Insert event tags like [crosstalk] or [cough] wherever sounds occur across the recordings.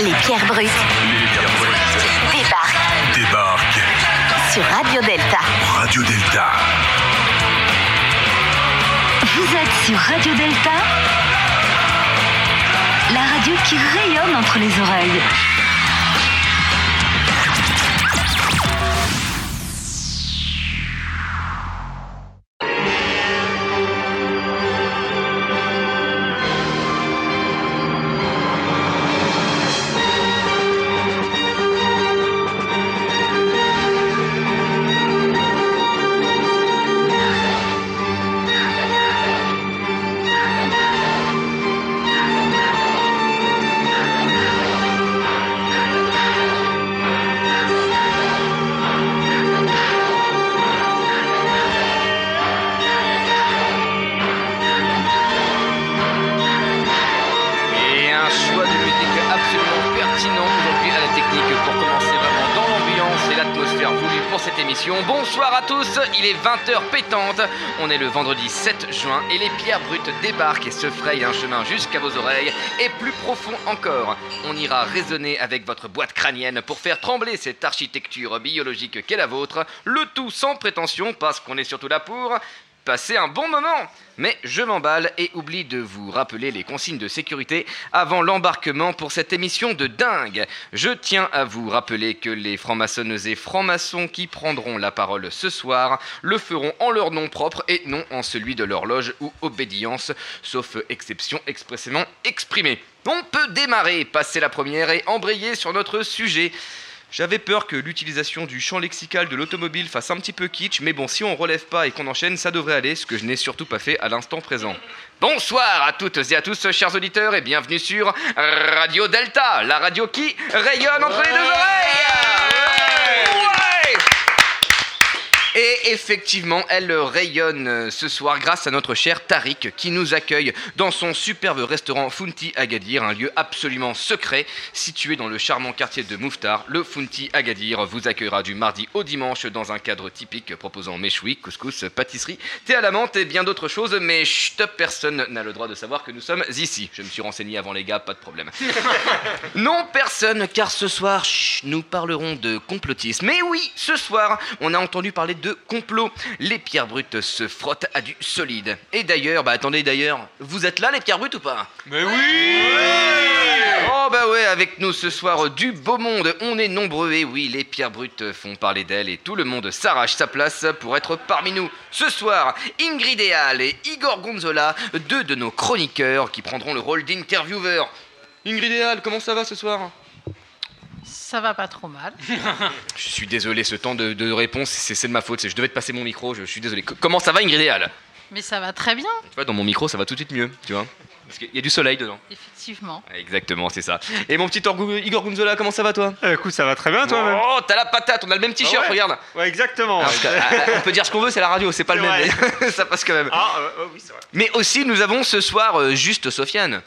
Les pierres brutes Les pierres brutes débarquent débarquent. sur Radio Delta. Radio Delta. Vous êtes sur Radio Delta, la radio qui rayonne entre les oreilles. Il est 20h pétante, on est le vendredi 7 juin et les pierres brutes débarquent et se frayent un chemin jusqu'à vos oreilles et plus profond encore. On ira raisonner avec votre boîte crânienne pour faire trembler cette architecture biologique qu'est la vôtre, le tout sans prétention parce qu'on est surtout là pour passer un bon moment. Mais je m'emballe et oublie de vous rappeler les consignes de sécurité avant l'embarquement pour cette émission de dingue. Je tiens à vous rappeler que les francs-maçonneuses et francs-maçons qui prendront la parole ce soir le feront en leur nom propre et non en celui de leur loge ou obédience, sauf exception expressément exprimée. On peut démarrer, passer la première et embrayer sur notre sujet. J'avais peur que l'utilisation du champ lexical de l'automobile fasse un petit peu kitsch, mais bon, si on relève pas et qu'on enchaîne, ça devrait aller, ce que je n'ai surtout pas fait à l'instant présent. Bonsoir à toutes et à tous, chers auditeurs, et bienvenue sur Radio Delta, la radio qui rayonne entre les deux oreilles. Ouais et effectivement, elle rayonne euh, ce soir grâce à notre cher Tariq qui nous accueille dans son superbe restaurant Funti Agadir, un lieu absolument secret situé dans le charmant quartier de Mouftar. Le Funti Agadir vous accueillera du mardi au dimanche dans un cadre typique proposant méchoui, couscous, pâtisserie, thé à la menthe et bien d'autres choses, mais chut, personne n'a le droit de savoir que nous sommes ici. Je me suis renseigné avant les gars, pas de problème. [laughs] Non, personne, car ce soir, chut, nous parlerons de complotisme. Mais oui, ce soir, on a entendu parler de complot. Les pierres brutes se frottent à du solide. Et d'ailleurs, bah attendez, d'ailleurs, vous êtes là, les pierres brutes ou pas? Mais oui Oh bah ouais, avec nous ce soir du beau monde, on est nombreux et oui, les pierres brutes font parler d'elles et tout le monde s'arrache sa place pour être parmi nous. Ce soir, Ingrid Eal et Igor Gonzola, deux de nos chroniqueurs qui prendront le rôle d'intervieweurs. Ingrid Eal, comment ça va ce soir? Ça va pas trop mal. [laughs] Je suis désolé, ce temps de, de réponse, c'est c'est de ma faute. Je devais te passer mon micro, je, je suis désolé. C- Comment ça va, Ingrid Eal Mais ça va très bien, Tu vois, dans mon micro, ça va tout de suite mieux, tu vois Parce qu'il y a du soleil dedans. effectivement. Exactement, c'est ça. Et mon petit Igor Gonzola, comment ça va, toi? Eh, Écoute, ça va très bien toi-même. Oh, t'as la patate, on a le même t-shirt, Ah ouais regarde Ouais, exactement. Ah, ah, [laughs] ah, on peut dire ce qu'on veut, c'est la radio, c'est pas le même. mais [laughs] ça passe quand même. Ah, euh, euh, oui, c'est vrai. Mais aussi, nous avons ce soir euh, juste Sofiane.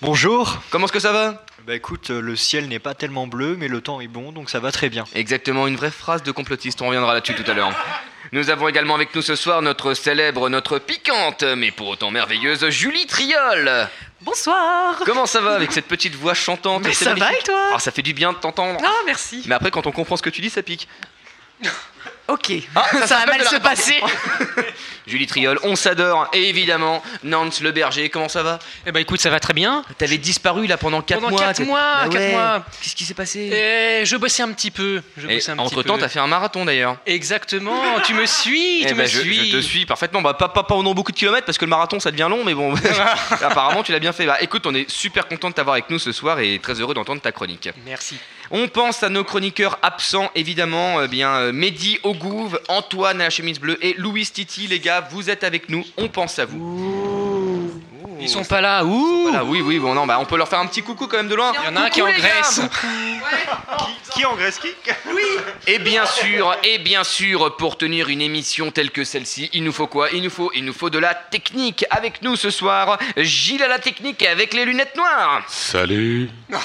Bonjour. Comment est-ce que ça va? Bah écoute, euh, le ciel n'est pas tellement bleu, mais le temps est bon, donc ça va très bien. Exactement, une vraie phrase de complotiste, on reviendra là-dessus tout à l'heure. Nous avons également avec nous ce soir notre célèbre, notre piquante, mais pour autant merveilleuse, Julie Triol. Bonsoir Comment ça va avec cette petite voix chantante Mais ça va et toi Ah, ça fait du bien de t'entendre. Ah, merci. Mais après, quand on comprend ce que tu dis, ça pique. Ok, Ah, ça, va mal se passer. [laughs] Julie Triol, on s'adore. Et évidemment, Nance Le Berger, comment ça va? Eh ben écoute, ça va très bien. T'avais disparu là pendant 4 Pendant mois. quatre t'es- mois, Bah ouais. mois. Qu'est-ce qui s'est passé? Et je bossais un petit peu. Je Et bossais un petit entre temps, peu. t'as fait un marathon d'ailleurs. Exactement, tu me suis, Eh tu ben, me je, suis. je te suis parfaitement. Bah, pas, pas pendant beaucoup de kilomètres parce que le marathon ça devient long, mais bon, [laughs] apparemment tu l'as bien fait. Bah, écoute, on est super content de t'avoir avec nous ce soir et très heureux d'entendre ta chronique. Merci. On pense à nos chroniqueurs absents, évidemment, euh, bien euh, Mehdi Ogouv, Antoine à la chemise bleue et Louis Titi, les gars, vous êtes avec nous, on pense à vous. Ils sont pas là. Ouh. Voilà, oui, oui, bon, non, bah, on peut leur faire un petit coucou quand même de loin. Il y en a un qui est en. Grèce. Qui en Grèce qui Et bien sûr, et bien sûr, pour tenir une émission telle que celle-ci, il nous faut quoi? Il nous faut, il nous faut de la technique. Avec nous ce soir, Gilles à la technique et avec les lunettes noires. Salut. [laughs]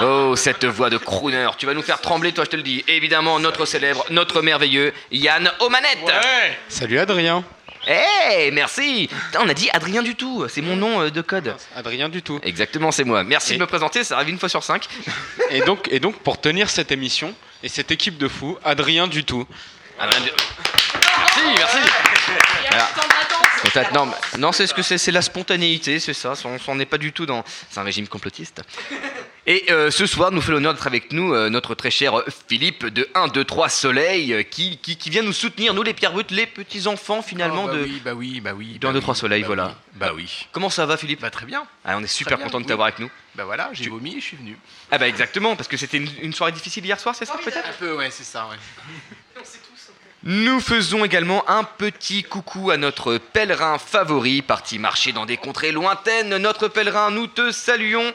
Oh, cette voix de crooner, tu vas nous faire trembler, toi, je te le dis. Et évidemment, notre célèbre, notre merveilleux Yann aux manettes. Ouais. Salut Adrien. Eh, merci On a dit Adrien du tout, c'est mon nom euh, de code. Adrien du tout. Exactement, c'est moi. Merci Et- de me présenter, ça arrive une fois sur cinq. [laughs] Et donc, et donc pour tenir cette émission et cette équipe de fous, Adrien du tout. Adrien du- Merci, merci Alors, non, non, c'est ce que c'est, c'est la spontanéité, c'est ça. On s'en est pas du tout dans. C'est un régime complotiste. Et euh, ce soir, nous fait l'honneur d'être avec nous euh, notre très cher Philippe de 1, 2, 3 Soleil, euh, qui, qui, qui vient nous soutenir, nous les pierres brutes, les petits enfants finalement Oh, bah de. oui, bah oui, bah oui. de un, bah deux, trois oui, soleils, bah voilà. oui, Bah oui. Comment ça va, Philippe? Bah très bien. Ah, On est super bien, content de oui. t'avoir avec nous. Bah voilà, j'ai vomi et je suis venu. Ah, bah exactement, parce que c'était une, une soirée difficile hier soir, c'est ça peut-être? Un peu, ouais, c'est ça, ouais. [laughs] Nous faisons également un petit coucou à notre pèlerin favori, parti marcher dans des contrées lointaines. Notre pèlerin, nous te saluons.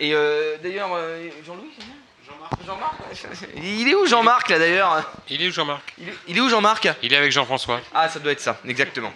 Et euh, d'ailleurs, euh, Jean-Louis Jean-Marc Jean-Marc Il est où Jean-Marc là d'ailleurs? Il est où Jean-Marc? Il est, il est où Jean-Marc? Il est avec Jean-François. Ah, ça doit être ça, exactement.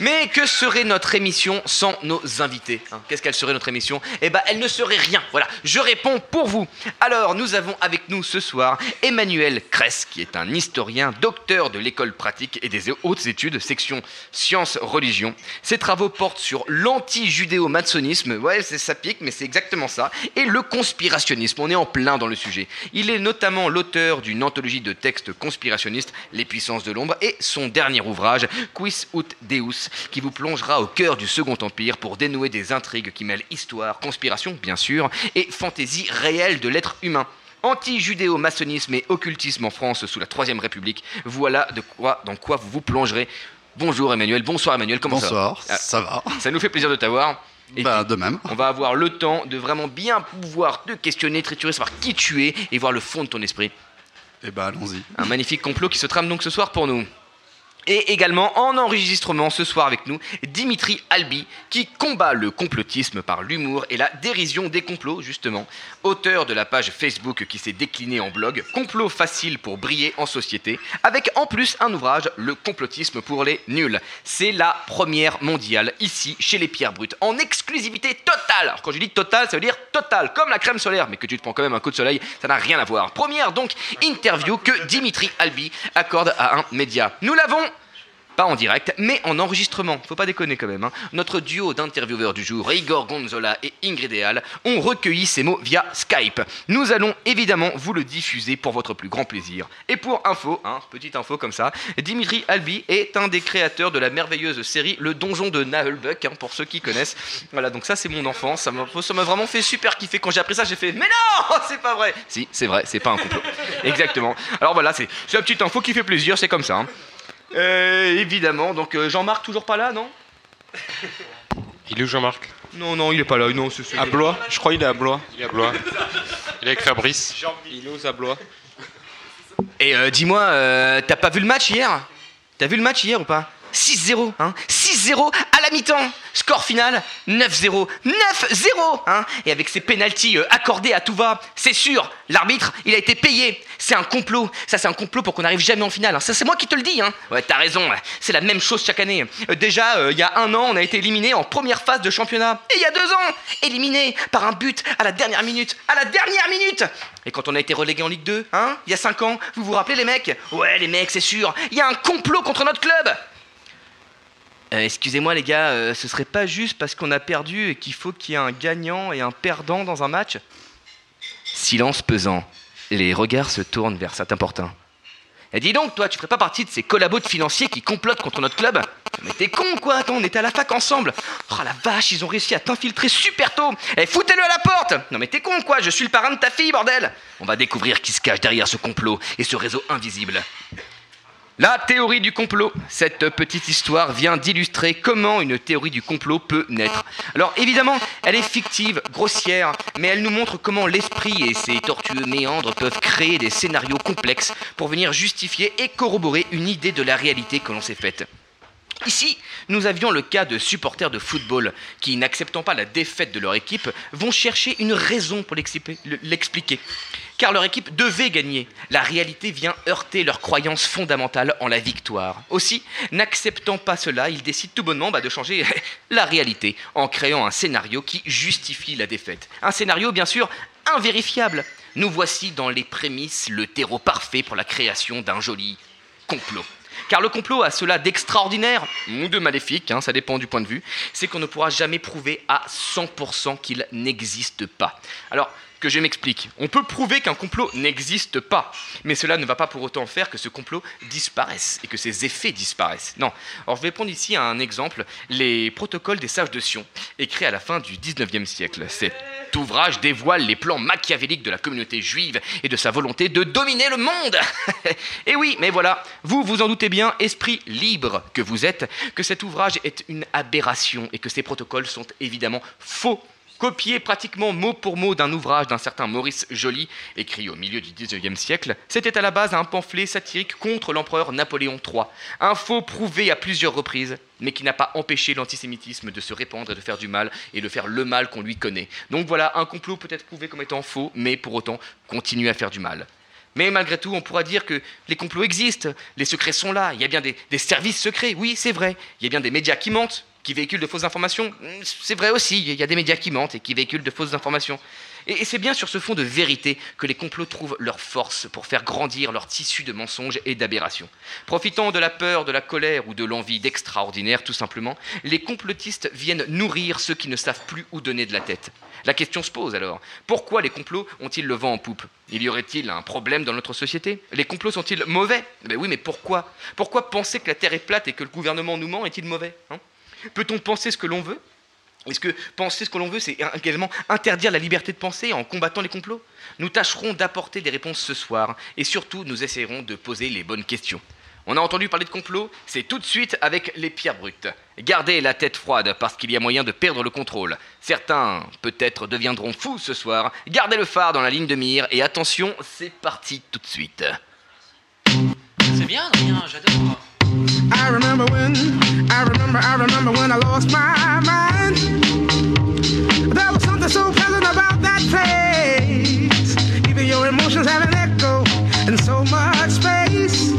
Mais que serait notre émission sans nos invités hein? Qu'est-ce qu'elle serait notre émission? Eh ben, elle ne serait rien. Voilà, je réponds pour vous. Alors, nous avons avec nous ce soir Emmanuel Kress, qui est un historien, docteur de l'école pratique et des hautes études, section sciences religion. Ses travaux portent sur l'anti-judéo-maçonnisme. Ouais, c'est ça pique, mais c'est exactement ça. Et le conspirationnisme. On est en plein dans le sujet. Il est notamment l'auteur d'une anthologie de textes conspirationnistes, Les puissances de l'ombre, et son dernier ouvrage, Quis ut Deus, qui vous plongera au cœur du Second Empire pour dénouer des intrigues qui mêlent histoire, conspiration, bien sûr, et fantaisie réelle de l'être humain. Anti-judéo-maçonnisme et occultisme en France sous la Troisième République, voilà de quoi, dans quoi vous vous plongerez. Bonjour Emmanuel, bonsoir Emmanuel, comment Bonsoir, ça va ça va Ah, Ça nous fait plaisir de t'avoir. Et Bah, de même. on va avoir le temps de vraiment bien pouvoir te questionner, triturer, savoir qui tu es et voir le fond de ton esprit. Eh ben, allons-y. Un magnifique complot qui se trame donc ce soir pour nous. Et également en enregistrement ce soir avec nous, Dimitri Albi, qui combat le complotisme par l'humour et la dérision des complots, justement. Auteur de la page Facebook qui s'est déclinée en blog, Complot facile pour briller en société, avec en plus un ouvrage, Le complotisme pour les nuls. C'est la première mondiale, ici, chez les Pierres Brutes, en exclusivité totale. Alors quand je dis totale, ça veut dire totale, comme la crème solaire, mais que tu te prends quand même un coup de soleil, ça n'a rien à voir. Première donc interview que Dimitri Albi accorde à un média. Nous l'avons pas en direct, mais en enregistrement. Faut pas déconner quand même. hein. Notre duo d'intervieweurs du jour, Igor Gonzola et Ingrid Eal, ont recueilli ces mots via Skype. Nous allons évidemment vous le diffuser pour votre plus grand plaisir. Et pour info, hein, petite info comme ça, Dimitri Albi est un des créateurs de la merveilleuse série Le Donjon de Nahelbuck, hein, pour ceux qui connaissent. Voilà, donc ça c'est mon enfance. Ça m'a ça m'a vraiment fait super kiffer. Quand j'ai appris ça, j'ai fait Mais non [laughs] C'est pas vrai Si, c'est vrai, c'est pas un complot. Exactement. Alors voilà, c'est c'est la petite info qui fait plaisir, c'est comme ça. Euh, évidemment, donc euh, Jean-Marc toujours pas là, non? Il est où Jean-Marc? Non, non, il est pas là, non, c'est c'est- À Blois Je crois qu'il est à Blois. Il est à Blois. Il est avec Fabrice. Il est aux Ablois. Et euh, dis-moi, euh, t'as pas vu le match hier? T'as vu le match hier ou pas? 6-0, hein 6-0 à la mi-temps. Score final 9-0. 9-0, hein Et avec ces pénalties euh, accordés à tout va, c'est sûr, l'arbitre, il a été payé. C'est un complot. Ça, c'est un complot pour qu'on n'arrive jamais en finale. hein. Ça, c'est moi qui te le dis, hein Ouais, t'as raison. C'est la même chose chaque année. Euh, déjà, euh, il y a un an, on a été éliminé en première phase de championnat. Et il y a deux ans, éliminé par un but à la dernière minute. À la dernière minute Et quand on a été relégué en Ligue 2, hein Il y a cinq ans, vous vous rappelez les mecs? Ouais, les mecs, c'est sûr. Il y a un complot contre notre club. Euh, Excusez-moi les gars, euh, ce serait pas juste parce qu'on a perdu et qu'il faut qu'il y ait un gagnant et un perdant dans un match Silence pesant. Les regards se tournent vers portins. Et dis donc, toi, tu ferais pas partie de ces collabos de financiers qui complotent contre notre club Mais t'es con quoi, attends, on était à la fac ensemble Oh la vache, ils ont réussi à t'infiltrer super tôt Eh, foutez-le à la porte Non mais t'es con quoi, je suis le parrain de ta fille, bordel On va découvrir qui se cache derrière ce complot et ce réseau invisible. La théorie du complot. Cette petite histoire vient d'illustrer comment une théorie du complot peut naître. Alors évidemment, elle est fictive, grossière, mais elle nous montre comment l'esprit et ses tortueux méandres peuvent créer des scénarios complexes pour venir justifier et corroborer une idée de la réalité que l'on s'est faite. Ici, nous avions le cas de supporters de football qui, n'acceptant pas la défaite de leur équipe, vont chercher une raison pour l'expliquer-. Car leur équipe devait gagner. La réalité vient heurter leur croyance fondamentale en la victoire. Aussi, n'acceptant pas cela, ils décident tout bonnement bah, de changer [laughs] la réalité en créant un scénario qui justifie la défaite. Un scénario, bien sûr, invérifiable. Nous voici dans les prémices le terreau parfait pour la création d'un joli complot. Car le complot a cela d'extraordinaire, ou de maléfique, hein, ça dépend du point de vue, c'est qu'on ne pourra jamais prouver à 100% qu'il n'existe pas. Alors, que je m'explique. On peut prouver qu'un complot n'existe pas, mais cela ne va pas pour autant faire que ce complot disparaisse et que ses effets disparaissent. Non. Alors je vais prendre ici un exemple, les protocoles des sages de Sion, écrits à la fin du 19e siècle. Cet ouvrage dévoile les plans machiavéliques de la communauté juive et de sa volonté de dominer le monde. [laughs] et oui, mais voilà, vous vous en doutez bien, esprit libre que vous êtes, que cet ouvrage est une aberration et que ces protocoles sont évidemment faux copié pratiquement mot pour mot d'un ouvrage d'un certain Maurice Joly, écrit au milieu du XIXe siècle, c'était à la base un pamphlet satirique contre l'empereur Napoléon III. Un faux prouvé à plusieurs reprises, mais qui n'a pas empêché l'antisémitisme de se répandre et de faire du mal, et de faire le mal qu'on lui connaît. Donc voilà, un complot peut être prouvé comme étant faux, mais pour autant continue à faire du mal. Mais malgré tout, on pourra dire que les complots existent, les secrets sont là, il y a bien des services secrets, oui c'est vrai, il y a bien des médias qui mentent, qui véhiculent de fausses informations. C'est vrai aussi, il y a des médias qui mentent et qui véhiculent de fausses informations. Et, c'est bien sur ce fond de vérité que les complots trouvent leur force pour faire grandir leur tissu de mensonges et d'aberrations. Profitant de la peur, de la colère ou de l'envie d'extraordinaire, tout simplement, les complotistes viennent nourrir ceux qui ne savent plus où donner de la tête. La question se pose alors, pourquoi les complots ont-ils le vent en poupe? Il y aurait-il un problème dans notre société? Les complots sont-ils mauvais? Ben oui, mais pourquoi? Pourquoi penser que la Terre est plate et que le gouvernement nous ment est-il mauvais hein? Peut-on penser ce que l'on veut? Est-ce que penser ce que l'on veut, c'est également interdire la liberté de penser en combattant les complots? Nous tâcherons d'apporter des réponses ce soir et surtout nous essayerons de poser les bonnes questions. On a entendu parler de complot, c'est tout de suite avec les pierres brutes. Gardez la tête froide parce qu'il y a moyen de perdre le contrôle. Certains, peut-être, deviendront fous ce soir. Gardez le phare dans la ligne de mire et attention, c'est parti tout de suite. C'est bien, Adrien, j'adore. I remember when, I remember, I remember when I lost my mind. There was something so pleasant about that place. Even your emotions have an echo in so much space.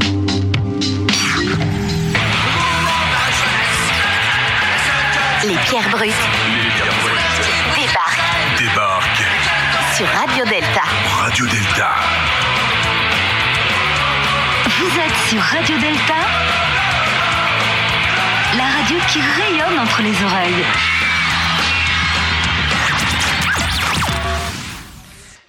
Les pierres brutes Les pierres brutes débarquent débarquent sur Radio Delta. Radio Delta. Vous êtes sur Radio Delta, radio qui rayonne entre les oreilles.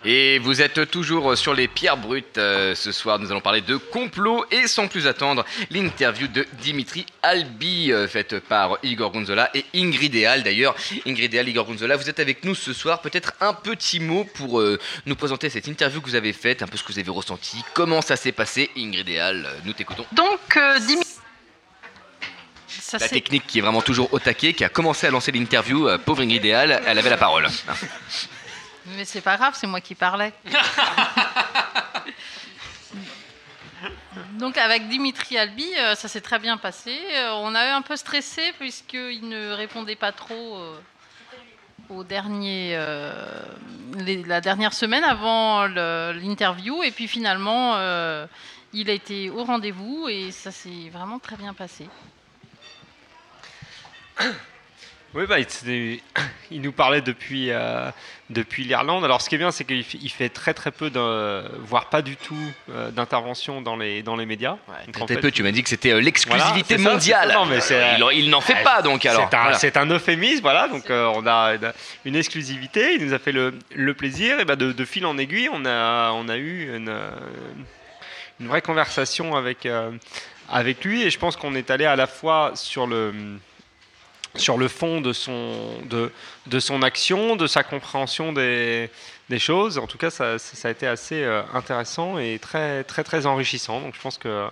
Et vous êtes toujours sur les pierres brutes. Euh, ce soir, nous allons parler de complot et sans plus attendre, l'interview de Dimitri Albi, euh, faite par Igor Gonzola et Ingrid Eal. D'ailleurs, Ingrid Eal, Igor Gonzola, vous êtes avec nous ce soir. Peut-être un petit mot pour euh, nous présenter cette interview que vous avez faite, un peu ce que vous avez ressenti, comment ça s'est passé. Ingrid Eal, nous t'écoutons. Donc, euh, Dimitri. Ça, La technique qui est vraiment toujours au taquet, qui a commencé à lancer l'interview, euh, pauvre Ingrid Eal, elle avait la parole. Mais c'est pas grave, c'est moi qui parlais. [laughs] Donc avec Dimitri Albi, euh, ça s'est très bien passé. Euh, on a eu un peu stressé puisqu'il ne répondait pas trop au dernier, euh, les- la dernière semaine avant l'interview. Et puis finalement, euh, il a été au rendez-vous et ça s'est vraiment très bien passé. [coughs] Oui, bah, [coughs] il, nous parlait depuis, euh, depuis l'Irlande. Alors, ce qui est bien, c'est qu'il fait, très très peu, de, voire pas du tout, euh, d'intervention dans les, dans les médias. En Très fait, peu, tu m'as dit que c'était euh, l'exclusivité Voilà, mondiale. ça. Non, mais Euh, il, il n'en fait pas donc alors. C'est un, Voilà. c'est un euphémisme, voilà. Donc on a une, exclusivité. Il nous a fait le, le plaisir. Et ben de, de fil en aiguille, on a, on a eu une, une vraie conversation avec, avec lui. Et je pense qu'on est allé à la fois sur le sur le fond de son, de, de son action, de sa compréhension des, des choses. En tout cas, ça, ça a été assez euh, intéressant et très, très, très enrichissant. Donc, je pense qu'on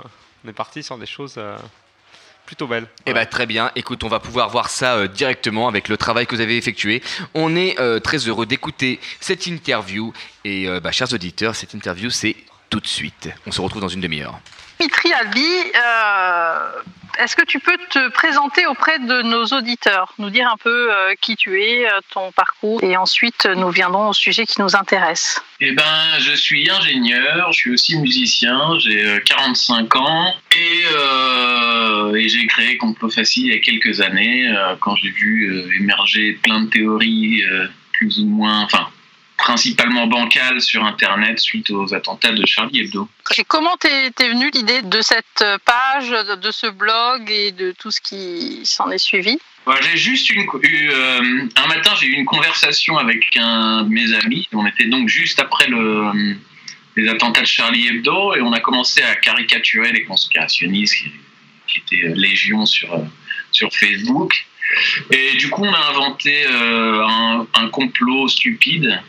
est parti sur des choses euh, plutôt belles. Eh ben très bien, écoute, on va pouvoir voir ça euh, directement avec le travail que vous avez effectué. On est très heureux d'écouter cette interview. Et bah, chers auditeurs, cette interview, c'est tout de suite. On se retrouve dans une demi-heure. Dimitri Albi, euh, est-ce que tu peux te présenter auprès de nos auditeurs, nous dire un peu euh, qui tu es, euh, ton parcours, et ensuite nous viendrons au sujet qui nous intéresse. Eh ben, je suis ingénieur, je suis aussi musicien, j'ai euh, 45 ans et, j'ai créé Complot il y a quelques années quand j'ai vu émerger plein de théories plus ou moins, principalement bancale sur Internet suite aux attentats de Charlie Hebdo. Et comment t'es venue l'idée de cette page, de, ce blog et de tout ce qui s'en est suivi? J'ai juste une, eu, euh, un matin, j'ai eu une conversation avec un de mes amis. On était donc juste après le, les attentats de Charlie Hebdo et on a commencé à caricaturer les conspirationnistes qui, qui étaient euh, légion sur, euh, sur Facebook. Et du coup, on a inventé euh, un, un complot stupide.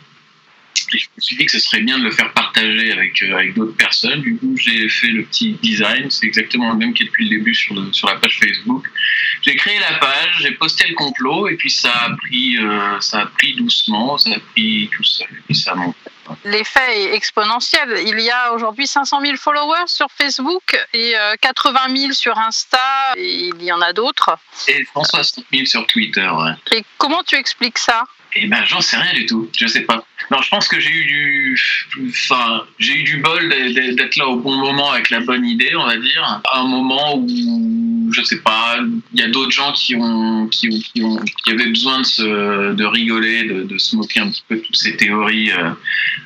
Je me suis dit que ce serait bien de le faire partager avec, euh, avec d'autres personnes. Du coup, j'ai fait le petit design. C'est exactement le même qui est depuis le début sur, le- sur la page Facebook. J'ai créé la page, j'ai posté le complot, et puis ça a pris, euh, ça a pris doucement, ça a pris tout seul, et puis ça monte. L'effet est exponentiel. Il y a aujourd'hui 500 000 followers sur Facebook et euh, 80 000 sur Insta. Et il y en a d'autres. Et 160 000 sur Twitter. ouais. Et comment tu expliques ça? Eh ben, j'en sais rien du tout. Je sais pas. Non, je pense que j'ai eu du, enfin, j'ai eu du bol d'être là au bon moment avec la bonne idée, on va dire. À un moment où, je sais pas, il y a d'autres gens qui ont, qui ont, qui ont, qui avaient besoin de se, de rigoler, de, de se moquer un petit peu de toutes ces théories euh,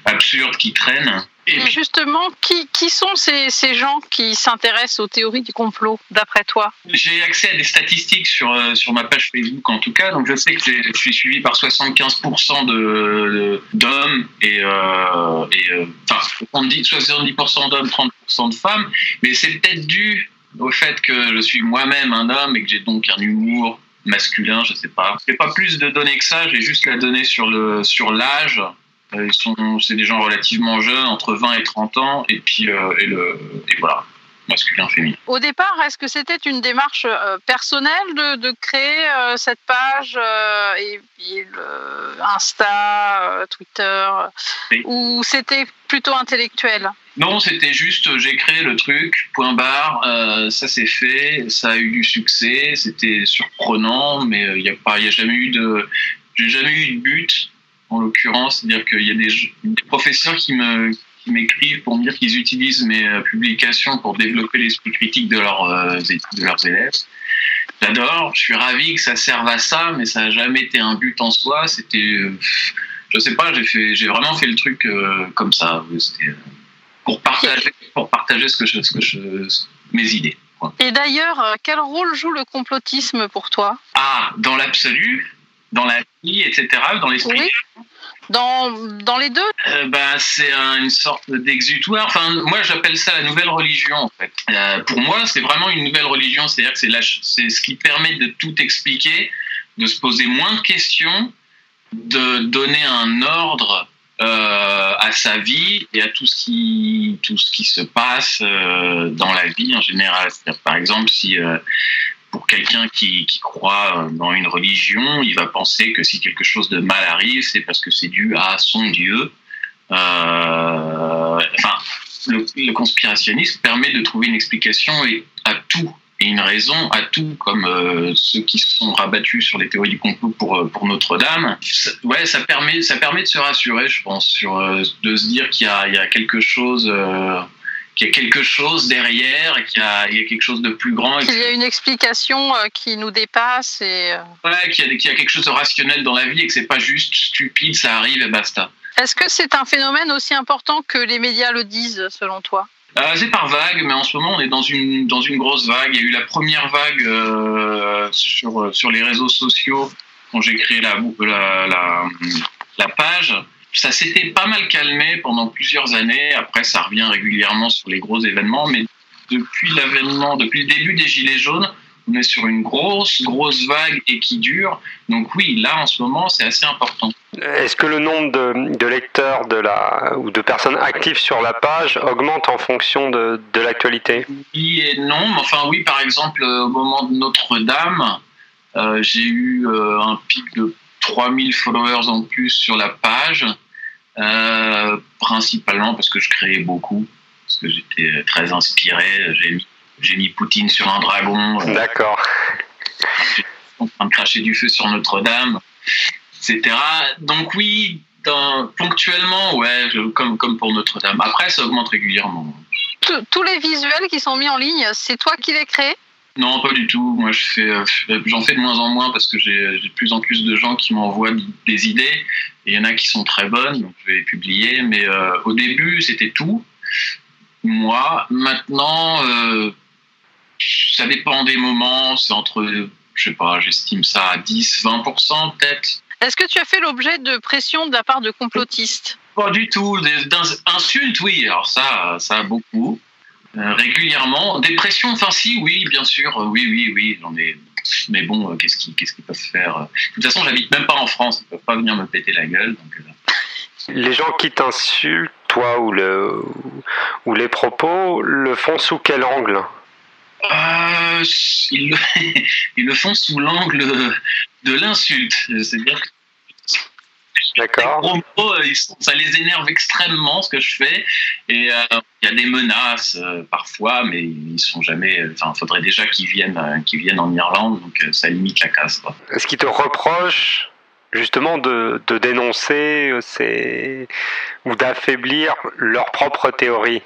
absurdes qui traînent. Et Et justement, qui, qui sont ces, ces gens qui s'intéressent aux théories du complot, d'après toi? J'ai accès à des statistiques sur, euh, sur ma page Facebook en tout cas, donc je sais que je suis suivi par 75% de- de- d'hommes et, euh, et euh, enfin 70, 70% d'hommes, 30% de femmes, mais c'est peut-être dû au fait que je suis moi-même un homme et que j'ai donc un humour masculin, je sais pas. J'ai pas plus de données que ça, j'ai juste la donnée sur le sur l'âge. Euh, c'est des gens relativement jeunes, entre 20 et 30 ans, et puis euh, et le et voilà, masculin, féminin. Au départ, est-ce que c'était une démarche euh, personnelle de, de créer cette page et, et le Insta, Twitter, Oui. ou c'était plutôt intellectuel? Non, c'était juste, j'ai créé le truc, point barre, euh, ça s'est fait, ça a eu du succès, c'était surprenant, mais il n'y a, pas- y a jamais eu de. J'ai jamais eu de but, en l'occurrence, c'est-à-dire qu'il y a des, des professeurs qui me qui m'écrivent pour me dire qu'ils utilisent mes euh, publications pour développer l'esprit critique de leurs, euh, de leurs élèves. J'adore, je suis ravi que ça serve à ça, mais ça n'a jamais été un but en soi. C'était, euh, je sais pas, j'ai fait, j'ai vraiment fait le truc comme ça. C'était pour partager, pour partager ce que je, ce que je, mes idées. Et d'ailleurs, quel rôle joue le complotisme pour toi? Ah, dans l'absolu, dans la vie, etc., dans l'esprit. Oui. Dans, dans les deux Euh, bah, c'est un- une sorte d'exutoire. Enfin, moi, j'appelle ça la nouvelle religion, en fait. Euh, pour moi, c'est vraiment une nouvelle religion. C'est-à-dire que c'est, ce qui permet de tout expliquer, de se poser moins de questions, de donner un ordre euh, à sa vie et à tout ce qui, tout ce qui se passe dans la vie en général. C'est-à-dire, par exemple, si pour quelqu'un qui, croit dans une religion, il va penser que si quelque chose de mal arrive, c'est parce que c'est dû à son Dieu. Euh, enfin, le, conspirationnisme permet de trouver une explication à tout et une raison à tout, comme euh, ceux qui se sont rabattus sur les théories du complot pour, euh, Notre-Dame. Ouais, ça permet, ça permet de se rassurer, je pense, sur, euh, de se dire qu'il y a, quelque chose. euh, qu'il y a quelque chose derrière, qu'il y a, il y a quelque chose de plus grand. Qu'il y a une explication euh, qui nous dépasse et euh, Ouais, qu'il y, a- qu'il y a quelque chose de rationnel dans la vie et que c'est pas juste stupide, ça arrive et basta. est-ce que c'est un phénomène aussi important que les médias le disent selon toi? Euh, c'est par vague, mais en ce moment on est dans une, dans une grosse vague. Il y a eu la première vague euh, sur, sur les réseaux sociaux quand j'ai créé la, la, la, la page. Ça s'était pas mal calmé pendant plusieurs années. Après, ça revient régulièrement sur les gros événements, mais depuis l'avènement, depuis le début des Gilets jaunes, on est sur une grosse, grosse vague et qui dure. Donc oui, là en ce moment, c'est assez important. Est-ce que le nombre de, de lecteurs de la, ou de personnes actives sur la page augmente en fonction de, de l'actualité? Oui et non, mais enfin oui, par exemple, euh, au moment de Notre-Dame, euh, j'ai eu euh, un pic de 3000 followers en plus sur la page, euh, principalement parce que je créais beaucoup, parce que j'étais très inspiré, j'ai mis, j'ai mis Poutine sur un dragon, euh, D'accord. en train de cracher du feu sur Notre-Dame, etc. Donc oui, dans- ponctuellement, ouais, je- comme, comme pour Notre-Dame. Après, ça augmente régulièrement. Tous- Tous les visuels qui sont mis en ligne, c'est toi qui les crées? Non, pas du tout. Moi, je fais, euh, j'en fais de moins en moins parce que j'ai de plus en plus de gens qui m'envoient des idées. Et il y en a qui sont très bonnes, donc je vais les publier. Mais euh, au début, c'était tout. Moi, maintenant, euh, ça dépend des moments. C'est entre, je sais pas, j'estime ça à 10, 20% peut-être. Est-ce que tu as fait l'objet de pression de la part de complotistes? Pas du tout. Des, d'ins- insultes, oui. Alors ça, ça beaucoup. Euh, régulièrement. Des pressions, enfin si, oui, bien sûr. Euh, Oui, oui, oui. J'en ai. Mais bon, euh, qu'est-ce qu'ils qu'est-ce qu'ils peuvent faire De toute façon, j'habite même pas en France. Ils peuvent pas venir me péter la gueule. Donc, Les gens qui t'insultent, toi ou, le, ou les propos, le font sous quel angle? Euh, ils, le, [laughs] ils le font sous l'angle de l'insulte. C'est-à-dire que D'accord. euh, ils sont- ça les énerve extrêmement ce que je fais. Et euh, il y a des menaces euh, parfois, mais ils sont jamais. Enfin, il faudrait déjà qu'ils viennent, euh, qu'ils viennent en Irlande, donc ça limite la casse. quoi. Est-ce qu'ils te reprochent justement de, de dénoncer ces, ou d'affaiblir leur propre théorie?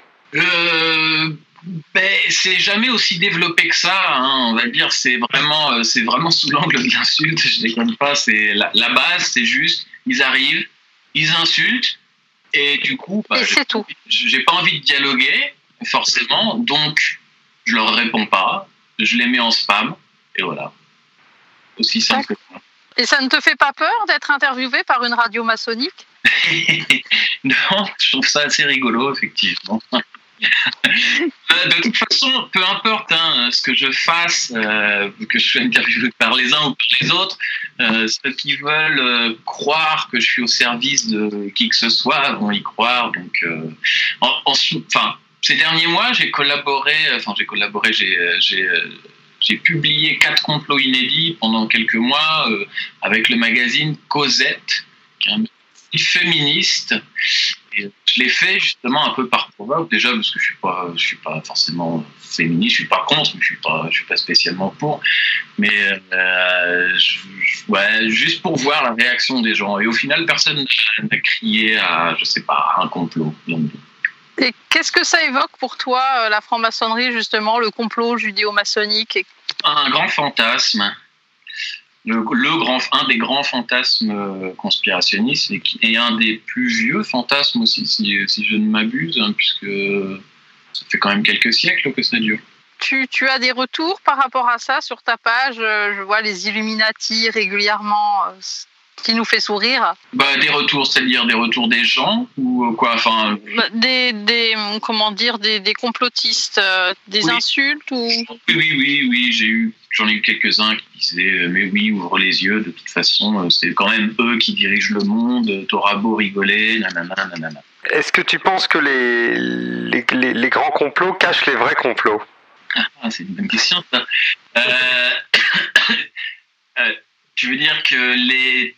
Ben, c'est jamais aussi développé que ça. hein, on va dire, c'est vraiment, c'est vraiment sous l'angle de l'insulte. Je déconne pas. C'est la, la base, c'est juste, ils arrivent, ils insultent, et du coup, bah, j'ai- pas envie de dialoguer, forcément, donc je leur réponds pas, je les mets en spam, et voilà. Aussi simple que ça. Et ça ne te fait pas peur d'être interviewé par une radio maçonnique? [laughs] Non, je trouve ça assez rigolo, effectivement. Euh, de toute façon, peu importe hein, ce que je fasse, euh, que je sois interviewé par les uns ou par les autres, euh, ceux qui veulent croire que je suis au service de qui que ce soit vont y croire. Donc, en- en- enfin, ces derniers mois, j'ai collaboré, enfin, j'ai collaboré, j'ai, publié quatre complots inédits pendant quelques mois avec le magazine Cosette, qui est un magazine féministe. Et je l'ai fait justement un peu par provoque, déjà parce que je suis pas, je suis pas forcément féministe, je suis pas contre, mais je suis pas, je suis pas spécialement pour. Mais euh, je- je- ouais, juste pour voir la réaction des gens. Et au final, personne n'a crié à, je sais pas, à un complot. Et qu'est-ce que ça évoque pour toi, euh, la franc-maçonnerie, justement, le complot judéo-maçonnique et- un grand fantasme, le, grand, un des grands fantasmes euh, conspirationnistes et, un des plus vieux fantasmes aussi, si, je ne m'abuse, hein, puisque ça fait quand même quelques siècles que ça dure. tu, as des retours par rapport à ça sur ta page? Euh, Je vois les Illuminati régulièrement, euh, qui nous fait sourire. Bah, des retours, c'est-à-dire des retours des gens ou euh, quoi Enfin, Bah, Des, des, comment dire, des, des complotistes, euh, des Oui. insultes ou... oui, oui, oui, oui, j'ai eu, j'en ai eu quelques-uns qui disaient, euh, mais oui, ouvre les yeux. De toute façon, c'est quand même eux qui dirigent le monde. T'auras beau rigoler, nanana, nanana. Est-ce que tu penses que les, les, les- les grands complots cachent les vrais complots? Ah, c'est une bonne question, ça. Euh, [coughs] euh, tu veux dire que les.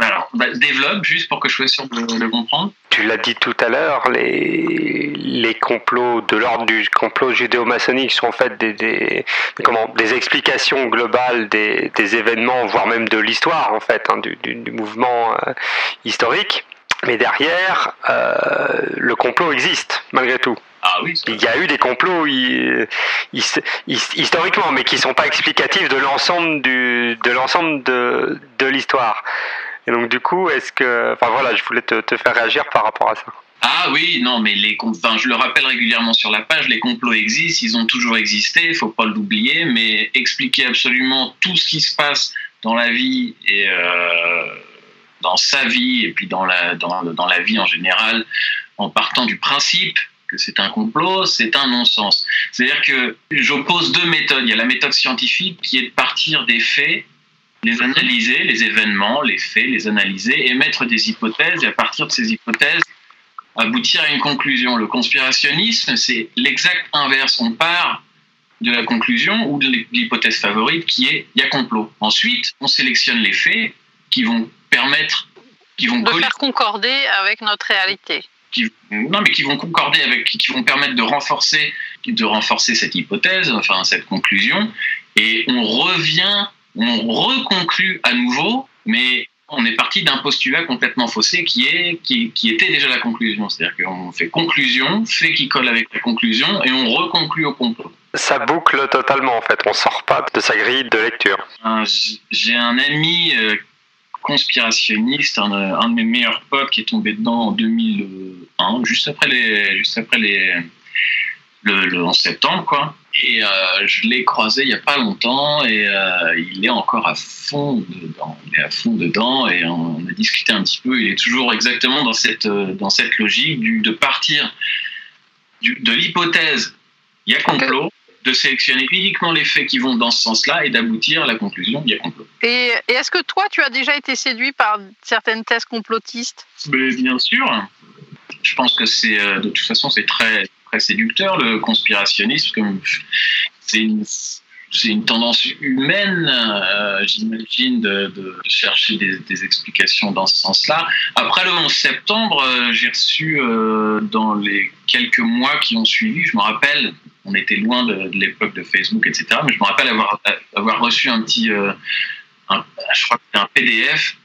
Alors, bah, développe juste pour que je sois sûr de le comprendre. Tu l'as dit tout à l'heure, les, les complots de l'ordre du complot judéo-maçonnique sont en fait des, des, comment, des explications globales des, des événements, voire même de l'histoire en fait, hein, du, du- du mouvement euh, historique. Mais derrière, euh, le complot existe malgré tout. Ah oui. Il y a eu des complots hi- his- historiquement, mais qui ne sont pas explicatifs de l'ensemble du, de l'ensemble de, de l'histoire. Et donc du coup, est-ce que, enfin voilà, je voulais te, faire réagir par rapport à ça. Ah oui, non, mais les, enfin, je le rappelle régulièrement sur la page, les complots existent, ils ont toujours existé, il faut pas l'oublier, mais expliquer absolument tout ce qui se passe dans la vie et euh, dans sa vie et puis dans la, dans, dans la vie en général, en partant du principe que c'est un complot, c'est un non-sens. C'est-à-dire que j'oppose deux méthodes. Il y a la méthode scientifique qui est de partir des faits, les analyser, les événements, les faits, les analyser, émettre des hypothèses et à partir de ces hypothèses, aboutir à une conclusion. Le conspirationnisme, c'est l'exact inverse. On part de la conclusion ou de l'hypothèse favorite qui est il y a complot. Ensuite, on sélectionne les faits qui vont permettre, qui vont de faire concorder avec notre réalité. qui, non, mais qui vont concorder avec, qui vont permettre de renforcer, de renforcer cette hypothèse, enfin cette conclusion, et on revient, on reconclut à nouveau, mais on est parti d'un postulat complètement faussé qui, est, qui, qui était déjà la conclusion. C'est-à-dire qu'on fait conclusion, fait qui colle avec la conclusion, et on reconclut au complot. Ça boucle totalement en fait, on sort pas de sa grille de lecture. J'ai un ami euh, conspirationniste, un, un de mes meilleurs potes qui est tombé dedans en 2001, juste après les, juste après les, le, le 11 septembre, quoi. Et euh, je l'ai croisé il y a pas longtemps et euh, il est encore à fond dedans. Il est à fond dedans et on a discuté un petit peu. Il est toujours exactement dans cette, euh, dans cette logique du, de partir du, de l'hypothèse il y a complot, de sélectionner uniquement les faits qui vont dans ce sens-là et d'aboutir à la conclusion il y a complot. Et, et est-ce que toi, tu as déjà été séduit par certaines thèses complotistes? Mais bien sûr, je pense que c'est de toute façon c'est très très séducteur le conspirationnisme c'est une tendance humaine, euh, j'imagine, de, chercher des, explications dans ce sens-là. Après le 11 septembre, euh, j'ai reçu euh, dans les quelques mois qui ont suivi, je me rappelle, on était loin de, l'époque de Facebook, etc., mais je me rappelle avoir, reçu un petit, je crois que c'était un PDF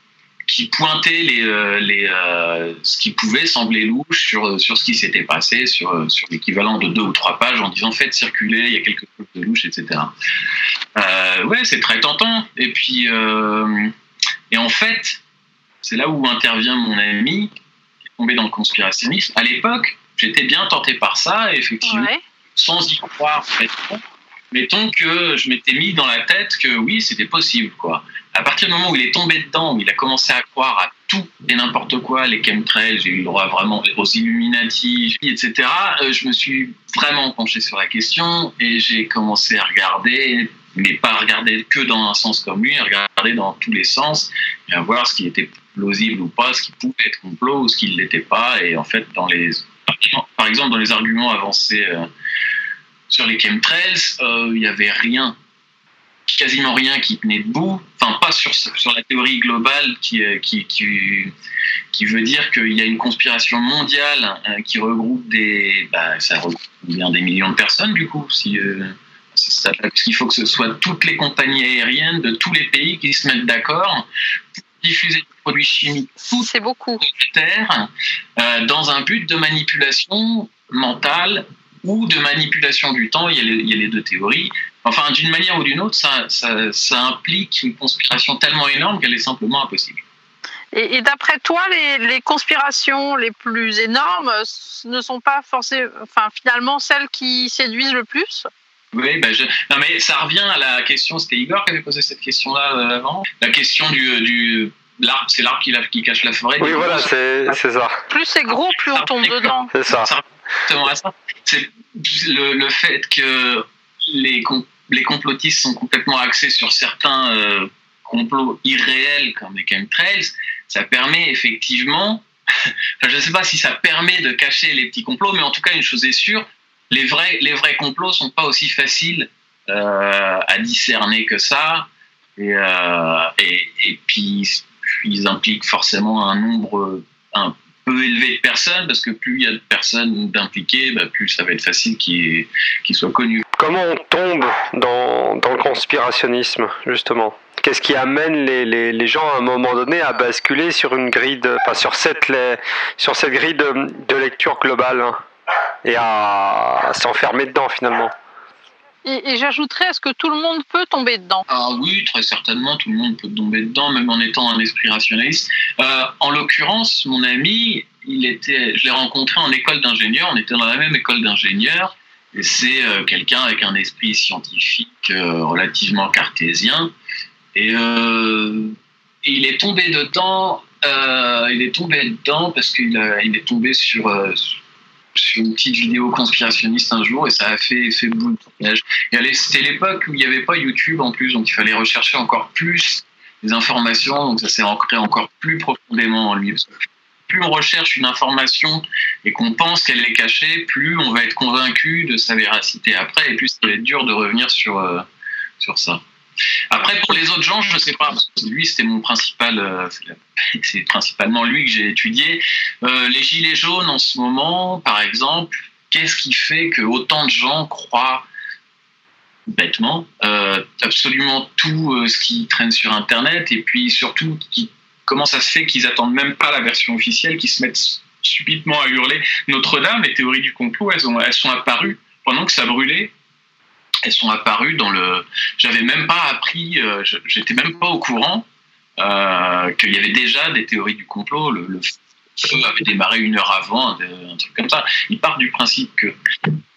qui pointait les, euh, les, euh, ce qui pouvait sembler louche sur, sur ce qui s'était passé, sur, euh, sur l'équivalent de deux ou trois pages, en disant faites circuler, il y a quelque chose de louche, etc. Euh, ouais, c'est très tentant. Et puis, et en fait, c'est là où intervient mon ami, qui est tombé dans le conspirationnisme. À l'époque, j'étais bien tenté par ça, et effectivement, sans y croire, mettons, mettons que je m'étais mis dans la tête que oui, c'était possible, quoi. À partir du moment où il est tombé dedans, où il a commencé à croire à tout et n'importe quoi, les chemtrails, j'ai eu le droit vraiment aux Illuminati, etc., euh, je me suis vraiment penché sur la question et j'ai commencé à regarder, mais pas à regarder que dans un sens comme lui, à regarder dans tous les sens et à voir ce qui était plausible ou pas, ce qui pouvait être complot ou ce qui ne l'était pas. Et en fait, dans les, par exemple, dans les arguments avancés euh, sur les chemtrails, euh, il n'y avait rien quasiment rien qui tenait debout, enfin pas sur, sur la théorie globale qui, euh, qui, qui, qui veut dire qu'il y a une conspiration mondiale euh, qui regroupe des... Bah, ça regroupe bien des millions de personnes du coup, si, euh, ça, parce qu'il faut que ce soit toutes les compagnies aériennes de tous les pays qui se mettent d'accord pour diffuser des produits chimiques c'est beaucoup terre euh, dans un but de manipulation mentale ou de manipulation du temps. Il y a les, il y a les deux théories. Enfin, d'une manière ou d'une autre, ça, ça, ça implique une conspiration tellement énorme qu'elle est simplement impossible. Et, et d'après toi, les, les conspirations les plus énormes euh, ne sont pas forcément, enfin finalement celles qui séduisent le plus? Oui, ben je... non, mais ça revient à la question, c'était Igor qui avait posé cette question-là euh, avant, la question du... du... L'arbre, c'est l'arbre qui, la- qui cache la forêt. Oui, voilà, c'est c'est ça. Plus c'est gros, plus on tombe dedans. C'est ça. Exactement à ça. C'est le, le fait que les, les complotistes sont complètement axés sur certains euh, complots irréels comme les chemtrails, ça permet effectivement, [laughs] enfin, je ne sais pas si ça permet de cacher les petits complots, mais en tout cas, une chose est sûre, les vrais, les vrais complots sont pas aussi faciles euh, à discerner que ça. Et, euh, et, et puis, ils impliquent forcément un nombre un peu élevé de personnes, parce que plus il y a de personnes d'impliquées, bah, plus ça va être facile qu'ils qu'ils soient connus. Comment on tombe dans, le conspirationnisme, justement? Qu'est-ce qui amène les, gens à un moment donné à basculer sur une grille enfin, sur cette, sur cette grille de, lecture globale hein, et à s'enfermer dedans finalement? Et, j'ajouterais, est-ce que tout le monde peut tomber dedans Ah oui, très certainement, tout le monde peut tomber dedans, même en étant un esprit rationaliste. Euh, en l'occurrence, mon ami, il était, je l'ai rencontré en école d'ingénieur, on était dans la même école d'ingénieur, et c'est euh, quelqu'un avec un esprit scientifique euh, relativement cartésien. Et, il est tombé dedans, il est tombé dedans parce qu'il est tombé sur, sur une petite vidéo conspirationniste un jour et ça a fait effet boule de C'était l'époque où il n'y avait pas YouTube en plus, donc il fallait rechercher encore plus les informations, donc ça s'est ancré encore plus profondément en lui. Plus on recherche une information et qu'on pense qu'elle est cachée, plus on va être convaincu de sa véracité après, et plus ça va être dur de revenir sur, euh, sur ça. Après, pour les autres gens, je ne sais pas, lui, c'était mon principal, euh, c'est principalement lui que j'ai étudié. Euh, les gilets jaunes, en ce moment, par exemple, qu'est-ce qui fait que autant de gens croient bêtement euh, absolument tout ce qui traîne sur Internet et puis surtout comment ça se fait qu'ils attendent même pas la version officielle, qu'ils se mettent subitement à hurler Notre-Dame, les théories du complot, elles, ont, elles sont apparues pendant que ça brûlait. Elles sont apparues dans le. J'avais même pas appris, euh, j'étais même pas au courant euh, qu'il y avait déjà des théories du complot. Le, le feu avait démarré une heure avant, un, un truc comme ça. Ils partent du principe que.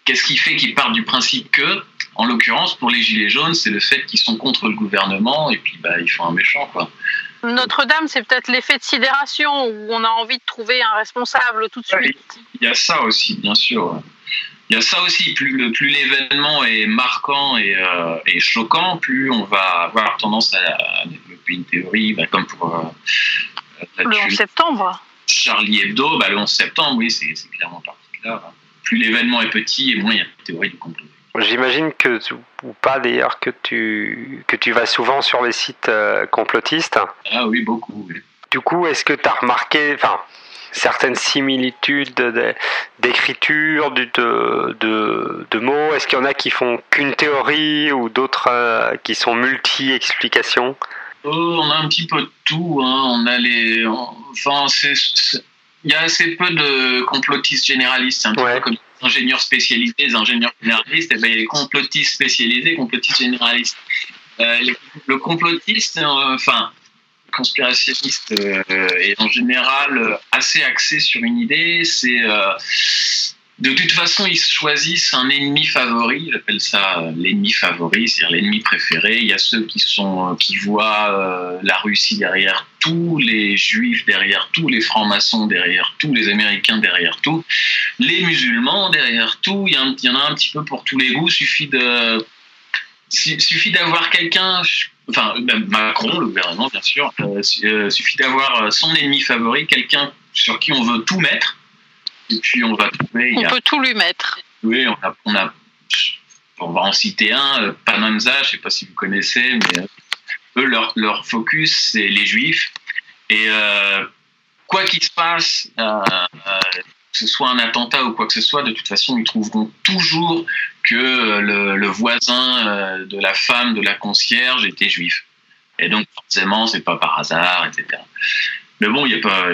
Qu'est-ce qui fait qu'ils partent du principe que, en l'occurrence, pour les Gilets jaunes, c'est le fait qu'ils sont contre le gouvernement et puis bah, ils font un méchant, quoi. Notre-Dame, c'est peut-être l'effet de sidération où on a envie de trouver un responsable tout de suite. Il y a ça aussi, bien sûr. Il y a ça aussi. Plus, le- plus l'événement est marquant et, euh, et choquant, plus on va avoir tendance à, à développer une théorie, bah, comme pour euh, Le 11 tuerie septembre. Charlie Hebdo, bah, le 11 septembre, oui, c'est c'est clairement parti de là. hein. Plus l'événement est petit et moins il y a de théorie du complot. J'imagine que, tu- ou pas d'ailleurs, que tu, que tu vas souvent sur les sites euh, complotistes. Ah oui, beaucoup. oui. Du coup, est-ce que tu as remarqué enfin, certaines similitudes de- d'écriture, de, de, de mots Est-ce qu'il y en a qui font qu'une théorie ou d'autres euh, qui sont multi-explications? Oh, on a un petit peu de tout. hein. On a les. Enfin, Il y a assez peu de complotistes généralistes. Un petit peu comme les ingénieurs spécialisés, les ingénieurs généralistes. Et ben, il y a les complotistes spécialisés, complotistes généralistes. Euh, le complotiste, euh, enfin, conspirationniste euh, est en général euh, assez axé sur une idée. C'est. euh, de toute façon, ils choisissent un ennemi favori. J'appelle ça euh, l'ennemi favori, c'est-à-dire l'ennemi préféré. Il y a ceux qui sont, euh, qui voient euh, la Russie derrière tous les juifs, derrière tous les francs-maçons, derrière tous les Américains, derrière tout, les musulmans derrière tout. Il y, il y en a un petit peu pour tous les goûts. Suffit de, su- suffit d'avoir quelqu'un. Enfin, même Macron, le gouvernement, bien sûr. euh, euh, suffit d'avoir euh, son ennemi favori, quelqu'un sur qui on veut tout mettre. Et puis on va trouver. On a- peut tout lui mettre. oui, on a, on a- on va en citer un, euh, Pananza, je ne sais pas si vous connaissez, mais eux, leur, leur focus, c'est les juifs. Et euh, quoi qu'il se passe, euh, que ce soit un attentat ou quoi que ce soit, de toute façon, ils trouveront toujours que euh, le, voisin euh, de la femme de la concierge était juif. Et donc, forcément, c'est pas par hasard, etc. Mais bon, il n'y a pas.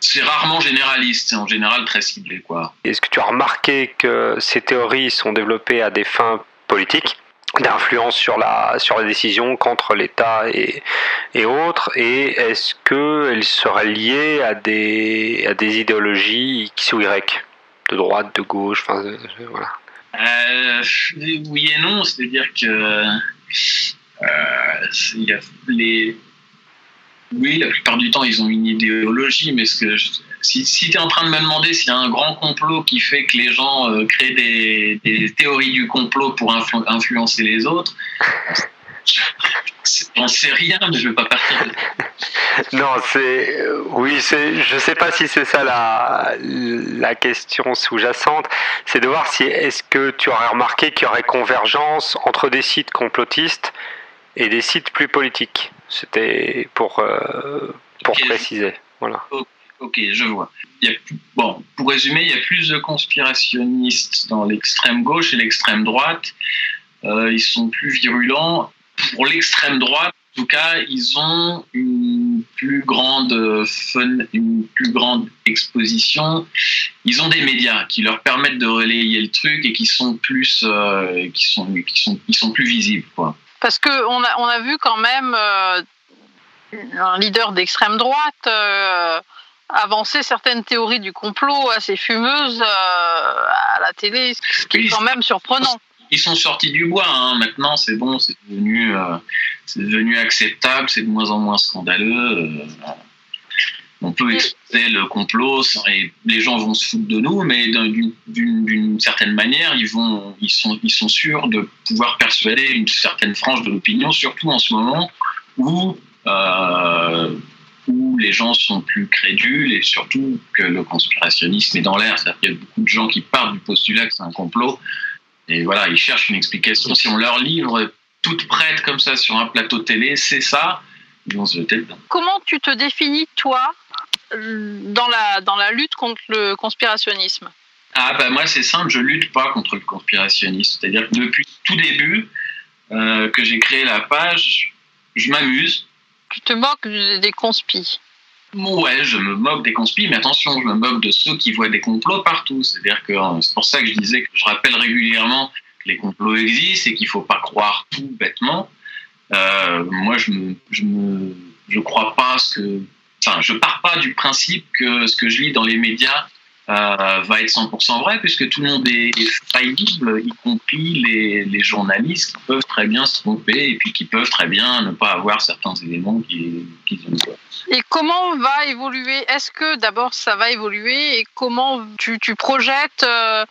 C'est rarement généraliste, c'est en général très ciblé, quoi. Est-ce que tu as remarqué que ces théories sont développées à des fins politiques? D'influence sur la sur les décisions contre l'État et, et autres et est-ce qu'elles seraient liées à des à des idéologies X ou Y de droite de gauche enfin euh, voilà. Euh, oui et non, c'est-à-dire que euh, c'est- il y a les, oui, la plupart du temps, ils ont une idéologie, mais ce que je- si, si tu es en train de me demander s'il y a un grand complot qui fait que les gens euh, créent des, des théories du complot pour influ- influencer les autres, [laughs] j'en sais rien, mais je ne vais pas partir de [laughs] Non, c'est oui, je sais pas si c'est ça la la question sous-jacente, c'est de voir si est-ce que tu aurais remarqué qu'il y aurait convergence entre des sites complotistes et des sites plus politiques. C'était pour euh, pour préciser. Voilà. Ok, je vois. Bon, pour résumer, il y a plus de conspirationnistes dans l'extrême gauche et l'extrême droite. Euh, ils sont plus virulents. Pour l'extrême droite, en tout cas, ils ont une plus grande une plus grande exposition. Ils ont des médias qui leur permettent de relayer le truc et qui sont plus, euh, qui sont, qui sont, ils sont plus visibles. Parce qu'on a, on a vu quand même euh, un leader d'extrême droite avancer certaines théories du complot assez fumeuses euh, à la télé, ce qui est quand même surprenant. ils sont sortis du bois. hein. Maintenant, c'est bon, c'est devenu, euh, c'est devenu acceptable, c'est de moins en moins scandaleux. euh, on peut exposer le complot et les gens vont se foutre de nous, mais d'un- d'une- certaine manière, ils, vont, ils, sont, ils sont sûrs de pouvoir persuader une certaine frange de l'opinion, surtout en ce moment où, euh, où les gens sont plus crédules et surtout que le conspirationnisme est dans l'air. C'est-à-dire qu'il y a beaucoup de gens qui partent du postulat que c'est un complot et voilà, ils cherchent une explication. Si on leur livre toute prête comme ça sur un plateau télé, c'est ça, ils vont se jeter dedans. Comment tu te définis, toi, dans la, dans la lutte contre le conspirationnisme? Ah bah moi c'est simple, je lutte pas contre le conspirationnisme. C'est-à-dire que depuis tout début euh, que j'ai créé la page, je m'amuse tu te moques des conspis. Ouais, je me moque des conspires, mais attention, je me moque de ceux qui voient des complots partout. C'est-à-dire que euh, c'est pour ça que je disais que je rappelle régulièrement que les complots existent et qu'il faut pas croire tout bêtement. Euh, moi, je me, je me, je crois pas ce que, enfin, je pars pas du principe que ce que je lis dans les médias euh, va être 100% vrai, puisque tout le monde est, est faillible, y compris les, les journalistes qui peuvent très bien se tromper et puis qui peuvent très bien ne pas avoir certains éléments qui, qui quoi. Et comment va évoluer Est-ce que d'abord ça va évoluer et comment tu, tu projettes euh,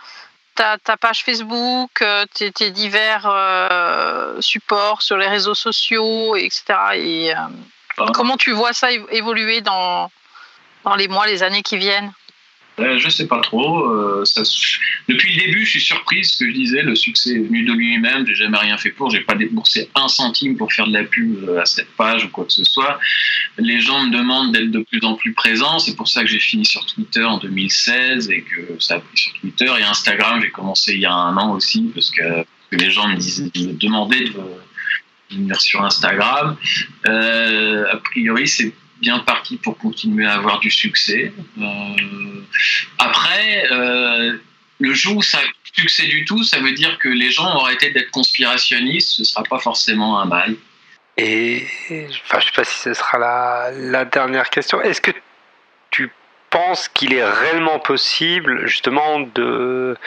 ta, ta page Facebook, euh, tes, tes divers euh, supports sur les réseaux sociaux, etc. Et euh, comment tu vois ça évoluer dans, dans les mois, les années qui viennent? Euh, je sais pas trop. euh, depuis le début, je suis surprise. Ce que je disais, le succès est venu de lui-même. J'ai jamais rien fait pour. J'ai pas déboursé un centime pour faire de la pub euh, à cette page ou quoi que ce soit. Les gens me demandent d'être de plus en plus présent. C'est pour ça que j'ai fini sur Twitter en 2016 et que ça a pris sur Twitter et Instagram. J'ai commencé il y a un an aussi parce que, les gens me demandaient de, venir sur Instagram. A priori, c'est bien parti pour continuer à avoir du succès. Euh, après, euh, le jour où ça a succès du tout, ça veut dire que les gens ont arrêté d'être conspirationnistes, ce sera pas forcément un mal. Et enfin, je sais pas si ce sera la, la dernière question. Est-ce que tu penses qu'il est réellement possible justement de,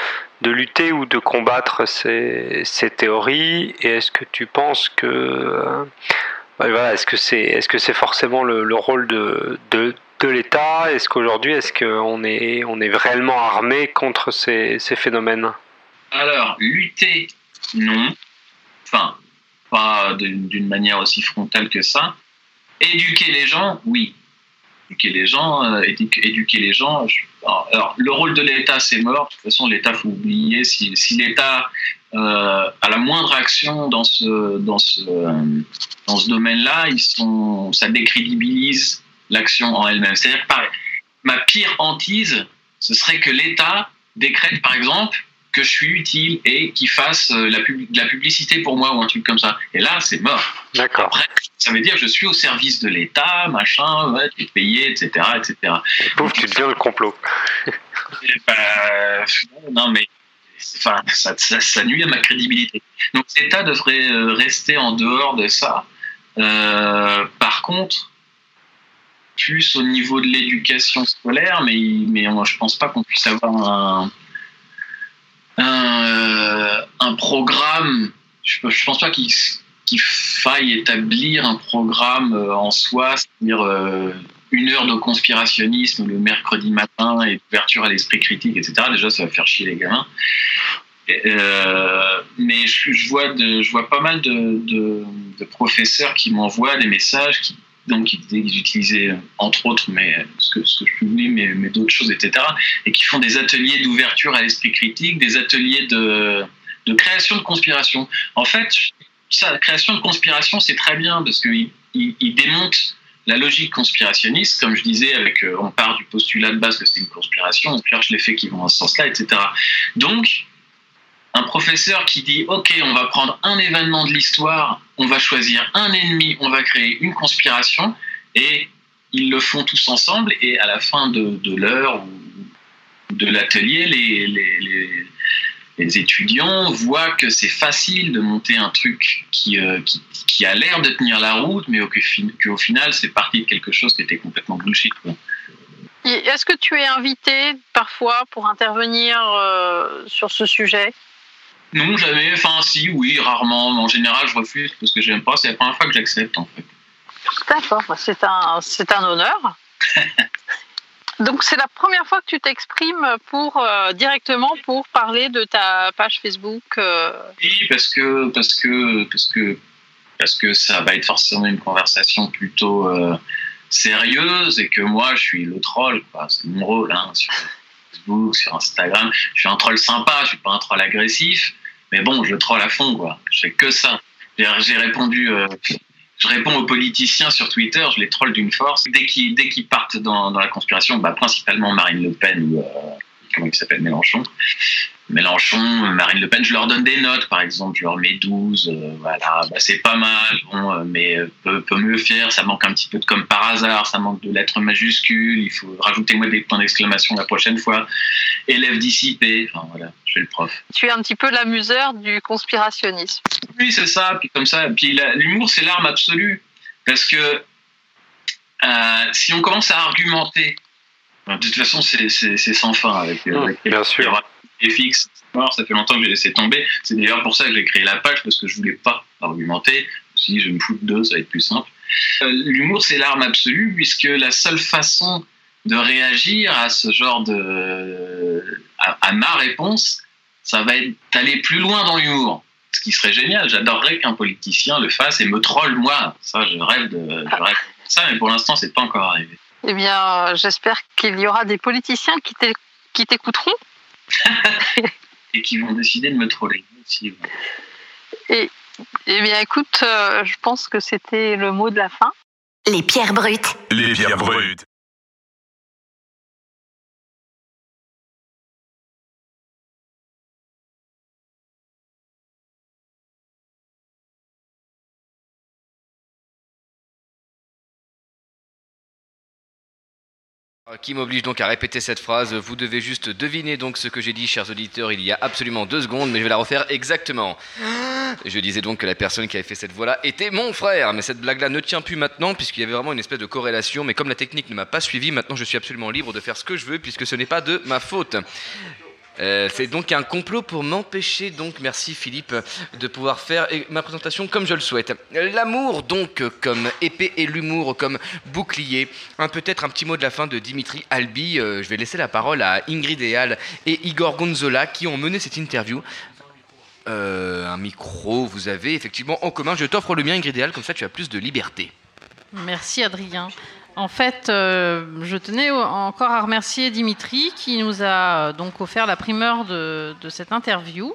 de lutter ou de combattre ces, ces théories? Et est-ce que tu penses que est-ce que c'est est-ce que c'est forcément le, le rôle de, de, de l'État? Est-ce qu'aujourd'hui est-ce qu'on est on est réellement armé contre ces, ces phénomènes? Alors, lutter, non. Enfin, pas d'une manière aussi frontale que ça. Éduquer les gens, oui. Éduquer les gens, euh, édu- éduquer les gens. alors, le rôle de l'État, c'est mort. De toute façon, l'État, faut oublier. Si, si l'État euh, a la moindre action dans ce, dans ce, dans ce domaine-là, ils sont, ça décrédibilise l'action en elle-même. C'est-à-dire que ma pire hantise, ce serait que l'État décrète, par exemple, que je suis utile et qu'il fasse euh, la, pub- la publicité pour moi ou un truc comme ça. Et là, c'est mort. D'accord. Après, ça veut dire que je suis au service de l'État, machin, ouais, tu es payé, etc., etc. Pauvre, tu deviens le complot. Et bah, non, mais enfin, ça, nuit à ma crédibilité. Donc l'État devrait euh, rester en dehors de ça. Euh, par contre, plus au niveau de l'éducation scolaire, mais, mais on- je pense pas qu'on puisse avoir un, euh, programme. Je, je pense pas qu'il faille établir un programme en soi, c'est-à-dire une heure de conspirationnisme le mercredi matin et d'ouverture à l'esprit critique, etc. Déjà, ça va faire chier les gamins. Euh, mais je, vois je vois pas mal de, professeurs qui m'envoient des messages qui donc ils, utilisaient euh, entre autres mais ce que, ce que je publie mais, mais d'autres choses etc et qui font des ateliers d'ouverture à l'esprit critique des ateliers de, création de conspiration en fait ça, création de conspiration c'est très bien parce qu'ils ils, ils démontent la logique conspirationniste, comme je disais, avec, euh, on part du postulat de base que c'est une conspiration, on cherche les faits qui vont dans ce sens-là, etc. Donc, un professeur qui dit ok on va prendre un événement de l'histoire on va choisir un ennemi on va créer une conspiration et ils le font tous ensemble et à la fin de, de l'heure ou de l'atelier les, les étudiants voient que c'est facile de monter un truc qui, euh, qui, qui a l'air de tenir la route mais au, qu'au final c'est parti de quelque chose qui était complètement bullshit Est-ce que tu es invité parfois pour intervenir euh, sur ce sujet? Non, jamais. Enfin, si, oui, rarement. En général, je refuse parce que j'aime pas. C'est la première fois que j'accepte, en fait. D'accord, bah, c'est un, c'est un honneur. [laughs] Donc c'est la première fois que tu t'exprimes pour euh, directement pour parler de ta page Facebook. euh, Oui, parce que, parce que, parce que, parce que ça va être forcément une conversation plutôt euh, sérieuse et que moi, je suis le troll. C'est mon rôle, hein, sur Facebook, sur Instagram. Je suis un troll sympa, je suis pas un troll agressif, mais bon, je troll à fond, quoi. Je fais que ça. J'ai répondu. Je réponds aux politiciens sur Twitter, je les troll d'une force. Dès qu'ils partent dans, dans la conspiration, bah, principalement Marine Le Pen ou euh, comment il s'appelle Mélenchon, Mélenchon, Marine Le Pen, je leur donne des notes, par exemple, je leur mets 12, euh, voilà, bah, c'est pas mal, bon, euh, mais euh, peut, peut mieux faire, ça manque un petit peu de comme par hasard, ça manque de lettres majuscules, il faut rajouter moi des points d'exclamation la prochaine fois, élève dissipé, enfin voilà, je fais le prof. Tu es un petit peu l'amuseur du conspirationnisme. Oui, c'est ça, puis comme ça, puis l'humour, c'est l'arme absolue, parce que euh, si on commence à argumenter, de toute façon, c'est sans fin avec, Mmh, avec bien sûr. Alors, ça fait longtemps que j'ai laissé tomber. C'est d'ailleurs pour ça que j'ai créé la page, parce que je voulais pas argumenter. Si je me fous de deux, ça va être plus simple. Euh, L'humour, c'est l'arme absolue, puisque la seule façon de réagir à ce genre de. à, ma réponse, ça va être d'aller plus loin dans l'humour. Ce qui serait génial. J'adorerais qu'un politicien le fasse et me troll moi. Ça, je rêve de, je rêve de ça, mais pour l'instant, c'est pas encore arrivé. Eh bien, euh, j'espère qu'il y aura des politiciens qui t'écouteront. [laughs] Et qui vont décider de me troller. Si, Et eh bien, écoute, euh, je pense que c'était le mot de la fin. Les pierres brutes. Les pierres brutes. Qui m'oblige donc à répéter cette phrase. Vous devez juste deviner donc ce que j'ai dit, chers auditeurs, il y a absolument deux secondes, mais je vais la refaire exactement. [gasps] Je disais donc que la personne qui avait fait cette voix-là était mon frère, mais cette blague-là ne tient plus maintenant puisqu'il y avait vraiment une espèce de corrélation. Mais comme la technique ne m'a pas suivi, maintenant je suis absolument libre de faire ce que je veux puisque ce n'est pas de ma faute. Euh, c'est donc un complot pour m'empêcher, donc, merci Philippe, de pouvoir faire ma présentation comme je le souhaite. L'amour, donc, comme épée et l'humour comme bouclier. Un Peut-être un petit mot de la fin de Dimitri Albi. Euh, je vais laisser la parole à Ingrid Eal et Igor Gonzola qui ont mené cette interview. Euh, un micro, vous avez effectivement en commun. Je t'offre le mien, Ingrid Eal, comme ça tu as plus de liberté. Merci Adrien. En fait, euh, je tenais encore à remercier Dimitri qui nous a euh, donc offert la primeur de, cette interview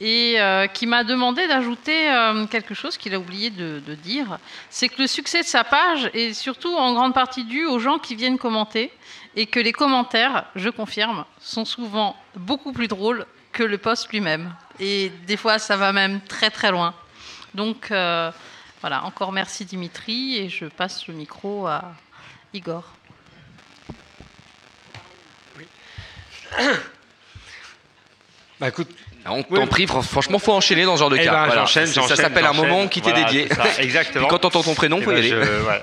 et euh, qui m'a demandé d'ajouter quelque chose qu'il a oublié de, de dire. C'est que le succès de sa page est surtout en grande partie dû aux gens qui viennent commenter et que les commentaires, je confirme, sont souvent beaucoup plus drôles que le post lui-même. Et des fois, ça va même très très loin. Donc voilà, encore merci Dimitri et je passe le micro à Igor. [coughs] Bah écoute, on t'en prie, fran- franchement, faut enchaîner dans ce genre de Eh cas. ben, Voilà. j'enchaîne, Ça- s'appelle un moment qui t'est Voilà, dédié. ça, [laughs] exactement. Puis quand t'entends ton prénom, Eh faut y ben, aller. je- voilà,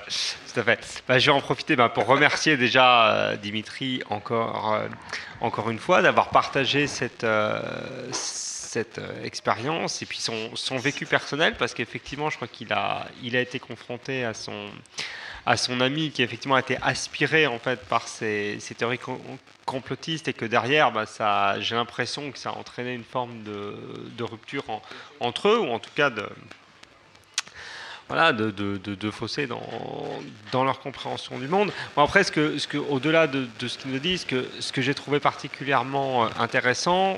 tout à fait. Bah, je vais en profiter bah, pour remercier déjà euh, Dimitri encore, euh, encore une fois d'avoir partagé cette, euh, cette euh, expérience et puis son, son vécu personnel parce qu'effectivement, je crois qu'il a, il a été confronté à son à son ami qui effectivement a été aspiré en fait par ces, théories com- complotistes et que derrière bah, ça j'ai l'impression que ça a entraîné une forme de, rupture en- entre eux ou en tout cas de voilà, de, de, de, fossé dans, dans leur compréhension du monde. Bon, après, ce que, ce que, au-delà de, ce qu'il nous ce que, ce que j'ai trouvé particulièrement euh, intéressant,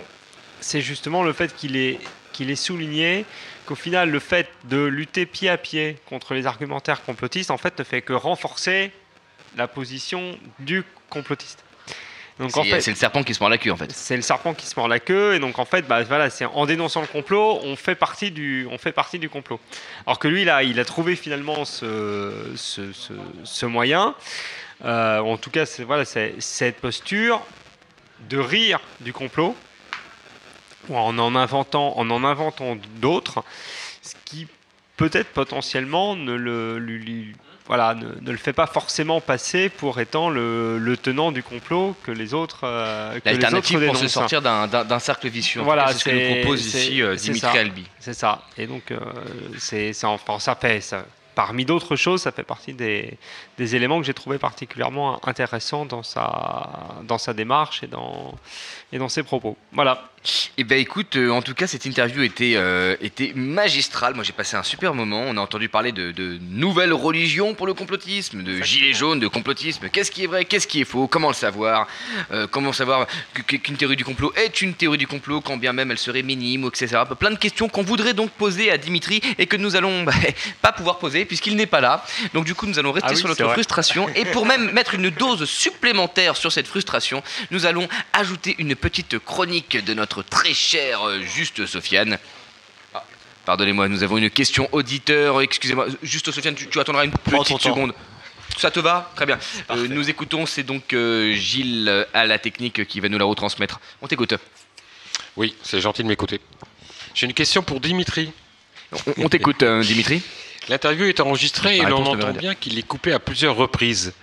c'est justement le fait qu'il ait, qu'il ait souligné qu'au final, le fait de lutter pied à pied contre les argumentaires complotistes, en fait, ne fait que renforcer la position du complotiste. Donc, en C'est fait, c'est le serpent qui se mord la queue, en fait. c'est le serpent qui se mord la queue et donc en fait bah, voilà c'est en dénonçant le complot on fait partie du on fait partie du complot alors que lui là il a trouvé finalement ce, ce, ce- ce moyen euh, en tout cas c'est voilà c'est cette posture de rire du complot en en inventant en en inventant d'autres ce qui peut-être potentiellement ne le lui- lui- voilà, ne, ne le fait pas forcément passer pour étant le, le tenant du complot que les autres euh, que les autres L'alternative pour se sortir d'un- cercle vicieux. Voilà, cas, c'est ce que nous propose ici euh, c'est Dimitri ça. Albi. C'est ça. Et donc, euh, c'est c'est enfin, ça fait ça. Parmi d'autres choses, ça fait partie des, des éléments que j'ai trouvé particulièrement intéressants dans sa, dans sa démarche et dans, et dans ses propos. Voilà. Eh ben écoute, euh, en tout cas, cette interview était, euh, était magistrale. Moi, j'ai passé un super moment. On a entendu parler de, de nouvelles religions pour le complotisme, de gilets jaunes, de complotisme. Qu'est-ce qui est vrai, qu'est-ce qui est faux, comment le savoir Euh, Comment savoir qu'une théorie du complot est une théorie du complot, quand bien même elle serait minime, etc. Plein de questions qu'on voudrait donc poser à Dimitri et que nous allons bah, [laughs] pas pouvoir poser puisqu'il n'est pas là. Donc du coup, nous allons rester Ah oui, sur notre frustration. Et pour même mettre une dose supplémentaire sur cette frustration, nous allons ajouter une petite chronique de notre très cher euh, Juste Sofiane. Ah, Pardonnez-moi, nous avons une question auditeur. Excusez-moi, Juste Sofiane, tu, tu attendras une Prends petite seconde. Ça te va Très bien. Euh, nous écoutons, c'est donc euh, Gilles euh, à la technique qui va nous la retransmettre. On t'écoute. Oui, c'est gentil de m'écouter. J'ai une question pour Dimitri. On, on t'écoute, euh, Dimitri. L'interview est enregistrée et La l'on entend bien qu'il est coupé à plusieurs reprises.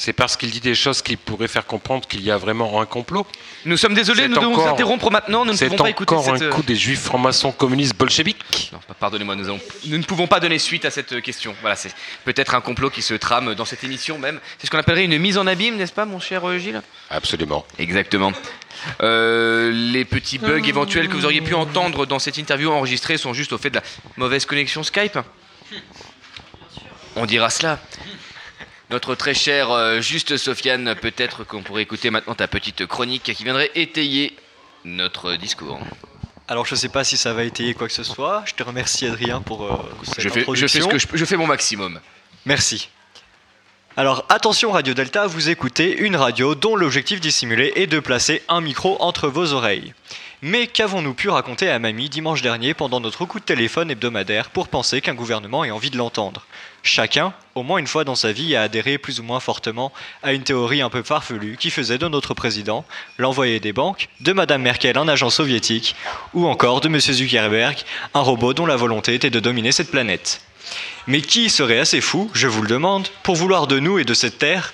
C'est parce qu'il dit des choses qui pourraient faire comprendre qu'il y a vraiment un complot Nous sommes désolés, C'est nous devons encore- interrompre maintenant. Nous ne C'est pouvons pas écouter encore cette. un coup des juifs francs-maçons communistes bolcheviques Non, pardonnez-moi, nous, avons- nous ne pouvons pas donner suite à cette question. Voilà, c'est peut-être un complot qui se trame dans cette émission même. C'est ce qu'on appellerait une mise en abîme, n'est-ce pas, mon cher euh, Gilles? Absolument. Exactement. Euh, les petits bugs éventuels que vous auriez pu entendre dans cette interview enregistrée sont juste au fait de la mauvaise connexion Skype? On dira cela. Notre très cher euh, Juste Sofiane, peut-être qu'on pourrait écouter maintenant ta petite chronique qui viendrait étayer notre discours. Alors je sais pas si ça va étayer quoi que ce soit. Je te remercie Adrien pour euh, cette Je fais, je fais ce que je, je fais mon maximum. Merci. Alors attention Radio Delta, vous écoutez une radio dont l'objectif dissimulé est de placer un micro entre vos oreilles. Mais qu'avons-nous pu raconter à Mamie dimanche dernier pendant notre coup de téléphone hebdomadaire pour penser qu'un gouvernement ait envie de l'entendre? Chacun, au moins une fois dans sa vie, a adhéré plus ou moins fortement à une théorie un peu farfelue qui faisait de notre président l'envoyé des banques, de Madame Merkel un agent soviétique, ou encore de Monsieur Zuckerberg un robot dont la volonté était de dominer cette planète. Mais qui serait assez fou, je vous le demande, pour vouloir de nous et de cette terre?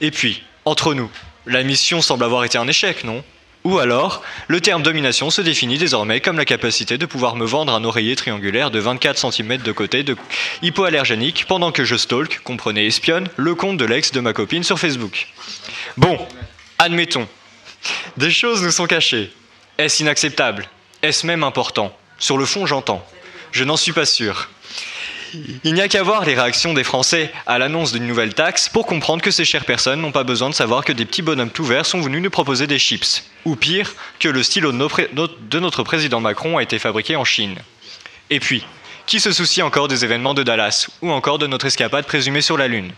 Et puis, entre nous, la mission semble avoir été un échec, non? Ou alors, le terme domination se définit désormais comme la capacité de pouvoir me vendre un oreiller triangulaire de 24 cm de côté hypoallergénique pendant que je stalk, comprenez espionne, le compte de l'ex de ma copine sur Facebook. Bon, admettons. Des choses nous sont cachées. Est-ce inacceptable? Est-ce même important? Sur le fond, j'entends. Je n'en suis pas sûr. Il n'y a qu'à voir les réactions des Français à l'annonce d'une nouvelle taxe pour comprendre que ces chères personnes n'ont pas besoin de savoir que des petits bonhommes tout verts sont venus nous proposer des chips. Ou pire, que le stylo de, notre président Macron a été fabriqué en Chine. Et puis, qui se soucie encore des événements de Dallas ou encore de notre escapade présumée sur la Lune?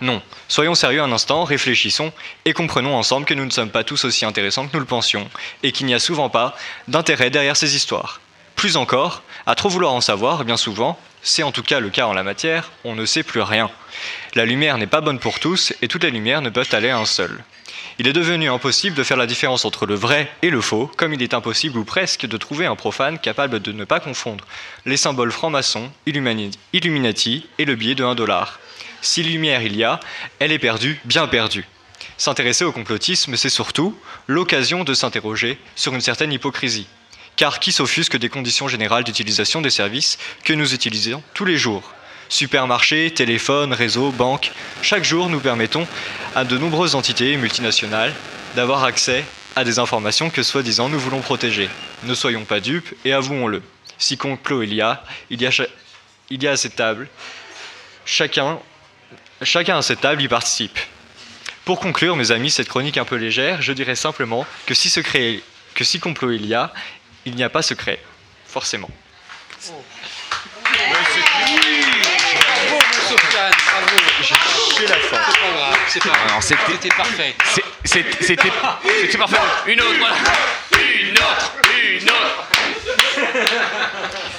Non, soyons sérieux un instant, réfléchissons et comprenons ensemble que nous ne sommes pas tous aussi intéressants que nous le pensions et qu'il n'y a souvent pas d'intérêt derrière ces histoires. Plus encore, à trop vouloir en savoir, bien souvent, c'est en tout cas le cas en la matière, on ne sait plus rien. La lumière n'est pas bonne pour tous et toutes les lumières ne peuvent aller à un seul. Il est devenu impossible de faire la différence entre le vrai et le faux, comme il est impossible ou presque de trouver un profane capable de ne pas confondre les symboles francs-maçons, Illumani- Illuminati et le billet de 1 dollar. Si lumière il y a, elle est perdue, bien perdue. S'intéresser au complotisme, c'est surtout l'occasion de s'interroger sur une certaine hypocrisie. Car qui s'offusque des conditions générales d'utilisation des services que nous utilisons tous les jours Supermarchés, téléphones, réseaux, banques, chaque jour nous permettons à de nombreuses entités multinationales d'avoir accès à des informations que soi-disant nous voulons protéger. Ne soyons pas dupes et avouons-le. Si complot il y a, il y a, à cette table, chacun, à cette table y participe. Pour conclure, mes amis, cette chronique un peu légère, je dirais simplement que si complot il y a, il n'y a pas secret, forcément. J'ai la fin. C'est pas grave, c'est pas grave. Alors, c'était- parfait. C'était parfait. Une autre, voilà. Une autre, une autre.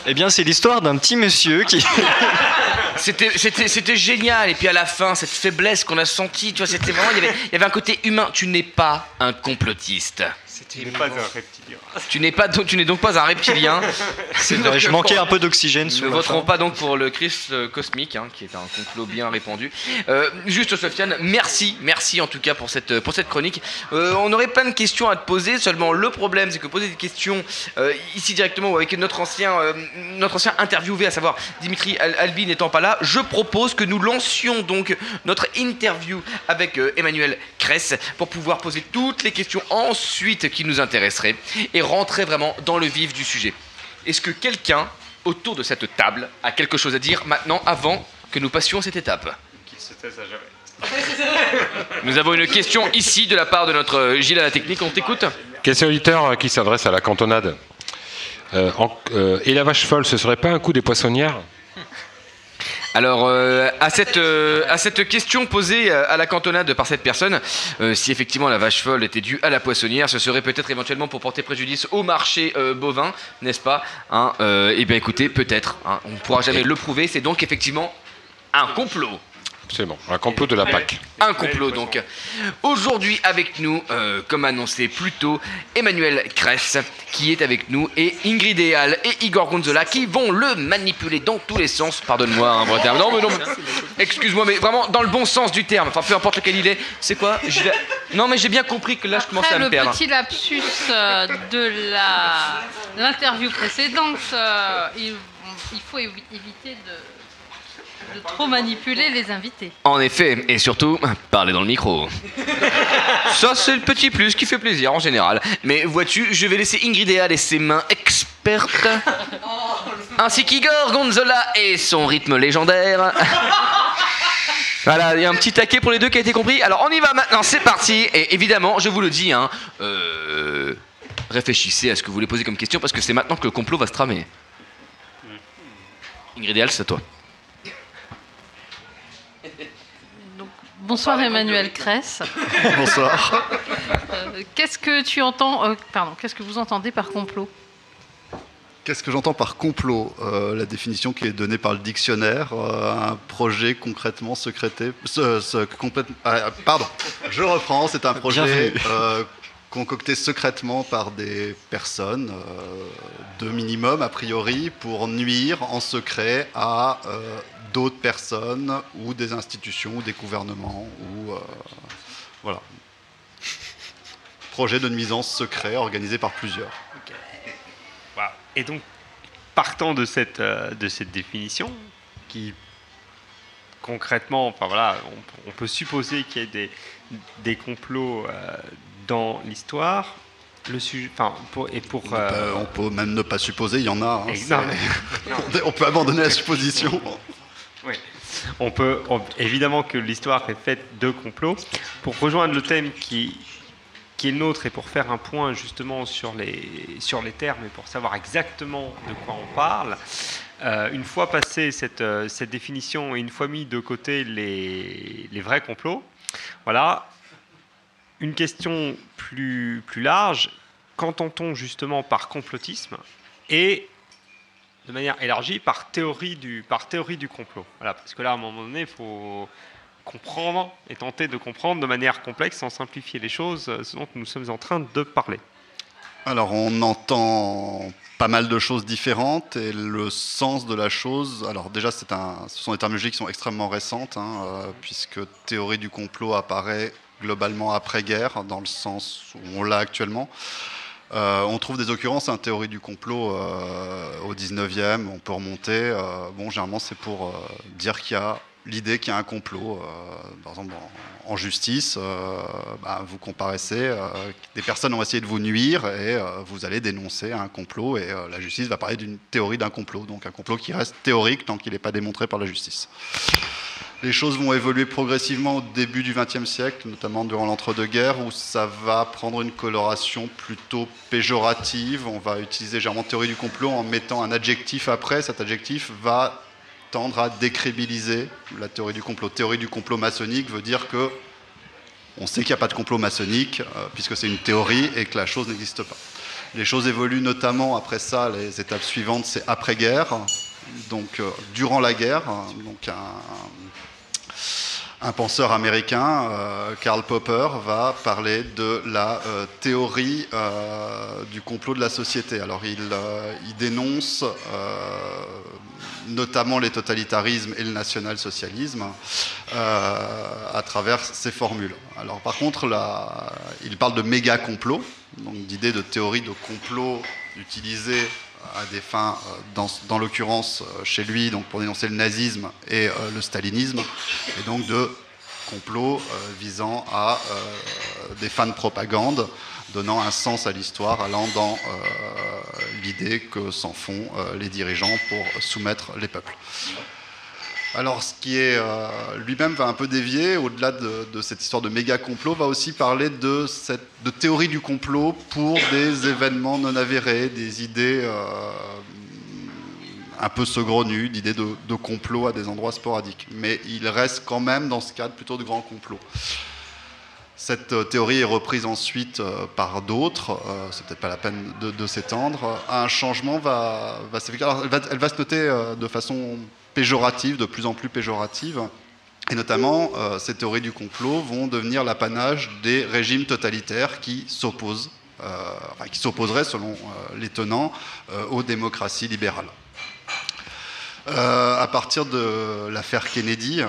Eh bien, c'est l'histoire d'un petit monsieur qui. [laughs] C'était- génial. Et puis à la fin, cette faiblesse qu'on a sentie, tu vois, c'était vraiment. Il y, avait, il y avait un côté humain. Tu n'es pas un complotiste. Tu n'es pas un reptilien. Tu n'es pas donc, tu n'es donc pas un reptilien. [laughs] C'est vrai, je manquais un peu d'oxygène sous Nous ne voterons pas donc pour le Christ euh, cosmique, hein, qui est un complot bien répandu. Euh, juste Sofiane, merci, merci en tout cas pour cette, pour cette chronique. Euh, on aurait plein de questions à te poser, seulement le problème c'est que poser des questions euh, ici directement ou avec notre ancien, euh, notre ancien interviewé, à savoir Dimitri Al- Albi n'étant pas là, je propose que nous lancions donc notre interview avec euh, Emmanuel Kress pour pouvoir poser toutes les questions ensuite qui nous intéresseraient et rentrer vraiment dans le vif du sujet. Est-ce que quelqu'un autour de cette table a quelque chose à dire maintenant avant que nous passions à cette étape? Qu'il se taise à jamais. [laughs] Nous avons une question ici de la part de notre Gilles à la technique, on t'écoute Question auditeur euh, qui s'adresse à la cantonade. Euh, en- euh, et la vache folle, ce serait pas un coup des poissonnières? Alors, euh, à, cette, euh, à cette question posée euh, à la cantonade par cette personne, si effectivement la vache folle était due à la poissonnière, ce serait peut-être éventuellement pour porter préjudice au marché bovin, n'est-ce pas hein, Eh bien écoutez, peut-être. hein, on ne pourra jamais le prouver. C'est donc effectivement un complot. Absolument, un complot de la PAC. Un complot donc. Aujourd'hui avec nous, euh, comme annoncé plus tôt, Emmanuel Kress qui est avec nous et Ingrid Eal et Igor Gonzola qui vont le manipuler dans tous les sens. Pardonne-moi un vrai terme. Non mais non, excuse-moi mais vraiment dans le bon sens du terme. Enfin peu importe lequel il est. C'est quoi? Je vais- Non mais j'ai bien compris que là je commençais à me le perdre. petit lapsus euh, de la l'interview précédente, euh, il, il faut évi- éviter de, de trop manipuler les invités. En effet, et surtout, parler dans le micro. [laughs] Ça, c'est le petit plus qui fait plaisir en général. Mais vois-tu, je vais laisser Ingrid Eal et ses mains expertes, ainsi qu'Igor Gonzola et son rythme légendaire. [laughs] Voilà, il y a un petit taquet pour les deux qui a été compris. Alors, on y va maintenant, c'est parti. Et évidemment, je vous le dis, hein, euh, réfléchissez à ce que vous voulez poser comme question parce que c'est maintenant que le complot va se tramer. Ingrid c'est à toi. Bonsoir Emmanuel Kress. [laughs] Bonsoir. Euh, qu'est-ce que tu entends euh, Pardon, qu'est-ce que vous entendez par complot? Qu'est-ce que j'entends par complot? Euh, La définition qui est donnée par le dictionnaire, euh, un projet concrètement secrété. ce- ce- complète- pardon, je reprends, c'est un projet euh, concocté secrètement par des personnes, euh, de minimum a priori, pour nuire en secret à euh, d'autres personnes ou des institutions ou des gouvernements ou. euh, voilà. Projet de nuisance secret organisé par plusieurs. Et donc, partant de cette, euh, de cette définition, qui concrètement, enfin voilà, on, on peut supposer qu'il y ait des, des complots euh, dans l'histoire. Le sujet, enfin, pour, et pour. On, euh, peut, on peut même ne pas supposer, il y en a. hein, non, [laughs] on peut abandonner la supposition. [laughs] Oui. On peut on- évidemment que l'histoire est faite de complots. Pour rejoindre le thème qui qui est le nôtre et pour faire un point justement sur les sur les termes et pour savoir exactement de quoi on parle. euh, une fois passé cette, euh, cette définition et une fois mis de côté les, les vrais complots, voilà, une question plus, plus large, qu'entend-on justement par complotisme et de manière élargie par théorie du, par théorie du complot? Voilà, parce que là, à un moment donné, il faut comprendre et tenter de comprendre de manière complexe, sans simplifier les choses, ce dont nous sommes en train de parler. Alors on entend pas mal de choses différentes et le sens de la chose. Alors déjà, un, ce sont des terminologies qui sont extrêmement récentes, hein, euh, puisque théorie du complot apparaît globalement après-guerre, dans le sens où on l'a actuellement. Euh, on trouve des occurrences, un théorie du complot euh, au 19e, on peut remonter. euh, bon, généralement, c'est pour dire qu'il y a l'idée qu'il y a un complot. par exemple, en, justice, bah, vous comparaissez, des personnes ont essayé de vous nuire et vous allez dénoncer un complot et la justice va parler d'une théorie d'un complot. Donc un complot qui reste théorique tant qu'il n'est pas démontré par la justice. Les choses vont évoluer progressivement au début du XXe siècle, notamment durant l'entre-deux-guerres, où ça va prendre une coloration plutôt péjorative. On va utiliser généralement théorie du complot en mettant un adjectif après. Cet adjectif va tendre à décrédibiliser la théorie du complot. Théorie du complot maçonnique veut dire que on sait qu'il n'y a pas de complot maçonnique, euh, puisque c'est une théorie et que la chose n'existe pas. Les choses évoluent notamment après ça, les étapes suivantes, c'est après-guerre, donc euh, durant la guerre, hein, donc un, un penseur américain, euh, Karl Popper, va parler de la euh, théorie euh, du complot de la société. Alors il, dénonce notamment les totalitarismes et le national-socialisme à travers ces formules. Alors par contre, il parle de méga complot, donc d'idée de théorie de complot utilisée à des fins, euh, dans, l'occurrence euh, chez lui, donc pour dénoncer le nazisme et euh, le stalinisme, et donc de complot euh, visant à euh, des fins de propagande, donnant un sens à l'histoire, allant dans euh, l'idée que s'en font euh, les dirigeants pour soumettre les peuples. Alors, ce qui est euh, lui-même va un peu dévier, au-delà de, cette histoire de méga complot, va aussi parler de, cette, théorie du complot pour des événements non avérés, des idées euh, un peu saugrenues, d'idées de, complot à des endroits sporadiques. Mais il reste quand même dans ce cadre plutôt de grands complots. Cette euh, théorie est reprise ensuite par d'autres, c'est peut-être pas la peine de, s'étendre. Un changement va, va s'effectuer. Elle, va, se noter de façon péjorative, de plus en plus péjorative. Et notamment, euh, ces théories du complot vont devenir l'apanage des régimes totalitaires qui s'opposent, euh, enfin, qui s'opposeraient, selon euh, les tenants, aux démocraties libérales. À partir de l'affaire Kennedy,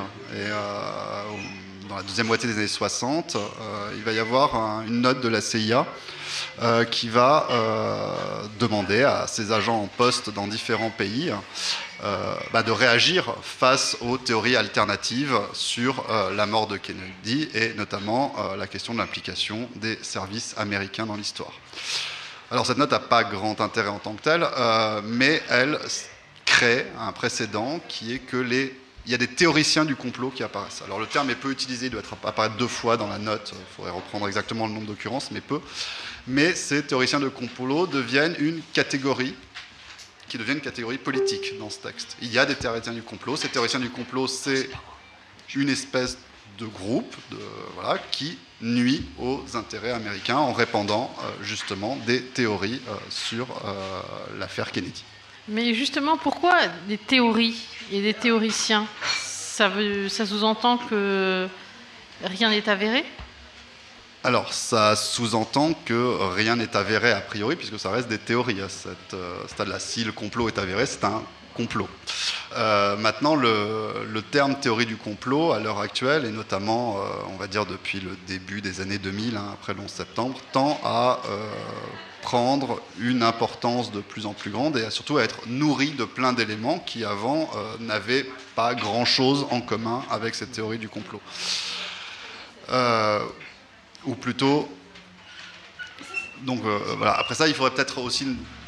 dans la deuxième moitié des années 60, euh, il va y avoir un- une note de la CIA qui va demander à ses agents en poste dans différents pays bah, de réagir face aux théories alternatives sur euh, la mort de Kennedy et notamment euh, la question de l'implication des services américains dans l'histoire. Alors cette note n'a pas grand intérêt en tant que telle, euh, mais elle crée un précédent qui est que les il y a des théoriciens du complot qui apparaissent. Alors le terme est peu utilisé, il doit être apparaître deux fois dans la note, il faudrait reprendre exactement le nombre d'occurrences, mais peu. Mais ces théoriciens de complot deviennent une catégorie qui devient une catégorie politique dans ce texte. Il y a des théoriciens du complot. Ces théoriciens du complot, c'est une espèce de groupe voilà, qui nuit aux intérêts américains en répandant euh, justement des théories euh, sur euh, l'affaire Kennedy. Mais justement, pourquoi des théories et des théoriciens? Ça, veut, ça sous-entend que rien n'est avéré? Alors, ça sous-entend que rien n'est avéré a priori, puisque ça reste des théories à cet euh, stade-là. Si le complot est avéré, c'est un complot. Euh, maintenant, le, terme théorie du complot, à l'heure actuelle, et notamment, euh, on va dire depuis le début des années 2000, hein, après le 11 septembre, tend à prendre une importance de plus en plus grande et surtout à être nourri de plein d'éléments qui, avant, n'avaient pas grand-chose en commun avec cette théorie du complot. Euh, ou plutôt. Donc euh, voilà. Après ça, il faudrait peut-être aussi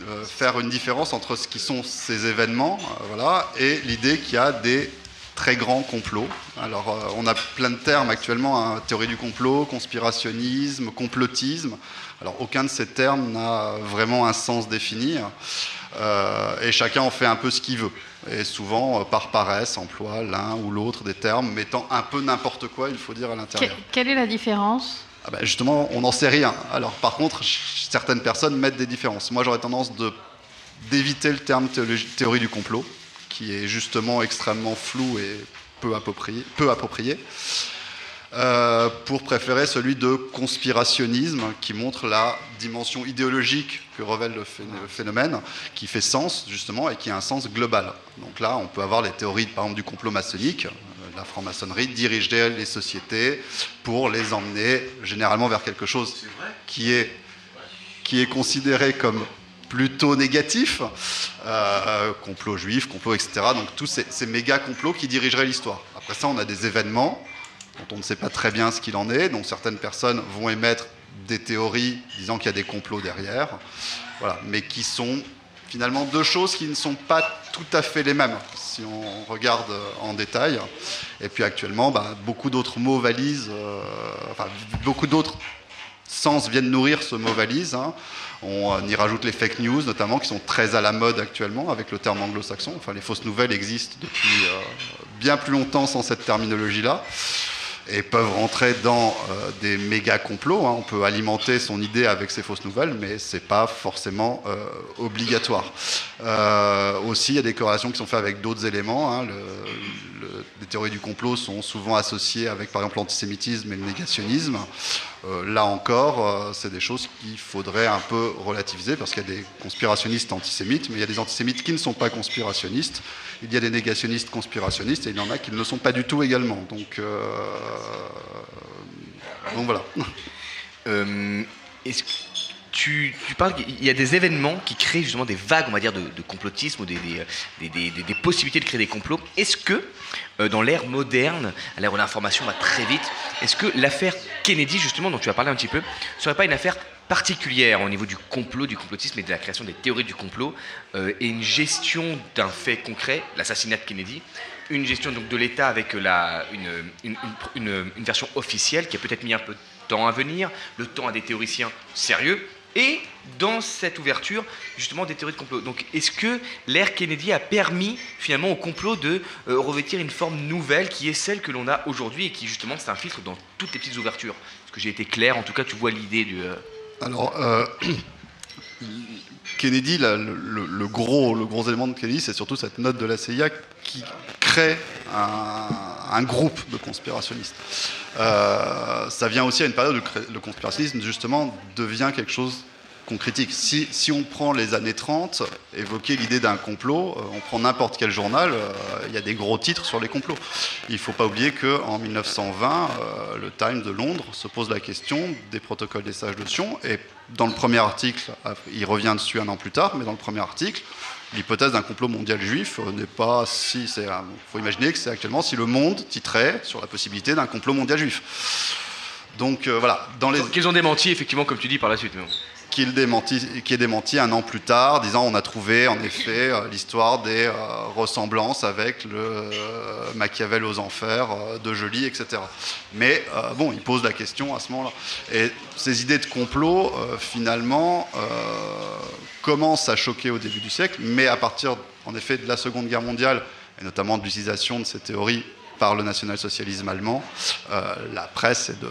euh, faire une différence entre ce qui sont ces événements, euh, voilà, et l'idée qu'il y a des très grands complots. Alors, euh, on a plein de termes actuellement hein, théorie du complot, conspirationnisme, complotisme. Alors, aucun de ces termes n'a vraiment un sens défini, euh, et chacun en fait un peu ce qu'il veut. Et souvent, euh, par paresse, emploie l'un ou l'autre des termes, mettant un peu n'importe quoi, il faut dire, à l'intérieur. Quelle est la différence Ah bah, justement, on n'en sait rien. Alors, par contre, certaines personnes mettent des différences. Moi, j'aurais tendance d'éviter le terme théorie du complot, qui est justement extrêmement flou et peu approprié, peu approprié euh, pour préférer celui de conspirationnisme, qui montre la dimension idéologique que révèle le phénomène, qui fait sens, justement, et qui a un sens global. Donc là, on peut avoir les théories, par exemple, du complot maçonnique. La franc-maçonnerie dirigerait les sociétés pour les emmener généralement vers quelque chose qui est, qui est considéré comme plutôt négatif, euh, complot juif, complot, etc. Donc tous ces, ces méga complots qui dirigeraient l'histoire. Après ça, on a des événements dont on ne sait pas très bien ce qu'il en est, dont certaines personnes vont émettre des théories disant qu'il y a des complots derrière, voilà, mais qui sont finalement deux choses qui ne sont pas tout à fait les mêmes si on regarde euh, en détail. Et puis actuellement, bah, beaucoup d'autres mots valises, euh, beaucoup d'autres sens viennent nourrir ce mot valise. hein. On euh, y rajoute les fake news, notamment, qui sont très à la mode actuellement avec le terme anglo-saxon. Enfin, les fausses nouvelles existent depuis bien plus longtemps sans cette terminologie-là et peuvent rentrer dans euh, des méga complots. hein. On peut alimenter son idée avec ces fausses nouvelles, mais c'est pas forcément euh, obligatoire. Euh, aussi, il y a des corrélations qui sont faites avec d'autres éléments. hein. Le- le- les théories du complot sont souvent associées avec, par exemple, l'antisémitisme et le négationnisme. Euh, là encore, euh, c'est des choses qu'il faudrait un peu relativiser parce qu'il y a des conspirationnistes antisémites, mais il y a des antisémites qui ne sont pas conspirationnistes. Il y a des négationnistes conspirationnistes et il y en a qui ne le sont pas du tout également. Donc, euh, voilà. Tu, parles qu'il y a des événements qui créent justement des vagues, on va dire, de, complotisme ou des, des, possibilités de créer des complots. Est-ce que, euh, dans l'ère moderne, à l'ère où l'information va très vite, est-ce que l'affaire Kennedy, justement, dont tu as parlé un petit peu, serait pas une affaire particulière au niveau du complot, du complotisme et de la création des théories du complot, euh, et une gestion d'un fait concret, l'assassinat de Kennedy, une gestion donc de l'État avec la, une version officielle qui a peut-être mis un peu de temps à venir, le temps à des théoriciens sérieux, et dans cette ouverture, justement, des théories de complot. Donc, est-ce que l'ère Kennedy a permis, finalement, au complot de euh, revêtir une forme nouvelle qui est celle que l'on a aujourd'hui et qui, justement, s'infiltre dans toutes les petites ouvertures? Est-ce que j'ai été clair? En tout cas, tu vois l'idée du. euh, Alors, euh, Kennedy, le, gros, le gros élément de Kennedy, c'est surtout cette note de la CIA qui crée un, groupe de conspirationnistes. Euh, ça vient aussi à une période où le conspirationnisme, justement, devient quelque chose qu'on critique. Si, on prend les années 30, évoquer l'idée d'un complot, euh, on prend n'importe quel journal, euh, il y a des gros titres sur les complots. Il ne faut pas oublier qu'en 1920, euh, le Times de Londres se pose la question des protocoles des sages de Sion, et dans le premier article, il revient dessus un an plus tard, mais dans le premier article, l'hypothèse d'un complot mondial juif n'est pas si... Il faut imaginer que c'est actuellement si le monde titrait sur la possibilité d'un complot mondial juif. Donc voilà, dans les... Qu'ils ont démenti, effectivement, comme tu dis, par la suite. mais. Qui est démenti un an plus tard, disant on a trouvé en effet euh, l'histoire des euh, ressemblances avec le euh, Machiavel aux enfers de Joly, etc. Mais bon, il pose la question à ce moment-là. Et ces idées de complot, finalement, commencent à choquer au début du siècle, mais à partir, en effet, de la Seconde Guerre mondiale, et notamment de l'utilisation de ces théories par le national-socialisme allemand, euh, la presse est de,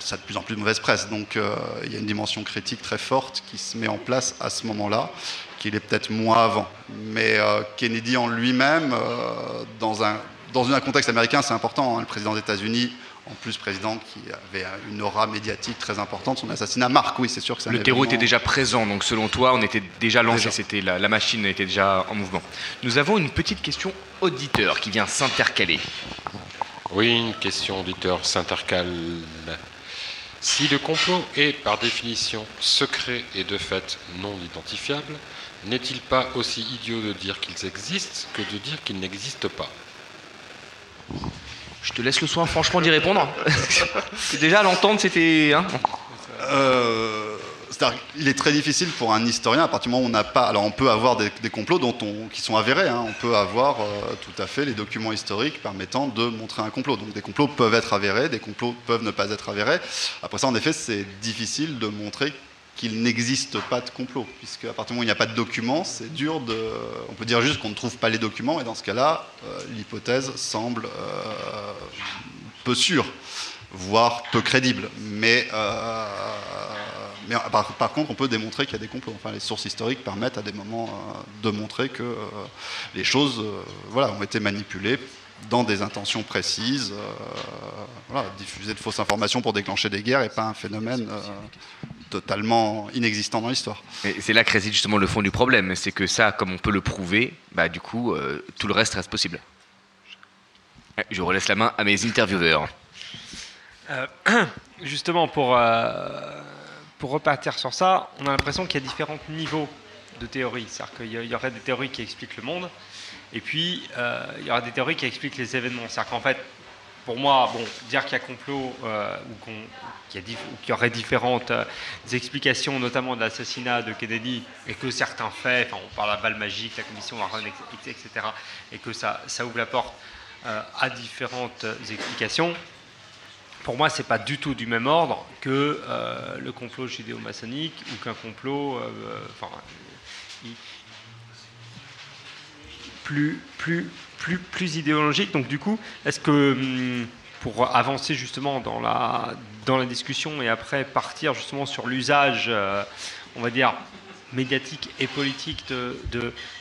ça a de plus en plus de mauvaise presse. Donc euh, il y a une dimension critique très forte qui se met en place à ce moment-là, qu'il est peut-être moins avant. Mais euh, Kennedy en lui-même, dans, un, dans un contexte américain, c'est important. hein. le président des États-Unis, en plus président qui avait une aura médiatique très importante, son assassinat marque, oui, c'est sûr que un Le terreau était déjà présent, donc selon toi, on était déjà lancé, c'était la, la machine était déjà en mouvement. Nous avons une petite question auditeur qui vient s'intercaler. Oui, une question auditeur s'intercale. Si le complot est par définition secret et de fait non identifiable, n'est-il pas aussi idiot de dire qu'ils existent que de dire qu'ils n'existent pas? Je te laisse le soin, franchement, d'y répondre. [laughs] déjà, à l'entendre, c'était. hein Euh, qu'il est très difficile pour un historien, à partir du moment où on n'a pas. Alors, on peut avoir des, complots dont on, qui sont avérés. hein. On peut avoir euh, tout à fait les documents historiques permettant de montrer un complot. Donc, des complots peuvent être avérés, des complots peuvent ne pas être avérés. Après ça, en effet, c'est difficile de montrer qu'il n'existe pas de complot, puisque à partir du moment où il n'y a pas de documents, c'est dur de. On peut dire juste qu'on ne trouve pas les documents, et dans ce cas-là, euh, l'hypothèse semble euh, peu sûre, voire peu crédible. Mais, euh, par, contre, on peut démontrer qu'il y a des complots. Enfin, les sources historiques permettent à des moments de montrer que les choses voilà, ont été manipulées dans des intentions précises, diffuser de fausses informations pour déclencher des guerres et pas un phénomène totalement inexistant dans l'histoire. Et c'est là que réside justement le fond du problème, c'est que ça, comme on peut le prouver, bah du coup, euh, tout le reste reste possible. Je relaisse la main à mes intervieweurs. Euh, [clears throat] justement, pour, euh, pour repartir sur ça, on a l'impression qu'il y a différents niveaux de théories. C'est-à-dire qu'il y aurait des théories qui expliquent le monde, et puis euh, il y aura des théories qui expliquent les événements. C'est-à-dire qu'en fait, pour moi, bon, dire qu'il y a complot euh, ou qu'il y, aurait différentes euh, explications, notamment de l'assassinat de Kennedy, et que certains faits, enfin, on parle la balle magique, la commission Warren, etc., et que ça, ouvre la porte euh, à différentes explications. Pour moi, c'est pas du tout du même ordre que le complot judéo-maçonnique ou qu'un complot, enfin, plus, plus, plus, idéologique. Donc du coup, est-ce que hum, pour avancer justement dans la, dans la discussion et après partir justement sur l'usage, euh, on va dire, médiatique et politique de,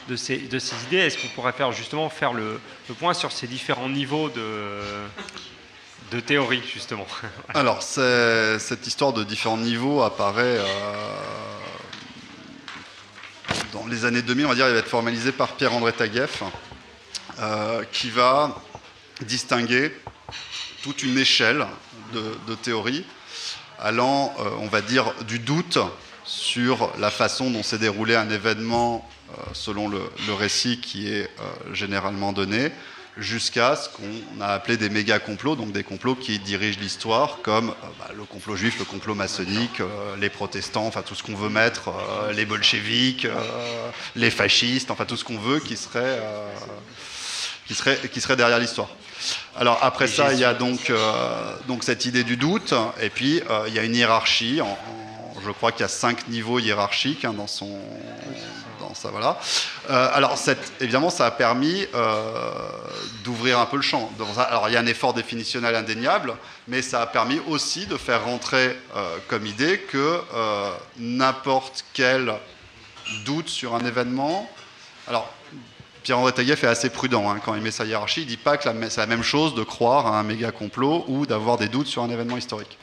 de, ces, de ces idées, est-ce qu'on pourrait faire justement faire le, le point sur ces différents niveaux de, théorie justement? Alors, cette histoire de différents niveaux apparaît euh, dans les années 2000, on va dire, il va être formalisé par Pierre-André Taguieff, euh, qui va distinguer toute une échelle de, théories allant, euh, on va dire, du doute sur la façon dont s'est déroulé un événement euh, selon le, récit qui est généralement donné, jusqu'à ce qu'on a appelé des méga complots, donc des complots qui dirigent l'histoire, comme bah, le complot juif, le complot maçonnique, les protestants, enfin tout ce qu'on veut mettre, les bolcheviques, les fascistes, enfin tout ce qu'on veut qui serait, qui serait, qui serait derrière l'histoire. Alors après ça, il y a donc, euh, donc cette idée du doute, et puis euh, il y a une hiérarchie en, en je crois qu'il y a cinq niveaux hiérarchiques hein, dans son, dans ça voilà. Euh, alors cette, évidemment, ça a permis d'ouvrir un peu le champ. Alors il y a un effort définitionnel indéniable, mais ça a permis aussi de faire rentrer comme idée que n'importe quel doute sur un événement. Alors Pierre-André Taguieff est assez prudent hein, quand il met sa hiérarchie. Il dit pas que c'est la même chose de croire à un méga complot ou d'avoir des doutes sur un événement historique.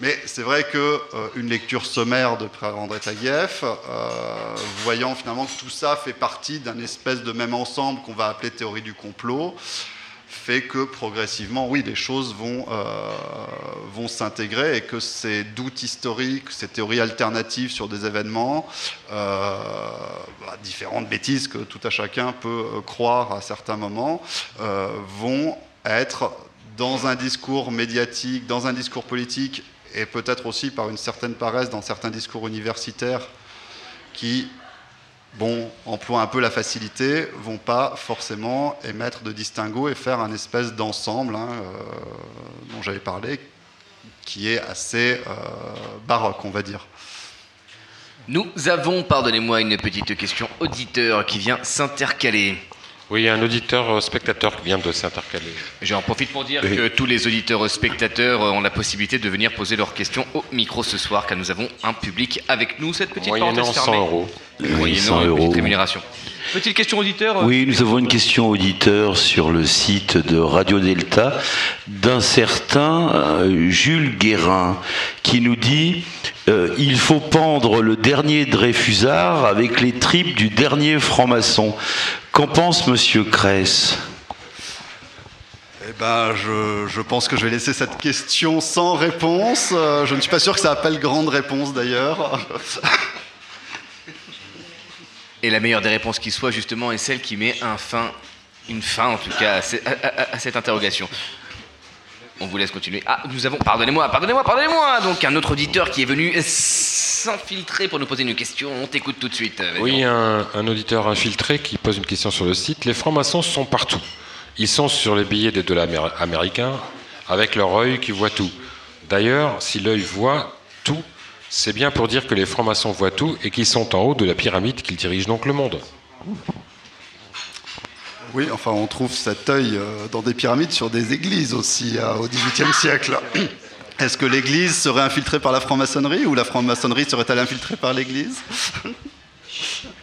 Mais c'est vrai qu'une lecture sommaire de Pierre-André Taguieff, euh, voyant finalement que tout ça fait partie d'un espèce de même ensemble qu'on va appeler théorie du complot, fait que progressivement, oui, les choses vont, euh, vont s'intégrer et que ces doutes historiques, ces théories alternatives sur des événements, euh, bah, différentes bêtises que tout à chacun peut euh, croire à certains moments, vont être dans un discours médiatique, dans un discours politique et peut-être aussi par une certaine paresse dans certains discours universitaires qui bon, emploient un peu la facilité, vont pas forcément émettre de distinguo et faire un espèce d'ensemble hein, euh, dont j'avais parlé, qui est assez euh, baroque, on va dire. Nous avons, pardonnez-moi, une petite question auditeur qui vient s'intercaler. Oui, un auditeur euh, spectateur qui vient de s'intercaler. J'en profite pour dire Oui. que tous les auditeurs euh, spectateurs euh, ont la possibilité de venir poser leurs questions au micro ce soir, car nous avons un public avec nous. Cette petite Moyennant parenthèse 100 fermée. euros. Moyennant 100 une petite euros. rémunération. Petite question auditeur. Oui, nous avons une question auditeur sur le site de Radio Delta d'un certain Jules Guérin qui nous dit euh, il faut pendre le dernier Dreyfusard avec les tripes du dernier franc-maçon. Qu'en pense Monsieur Kress? Eh ben, je, je pense que je vais laisser cette question sans réponse. Euh, je ne suis pas sûr que ça appelle grande réponse d'ailleurs. [laughs] Et la meilleure des réponses qui soit, justement, est celle qui met un fin, une fin en tout cas, à, ce- à- à- à cette interrogation. On vous laisse continuer. Ah, nous avons, pardonnez-moi, pardonnez-moi, pardonnez-moi Donc, un autre auditeur qui est venu s'infiltrer pour nous poser une question. On t'écoute tout de suite. euh, Oui, un, un auditeur infiltré qui pose une question sur le site. Les francs-maçons sont partout. Ils sont sur les billets des dollars améri- américains avec leur œil qui voit tout. D'ailleurs, si l'œil voit tout, c'est bien pour dire que les francs-maçons voient tout et qu'ils sont en haut de la pyramide qu'ils dirigent donc le monde. Oui, enfin, on trouve cet œil euh, dans des pyramides sur des églises aussi euh, au XVIIIe [laughs] siècle. Est-ce que l'église serait infiltrée par la franc-maçonnerie ou la franc-maçonnerie serait-elle infiltrée par l'église? [laughs]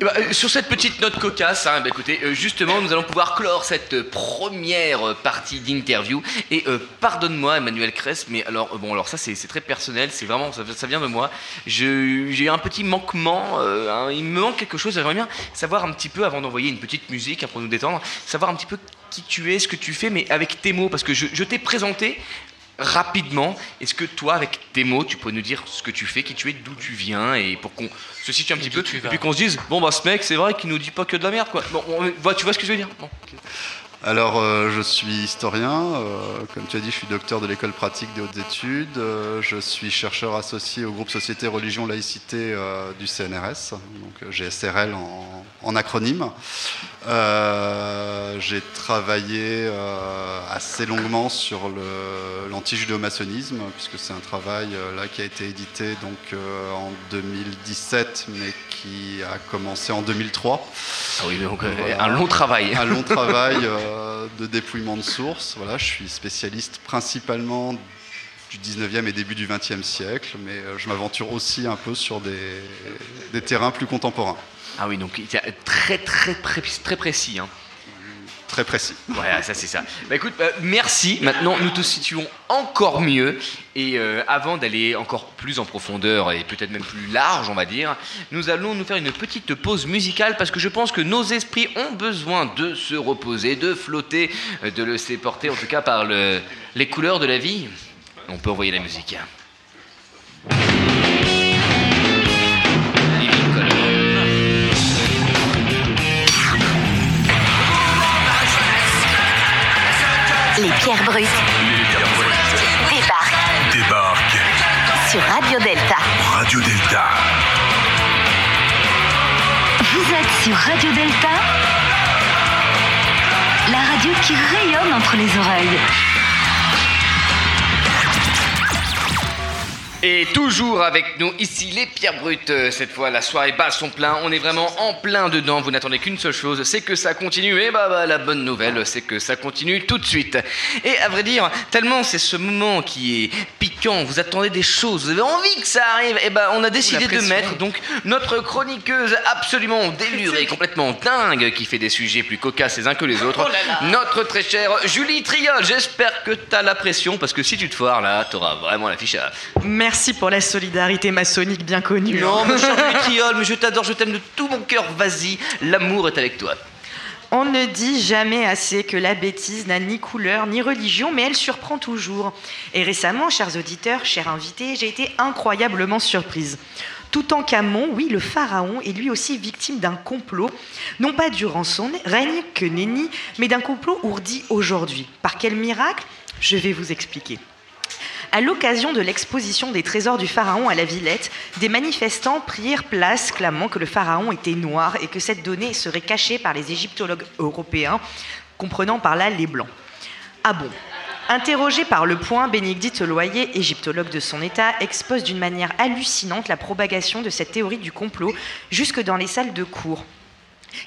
Eh ben, euh, sur cette petite note cocasse, hein, bah, écoutez, euh, justement, nous allons pouvoir clore cette euh, première partie d'interview. Et pardonne-moi, Emmanuel Kress, mais alors, bon, alors ça, c'est très personnel, c'est vraiment, ça, vient de moi. J'ai eu un petit manquement, hein, il me manque quelque chose. J'aimerais bien savoir un petit peu, avant d'envoyer une petite musique hein, pour nous détendre, savoir un petit peu qui tu es, ce que tu fais, mais avec tes mots, parce que je t'ai présenté rapidement. Est-ce que toi, avec tes mots, tu pourrais nous dire ce que tu fais, qui tu es, d'où tu viens, et pour qu'on se situe un petit peu, et puis qu'on se dise, bon bah ce mec, c'est vrai qu'il nous dit pas que de la merde, quoi. Bon, on- tu vois ce que je veux dire? Bon. Alors, euh, je suis historien. euh, comme tu as dit, je suis docteur de l'école pratique des hautes études. euh, je suis chercheur associé au groupe Société Religion Laïcité euh, du CNRS, donc GSRL en, en acronyme. Euh, J'ai travaillé euh, assez longuement sur l'anti-judéo-maçonnisme, puisque c'est un travail euh, là qui a été édité donc en 2017, mais qui a commencé en 2003. Ah oui, donc un long travail. Un long travail [laughs] de dépouillement de sources. Voilà, je suis spécialiste principalement du 19e et début du 20e siècle, mais je m'aventure aussi un peu sur des, des terrains plus contemporains. Ah oui, donc très très pré- très précis. Hein. Très précis. Voilà, ça c'est ça. Bah écoute, euh, merci. Maintenant, nous te situons encore mieux. Et euh, avant d'aller encore plus en profondeur et peut-être même plus large, on va dire, nous allons nous faire une petite pause musicale parce que je pense que nos esprits ont besoin de se reposer, de flotter, euh, de laisser porter en tout cas par le- les couleurs de la vie. On peut envoyer la musique. Les pierres brutes débarquent Débarque sur Radio Delta. Radio Delta. Vous êtes sur Radio Delta, la radio qui rayonne entre les oreilles. Et toujours avec nous ici les pierres brutes. Euh, Cette fois, la soirée bat son plein. On est vraiment en plein dedans. Vous n'attendez qu'une seule chose, c'est que ça continue. Et bah, bah, la bonne nouvelle, c'est que ça continue tout de suite. Et à vrai dire, tellement c'est ce moment qui est piquant. Vous attendez des choses. Vous avez envie que ça arrive. Et bah, on a décidé de mettre donc notre chroniqueuse absolument délurée, complètement dingue, qui fait des sujets plus cocasses les uns que les autres. Oh là là. Notre très chère Julie Triol. J'espère que t'as la pression parce que si tu te foires là, t'auras vraiment la fiche à. Merci pour la solidarité maçonnique bien connue. Non, hein. Julie Triol, mais je t'adore, je t'aime de tout mon cœur. Vas-y, l'amour est avec toi. On ne dit jamais assez que la bêtise n'a ni couleur ni religion, mais elle surprend toujours. Et récemment, chers auditeurs, chers invités, j'ai été incroyablement surprise. Tout en Camon, oui, le pharaon est lui aussi victime d'un complot, non pas durant son règne que nenni, mais d'un complot ourdi aujourd'hui. Par quel miracle? Je vais vous expliquer. À l'occasion de l'exposition des trésors du pharaon à la Villette, des manifestants prirent place clamant que le pharaon était noir et que cette donnée serait cachée par les égyptologues européens, comprenant par là les blancs. Ah bon? Interrogé par Le Point, Bénédicte Loyer, égyptologue de son état, expose d'une manière hallucinante la propagation de cette théorie du complot jusque dans les salles de cours.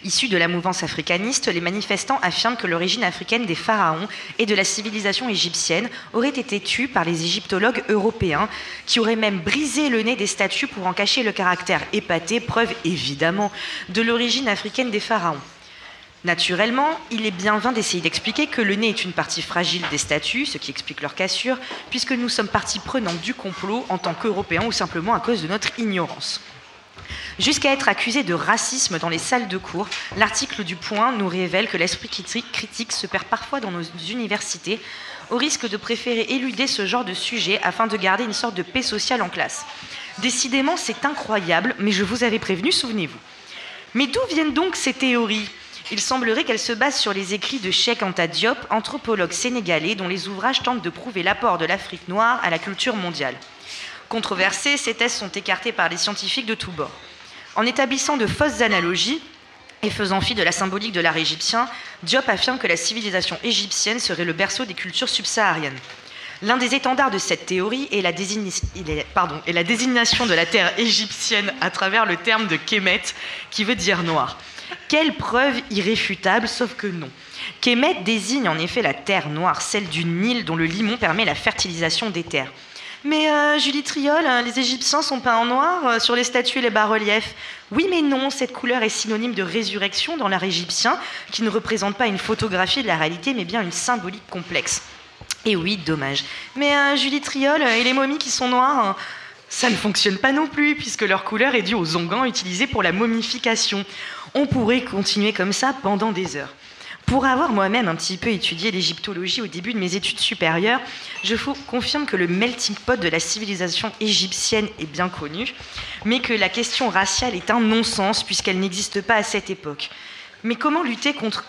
Issus de la mouvance africaniste, les manifestants affirment que l'origine africaine des pharaons et de la civilisation égyptienne aurait été tue par les égyptologues européens, qui auraient même brisé le nez des statues pour en cacher le caractère épaté, preuve évidemment de l'origine africaine des pharaons. Naturellement, il est bien vain d'essayer d'expliquer que le nez est une partie fragile des statues, ce qui explique leur cassure, puisque nous sommes partie prenante du complot en tant qu'Européens ou simplement à cause de notre ignorance. Jusqu'à être accusé de racisme dans les salles de cours, l'article du Point nous révèle que l'esprit criti- critique se perd parfois dans nos universités, au risque de préférer éluder ce genre de sujet afin de garder une sorte de paix sociale en classe. Décidément, c'est incroyable, mais je vous avais prévenu, souvenez-vous. Mais d'où viennent donc ces théories? Il semblerait qu'elles se basent sur les écrits de Cheikh Anta Diop, anthropologue sénégalais dont les ouvrages tentent de prouver l'apport de l'Afrique noire à la culture mondiale. Controversés, ces thèses sont écartées par les scientifiques de tous bords. En établissant de fausses analogies et faisant fi de la symbolique de l'art égyptien, Diop affirme que la civilisation égyptienne serait le berceau des cultures subsahariennes. L'un des étendards de cette théorie est la, désignation de la terre égyptienne à travers le terme de Kemet, qui veut dire noir. Quelle preuve irréfutable, sauf que non. Kemet désigne en effet la terre noire, celle du Nil dont le limon permet la fertilisation des terres. Mais euh, Julie Triol, hein, les Égyptiens sont peints en noir euh, sur les statues et les bas-reliefs. Oui, mais non, cette couleur est synonyme de résurrection dans l'art égyptien, qui ne représente pas une photographie de la réalité, mais bien une symbolique complexe. Et oui, dommage. Mais euh, Julie Triol et les momies qui sont noires, hein, ça ne fonctionne pas non plus, puisque leur couleur est due aux onguents utilisés pour la momification. On pourrait continuer comme ça pendant des heures. Pour avoir moi-même un petit peu étudié l'égyptologie au début de mes études supérieures, je vous confirme que le melting pot de la civilisation égyptienne est bien connu, mais que la question raciale est un non-sens puisqu'elle n'existe pas à cette époque. Mais comment lutter contre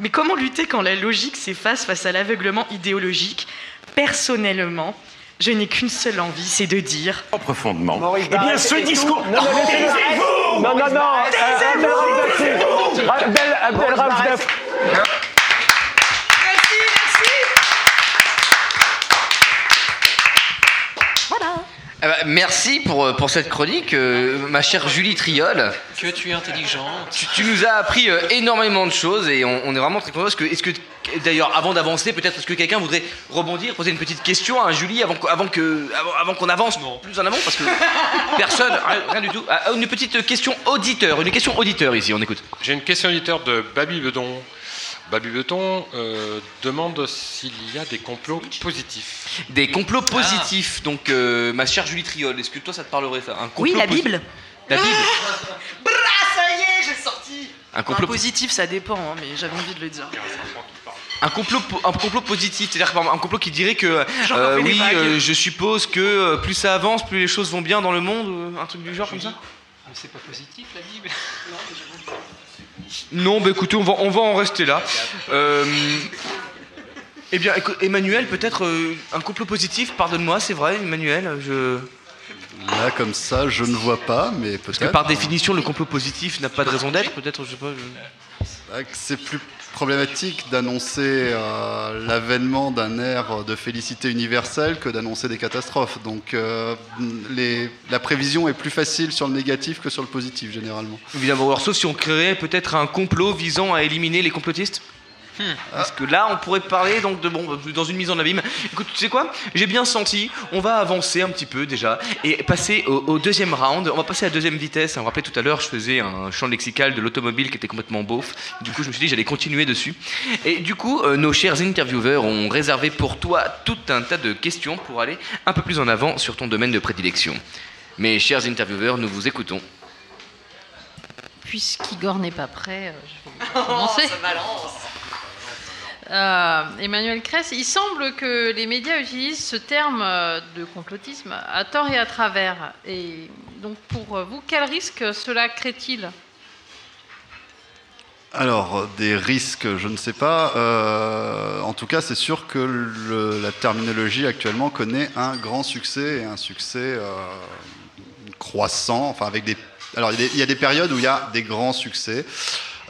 mais comment lutter quand la logique s'efface face à l'aveuglement idéologique? Personnellement, je n'ai qu'une seule envie, c'est de dire Profondément. Eh bien, ce discours. Non, non, non, Taisez-vous Non, non, non Taisez-vous Abdel- Abdel- Eh ben, merci pour, euh, pour cette chronique, euh, ma chère Julie Triol. Que tu es intelligente. Tu, tu nous as appris euh, énormément de choses et on, on est vraiment très contents. Est-ce que, est-ce que d'ailleurs, avant d'avancer, peut-être est-ce que quelqu'un voudrait rebondir, poser une petite question à Julie avant, qu'- avant que, avant, avant qu'on avance plus en avant parce que personne, rien, rien du tout. Ah, une petite question auditeur, une question auditeur ici, on écoute. J'ai une question auditeur de Babi Bedon. Babi Bedon euh, demande s'il y a des complots positifs. Des complots positifs. Donc, euh, ma chère Julie Triol, est-ce que toi ça te parlerait ça Un complot Oui, la Bible. La Bible. [laughs] Brah, ça y est, j'ai sorti Un complot- positif, ça dépend, hein, mais j'avais envie de le dire. Un complot, un complot positif, c'est-à-dire un complot qui dirait que euh, oui, euh, je suppose que euh, plus ça avance, plus les choses vont bien dans le monde, un truc du genre comme ça. Mais c'est pas positif la Bible. Non, bah écoutez, on va, on va en rester là. Euh, eh bien, Emmanuel, peut-être euh, un complot positif, pardonne-moi, c'est vrai, Emmanuel, je... Là, comme ça, je ne vois pas, mais Parce que par définition, le complot positif n'a pas de raison d'être, peut-être, je sais pas. je- C'est plus problématique d'annoncer euh, l'avènement d'un air de félicité universelle que d'annoncer des catastrophes. Donc euh, la prévision est plus facile sur le négatif que sur le positif généralement. Évidemment, sauf si on créait peut-être un complot visant à éliminer les complotistes? Hmm. Parce que là, on pourrait parler donc de bon dans une mise en abîme. Écoute, tu sais quoi? J'ai bien senti. On va avancer un petit peu déjà et passer au, au deuxième round. On va passer à la deuxième vitesse. On me rappelait tout à l'heure, je faisais un champ lexical de l'automobile qui était complètement beauf. Du coup, je me suis dit j'allais continuer dessus. Et du coup, euh, nos chers intervieweurs ont réservé pour toi tout un tas de questions pour aller un peu plus en avant sur ton domaine de prédilection. Mes chers intervieweurs, nous vous écoutons. Puisqu'Igor n'est pas prêt, euh, je vais [laughs] commencer. Euh, Emmanuel Kress, il semble que les médias utilisent ce terme euh, de complotisme à tort et à travers. Et donc pour vous, quel risque cela crée-t-il? Alors, des risques, je ne sais pas. Euh, en tout cas, c'est sûr que la terminologie actuellement connaît un grand succès et un succès croissant. Enfin, avec des. Alors, il y a des périodes où il y a des grands succès.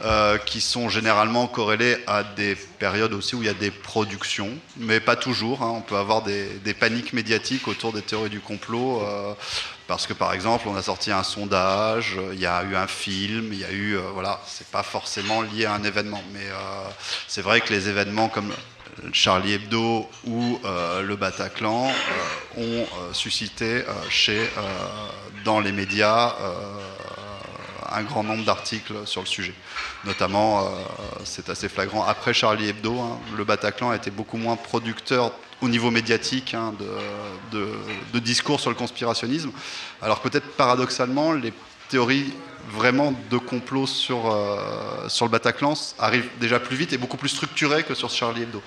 Euh, qui sont généralement corrélés à des périodes aussi où il y a des productions, mais pas toujours. hein. On peut avoir des, paniques médiatiques autour des théories du complot, euh, parce que par exemple, on a sorti un sondage, euh, il y a eu un film, il y a eu, euh, voilà, c'est pas forcément lié à un événement, mais c'est vrai que les événements comme Charlie Hebdo ou le Bataclan ont suscité chez, dans les médias un grand nombre d'articles sur le sujet. Notamment, euh, c'est assez flagrant, après Charlie Hebdo, hein, le Bataclan a été beaucoup moins producteur au niveau médiatique hein, de, discours sur le conspirationnisme, alors peut-être paradoxalement, les théories vraiment de complot sur, euh, sur le Bataclan arrivent déjà plus vite et beaucoup plus structurées que sur Charlie Hebdo.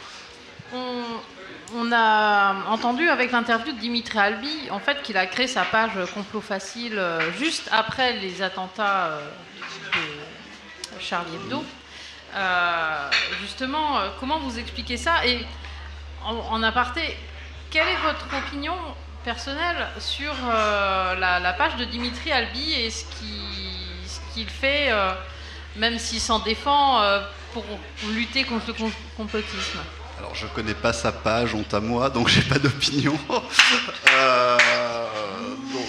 On a entendu avec l'interview de Dimitri Albi, en fait, qu'il a créé sa page Complot Facile euh, juste après les attentats euh, de Charlie Hebdo. Euh, justement, comment vous expliquez ça Et en, aparté, quelle est votre opinion personnelle sur la, page de Dimitri Albi et ce qui- ce qu'il fait, même s'il s'en défend, pour lutter contre le com- complotisme? Alors je connais pas sa page, honte à moi, donc [laughs] j'ai pas d'opinion. Euh, bon.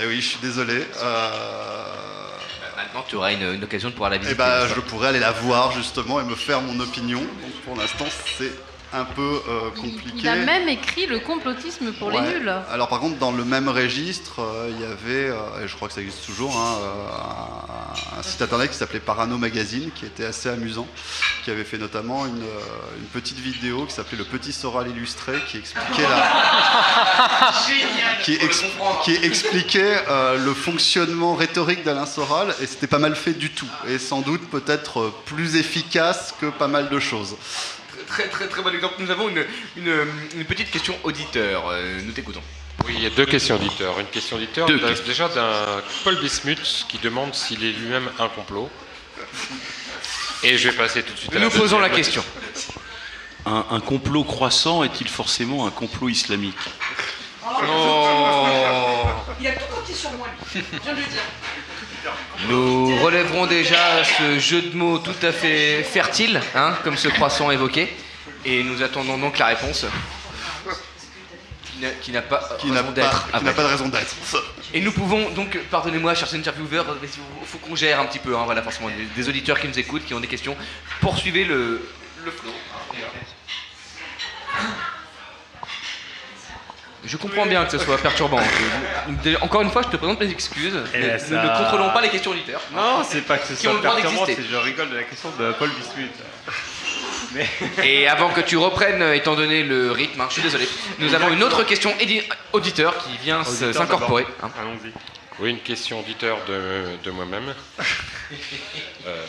Eh oui, je suis désolé. Euh, Maintenant, tu auras une, une occasion de pouvoir la Eh visiter. ben, n'est-ce je pourrais aller la voir justement et me faire mon opinion. Donc pour l'instant, c'est un peu euh, compliqué. Il a même écrit le complotisme pour Ouais. les nuls. Alors par contre, dans le même registre, euh, il y avait, euh, et je crois que ça existe toujours, hein, euh, un, un site internet qui s'appelait Parano Magazine, qui était assez amusant, qui avait fait notamment une, euh, une petite vidéo qui s'appelait Le Petit Soral illustré, qui expliquait la, [laughs] qui, ex- qui expliquait euh, le fonctionnement rhétorique d'Alain Soral, et c'était pas mal fait du tout, et sans doute peut-être euh, plus efficace que pas mal de choses. Très très très bon exemple. Nous avons une, une, une petite question auditeur. Euh, nous t'écoutons. Oui, il y a deux questions auditeurs. Une question auditeur Deux d'un- questions. déjà d'un Paul Bismuth qui demande s'il est lui-même un complot. Et je vais passer tout de suite à Nous la posons la question. Un, un complot croissant est-il forcément un complot islamique? Il a tout compté sur moi, lui. Je viens de le dire. Nous relèverons déjà ce jeu de mots tout à fait fertile, hein, comme ce croissant évoqué, et nous attendons donc la réponse. Qui n'a- pas Qui n'a pas- d'être. qui n'a pas de raison d'être. Et nous pouvons donc, pardonnez-moi, chers intervieweurs, il faut qu'on gère un petit peu, hein, voilà, forcément, des, des auditeurs qui nous écoutent, qui ont des questions. Poursuivez le, le flow. Je comprends bien que ce soit perturbant. Euh, Encore une fois, je te présente mes excuses. Eh mais ben, ça- ne contrôlons pas les questions auditeurs. Non, c'est pas que ce Qui ont soit le droit perturbant, d'exister. c'est je rigole de la question de Paul Bismuth. Mais... [laughs] Et avant que tu reprennes, euh, étant donné le rythme, hein, je suis désolé, nous avons une autre question auditeur qui vient s'incorporer. hein. Oui, une question auditeur de, de moi-même. [laughs] Euh,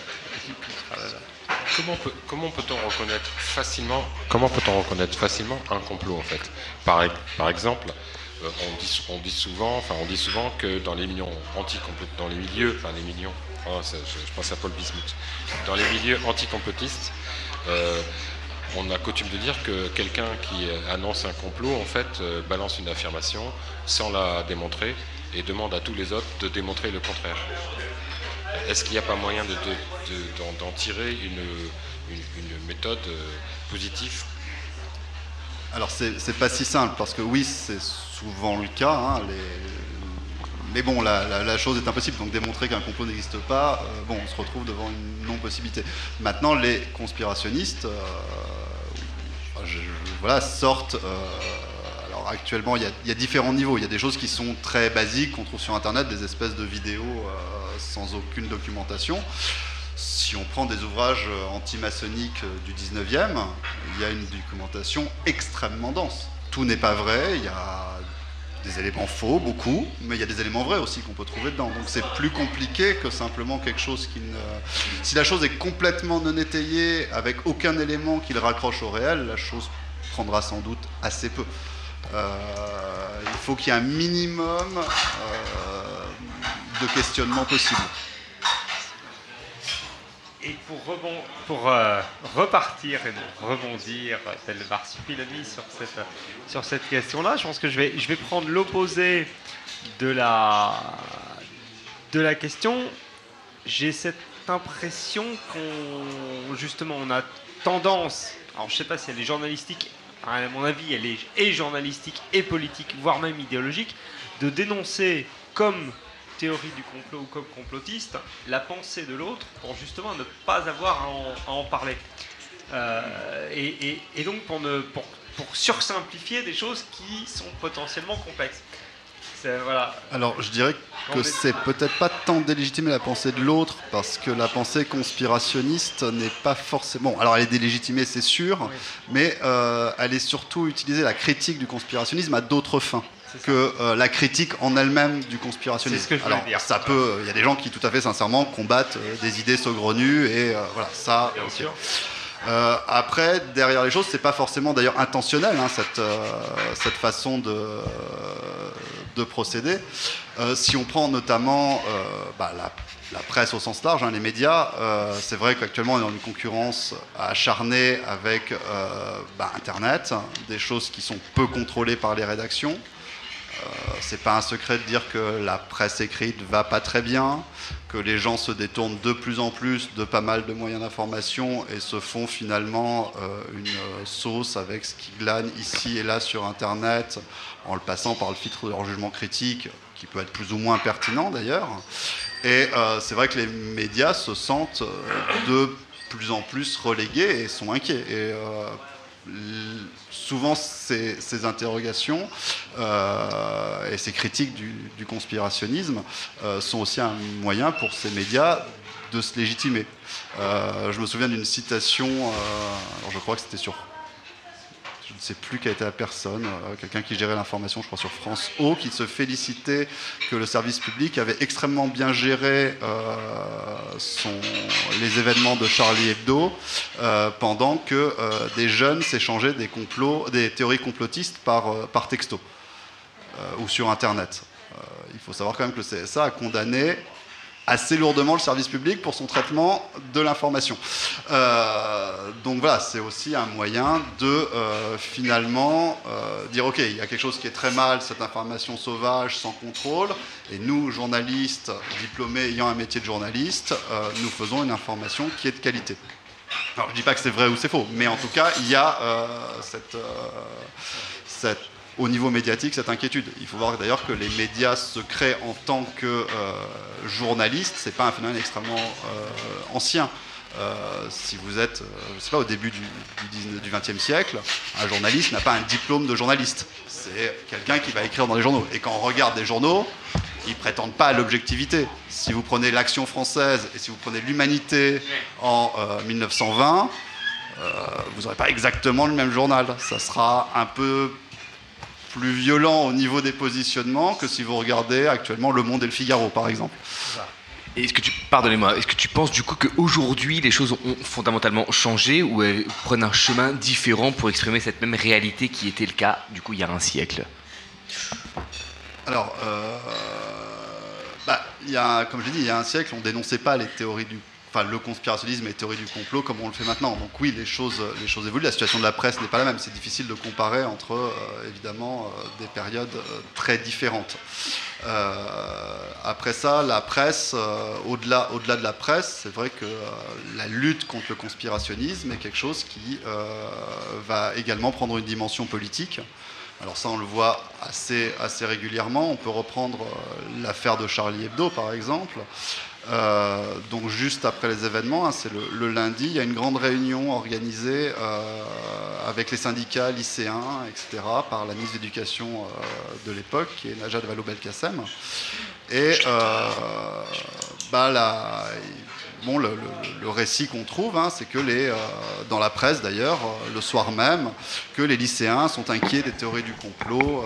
comment peut- comment peut-on reconnaître facilement un complot en fait? Par, exemple, euh, on dit, souvent, enfin on dit souvent que dans les milieux anti-complotistes, dans les milieux, enfin les millions, oh, je, pense à Paul Bismuth, dans les milieux anti-complotistes, euh, on a coutume de dire que quelqu'un qui annonce un complot, en fait, euh, balance une affirmation sans la démontrer et demande à tous les autres de démontrer le contraire. Est-ce qu'il n'y a pas moyen de- de- de- d'en d'en tirer une, méthode euh, positive? Alors c'est pas si simple parce que oui c'est souvent le cas. hein, Mais bon, la, la- chose est impossible. Donc démontrer qu'un complot n'existe pas, euh, bon, on se retrouve devant une non-possibilité. Maintenant, les conspirationnistes, euh, voilà, sortent. Actuellement, il y, a, il y a différents niveaux. Il y a des choses qui sont très basiques qu'on trouve sur Internet, des espèces de vidéos euh, sans aucune documentation. Si on prend des ouvrages euh, antimaçonniques euh, du 19e, il y a une documentation extrêmement dense. Tout n'est pas vrai, il y a des éléments faux, beaucoup, mais il y a des éléments vrais aussi qu'on peut trouver dedans. Donc c'est plus compliqué que simplement quelque chose qui ne... Si la chose est complètement non étayée, avec aucun élément qui le raccroche au réel, la chose prendra sans doute assez peu. Euh, il faut qu'il y ait un minimum euh, de questionnement possible. Et pour, euh, repartir et rebondir, tel Marsupilami sur cette, sur cette question-là, je pense que je vais, prendre l'opposé de la, question. J'ai cette impression qu'on, justement, on a tendance, alors je sais pas si elle est journalistique, à mon avis, elle est et journalistique et politique, voire même idéologique, de dénoncer comme théorie du complot ou comme complotiste la pensée de l'autre pour justement ne pas avoir à en, parler. Euh, et, donc pour, ne, pour sursimplifier des choses qui sont potentiellement complexes. Voilà. Alors, je dirais que c'est peut-être pas tant délégitimer la pensée de l'autre, parce que la pensée conspirationniste n'est pas forcément. Bon, alors elle est délégitimée, c'est sûr, mais euh, elle est surtout utilisée, la critique du conspirationnisme, à d'autres fins que euh, la critique en elle-même du conspirationnisme. C'est ce que je alors, dire. ça peut. Il y a des gens qui, tout à fait sincèrement, combattent euh, des idées saugrenues, et euh, voilà, ça. ok. Euh, après, derrière les choses, c'est pas forcément d'ailleurs intentionnel hein, cette, euh, cette façon de, euh, de procéder. Euh, si on prend notamment euh, bah, la, presse au sens large, hein, les médias, euh, c'est vrai qu'actuellement on est dans une concurrence acharnée avec bah, Internet, des choses qui sont peu contrôlées par les rédactions. C'est pas un secret de dire que la presse écrite va pas très bien, que les gens se détournent de plus en plus de pas mal de moyens d'information et se font finalement une sauce avec ce qu'ils glanent ici et là sur Internet, en le passant par le filtre de leur jugement critique, qui peut être plus ou moins pertinent d'ailleurs. Et euh, c'est vrai que les médias se sentent euh, de plus en plus relégués et sont inquiets. Et euh, souvent, ces, interrogations et ces critiques du, conspirationnisme sont aussi un moyen pour ces médias de se légitimer. Je me souviens d'une citation, alors je crois que c'était sur je ne sais plus quelle était la personne, euh, quelqu'un qui gérait l'information, je crois, sur France O, qui se félicitait que le service public avait extrêmement bien géré euh, les événements de Charlie Hebdo euh, pendant que des jeunes s'échangeaient des, complots, des théories complotistes par, par texto ou sur Internet. Il faut savoir quand même que le CSA a condamné assez lourdement le service public pour son traitement de l'information. Euh, donc voilà, c'est aussi un moyen de euh, finalement euh, dire ok, il y a quelque chose qui est très mal, cette information sauvage, sans contrôle, et nous, journalistes diplômés ayant un métier de journaliste, nous faisons une information qui est de qualité. Alors je dis pas que c'est vrai ou c'est faux, mais en tout cas, il y a cette au niveau médiatique cette inquiétude. Il faut voir d'ailleurs que les médias se créent en tant que euh, journalistes, c'est pas un phénomène extrêmement euh, ancien. Euh, si vous êtes, euh, je sais pas, au début du, 20e siècle, un journaliste n'a pas un diplôme de journaliste. C'est quelqu'un qui va écrire dans les journaux. Et quand on regarde des journaux, ils prétendent pas à l'objectivité. Si vous prenez l'Action française et si vous prenez l'Humanité en euh, 1920, euh, vous n'aurez pas exactement le même journal. Ça sera un peu plus violent au niveau des positionnements que si vous regardez actuellement Le Monde et le Figaro, par exemple. Est-ce que tu, pardonnez-moi, est-ce que tu penses du coup qu'aujourd'hui les choses ont fondamentalement changé ou elles prennent un chemin différent pour exprimer cette même réalité qui était le cas du coup il y a un siècle? Alors, euh, bah, il y a, comme je l'ai dit, il y a un siècle, on dénonçait pas les théories du, enfin, le conspirationnisme et les théories du complot comme on le fait maintenant. Donc oui, les choses, les choses évoluent. La situation de la presse n'est pas la même. C'est difficile de comparer entre, euh, évidemment, euh, des périodes euh, très différentes. Après ça, la presse, au-delà, au-delà de la presse, c'est vrai que la lutte contre le conspirationnisme est quelque chose qui va également prendre une dimension politique. Alors ça, on le voit assez, assez régulièrement. On peut reprendre l'affaire de Charlie Hebdo, par exemple. Euh, donc juste après les événements, hein, c'est le, le lundi, il y a une grande réunion organisée euh, avec les syndicats lycéens, etc., par la ministre de l'Éducation euh, de l'époque, qui est Najat Vallaud-Belkacem. Et bah, la- bon, le, le- le récit qu'on trouve, hein, c'est que les, dans la presse d'ailleurs, le soir même, que les lycéens sont inquiets des théories du complot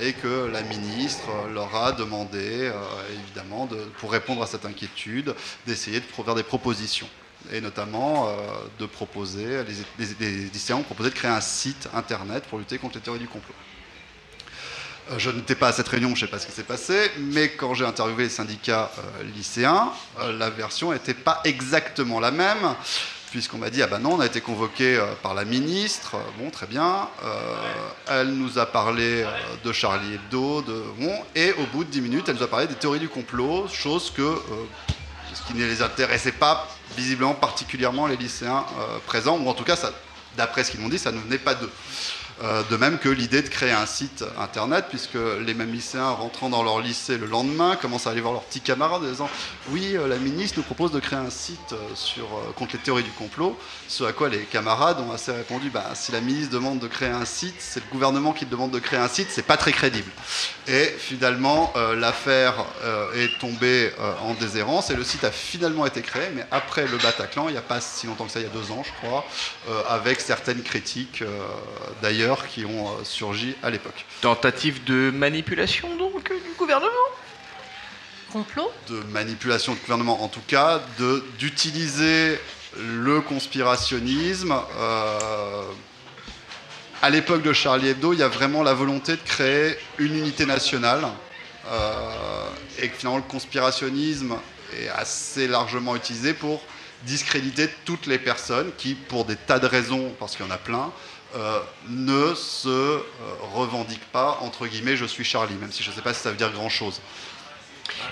et que la ministre leur a demandé, euh, évidemment, de- pour répondre à cette inquiétude, d'essayer de faire des propositions. Et notamment euh, de proposer, les, lycéens ont proposé de créer un site internet pour lutter contre les théories du complot. Euh, Je n'étais pas à cette réunion, je ne sais pas ce qui s'est passé, mais quand j'ai interviewé les syndicats lycéens, la version n'était pas exactement la même, puisqu'on m'a dit, ah ben non, on a été convoqué euh, par la ministre, bon, très bien, Euh, elle nous a parlé euh, de Charlie Hebdo, et au bout de 10 minutes, elle nous a parlé des théories du complot, chose que, ce qui ne les intéressait pas visiblement particulièrement les lycéens présents, ou en tout cas, d'après ce qu'ils m'ont dit, ça ne venait pas d'eux. Euh, de même que l'idée de créer un site internet, puisque les mêmes lycéens rentrant dans leur lycée le lendemain commencent à aller voir leurs petits camarades en disant Oui, euh, la ministre nous propose de créer un site euh, sur, contre les théories du complot. Ce à quoi les camarades ont assez répondu bah, Si la ministre demande de créer un site, c'est le gouvernement qui demande de créer un site, c'est pas très crédible. Et finalement, euh, l'affaire euh, est tombée euh, en déshérence et le site a finalement été créé, mais après le Bataclan, il n'y a pas si longtemps que ça, il y a deux ans, je crois, euh, avec certaines critiques euh, d'ailleurs qui ont euh, surgi à l'époque. Tentative de manipulation donc du gouvernement? Complot? De manipulation du gouvernement, en tout cas, de- d'utiliser le conspirationnisme. À l'époque de Charlie Hebdo, il y a vraiment la volonté de créer une unité nationale. euh, et que finalement, le conspirationnisme est assez largement utilisé pour discréditer toutes les personnes qui, pour des tas de raisons, parce qu'il y en a plein, euh, ne se euh, revendiquent pas, entre guillemets, je suis Charlie, même si je ne sais pas si ça veut dire grand-chose.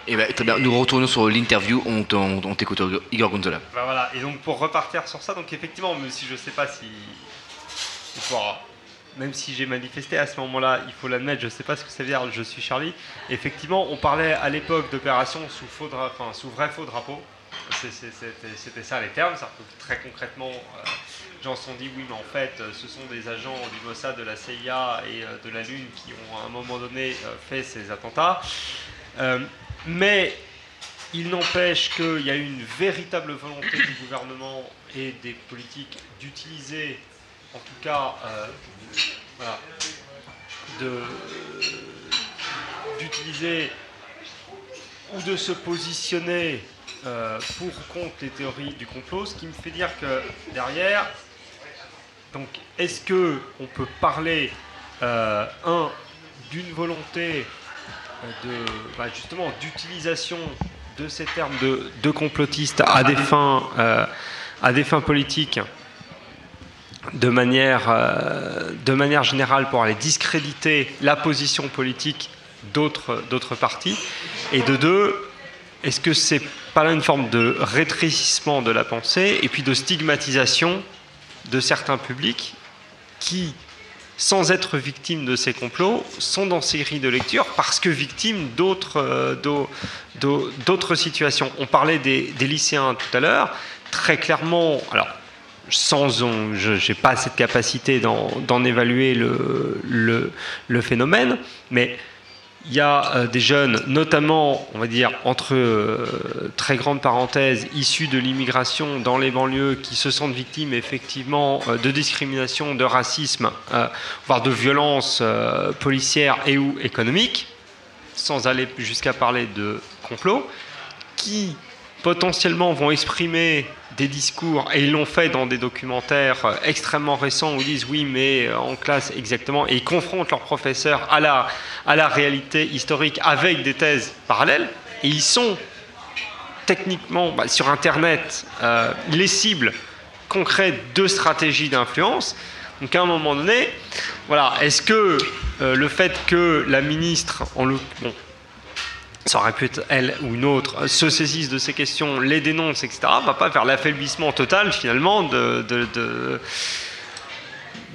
Et ben, très bien, nous retournons sur l'interview, on, t'écoute Igor Gonzola. Bah voilà, et donc pour repartir sur ça, donc effectivement, même si je sais pas si. il faudra- même si j'ai manifesté à ce moment-là, il faut l'admettre, je sais pas ce que ça veut dire, je suis Charlie. Effectivement, on parlait à l'époque d'opération sous, enfin, sous vrai faux drapeau. C'était ça les termes, très concrètement, euh, gens se sont dit oui, mais en fait, euh, ce sont des agents du Mossad, de la CIA et euh, de la Lune qui ont à un moment donné euh, fait ces attentats. Mais il n'empêche qu'il y a eu une véritable volonté du gouvernement et des politiques d'utiliser, en tout cas, euh, voilà, d'utiliser ou de se positionner euh, pour ou contre les théories du complot, ce qui me fait dire que derrière, donc, est-ce que on peut parler, euh, un, d'une volonté de, bah, justement, d'utilisation de ces termes de, de complotistes à des fins, à des fins politiques, de manière, euh, de manière générale pour aller discréditer la position politique d'autres, partis, et de deux, est-ce que c'est pas là une forme de rétrécissement de la pensée et puis de stigmatisation de certains publics qui, sans être victimes de ces complots, sont dans ces grilles de lecture parce que victimes d'autres euh, situations. On parlait des, des lycéens tout à l'heure. Très clairement, alors, sans, on- je n'ai pas cette capacité d'en évaluer le, phénomène, mais il y a euh, des jeunes, notamment, on va dire, entre euh, très grandes parenthèses, issus de l'immigration dans les banlieues, qui se sentent victimes effectivement euh, de discrimination, de racisme, voire de violences euh, policières et ou économiques, sans aller jusqu'à parler de complot, qui potentiellement vont exprimer des discours, et ils l'ont fait dans des documentaires euh, extrêmement récents où ils disent oui, mais euh, en classe exactement, et ils confrontent leurs professeurs à la, à la réalité historique avec des thèses parallèles, et ils sont techniquement bah, sur Internet euh, les cibles concrètes de stratégies d'influence. Donc à un moment donné, voilà, est-ce que euh, le fait que la ministre, en le, ça aurait pu être elle ou une autre, se saisissent de ces questions, les dénoncent, etc., va pas faire l'affaiblissement total finalement de, de, de,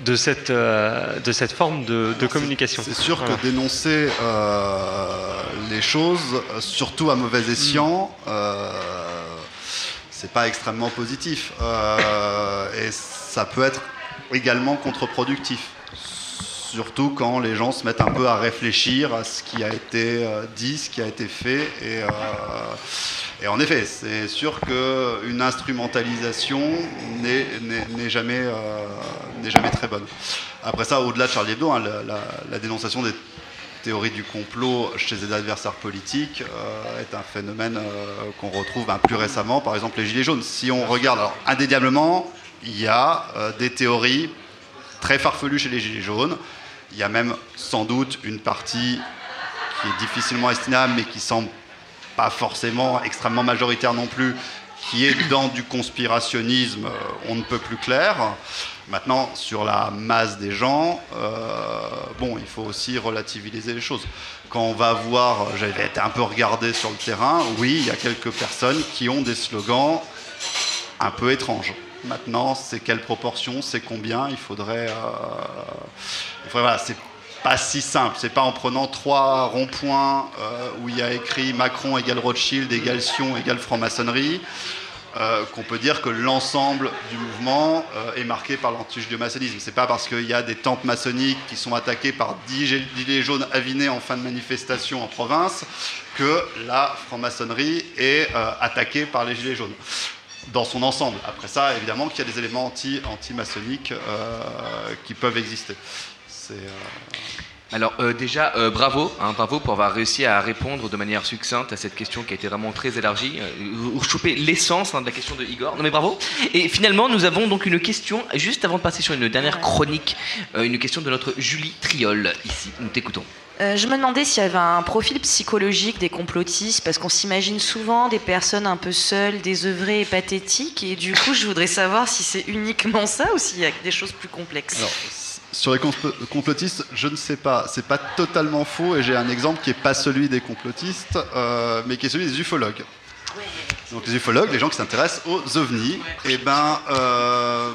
de cette, euh, de cette forme de, de communication. C'est sûr Voilà. que dénoncer euh, les choses, surtout à mauvais escient, euh, c'est pas extrêmement positif. Euh, et ça peut être également contre-productif. Surtout quand les gens se mettent un peu à réfléchir à ce qui a été euh, dit, ce qui a été fait. Et, euh, et en effet, c'est sûr qu'une instrumentalisation n'est jamais, euh, jamais très bonne. Après ça, au-delà de Charlie Hebdo, hein, la, la- la dénonciation des théories du complot chez les adversaires politiques euh, est un phénomène qu'on retrouve ben, plus récemment, par exemple les Gilets jaunes. Si on regarde, alors indéniablement, il y a des théories très farfelues chez les Gilets jaunes. Il y a même sans doute une partie qui est difficilement estimable, mais qui semble pas forcément extrêmement majoritaire non plus, qui est dans du conspirationnisme, euh, on ne peut plus clair. Maintenant, sur la masse des gens, euh, bon, il faut aussi relativiser les choses. Quand on va voir, j'avais été un peu regardé sur le terrain, oui, il y a quelques personnes qui ont des slogans un peu étranges. Maintenant, c'est quelle proportion, c'est combien, il faudrait... euh, il faudrait voilà, c'est pas si simple. C'est pas en prenant trois ronds-points euh, où il y a écrit Macron égale Rothschild égale Sion égale franc-maçonnerie euh, qu'on peut dire que l'ensemble du mouvement est marqué par l'anti-judéo-maçonnisme. C'est pas parce qu'il y a des temples maçonniques qui sont attaqués par 10 gil- gilets jaunes avinés en fin de manifestation en province que la franc-maçonnerie est attaquée par les gilets jaunes dans son ensemble. Après ça, évidemment qu'il y a des éléments anti, anti-maçonniques euh, qui peuvent exister. C'est, euh, Alors euh, déjà, euh, bravo, hein, bravo pour avoir réussi à répondre de manière succincte à cette question qui a été vraiment très élargie. Euh, vous chopez l'essence hein, de la question de Igor. Non mais bravo. Et finalement, nous avons donc une question, juste avant de passer sur une dernière chronique, euh, une question de notre Julie Triol ici. Nous t'écoutons. Euh, je me demandais s'il y avait un profil psychologique des complotistes, parce qu'on s'imagine souvent des personnes un peu seules, désœuvrées et pathétiques, et du coup, je voudrais savoir si c'est uniquement ça ou s'il y a des choses plus complexes. Alors, sur les compl- complotistes, je ne sais pas. C'est pas totalement faux et j'ai un exemple qui n'est pas celui des complotistes, euh, mais qui est celui des ufologues. Donc les ufologues, les gens qui s'intéressent aux ovnis, et ben, euh,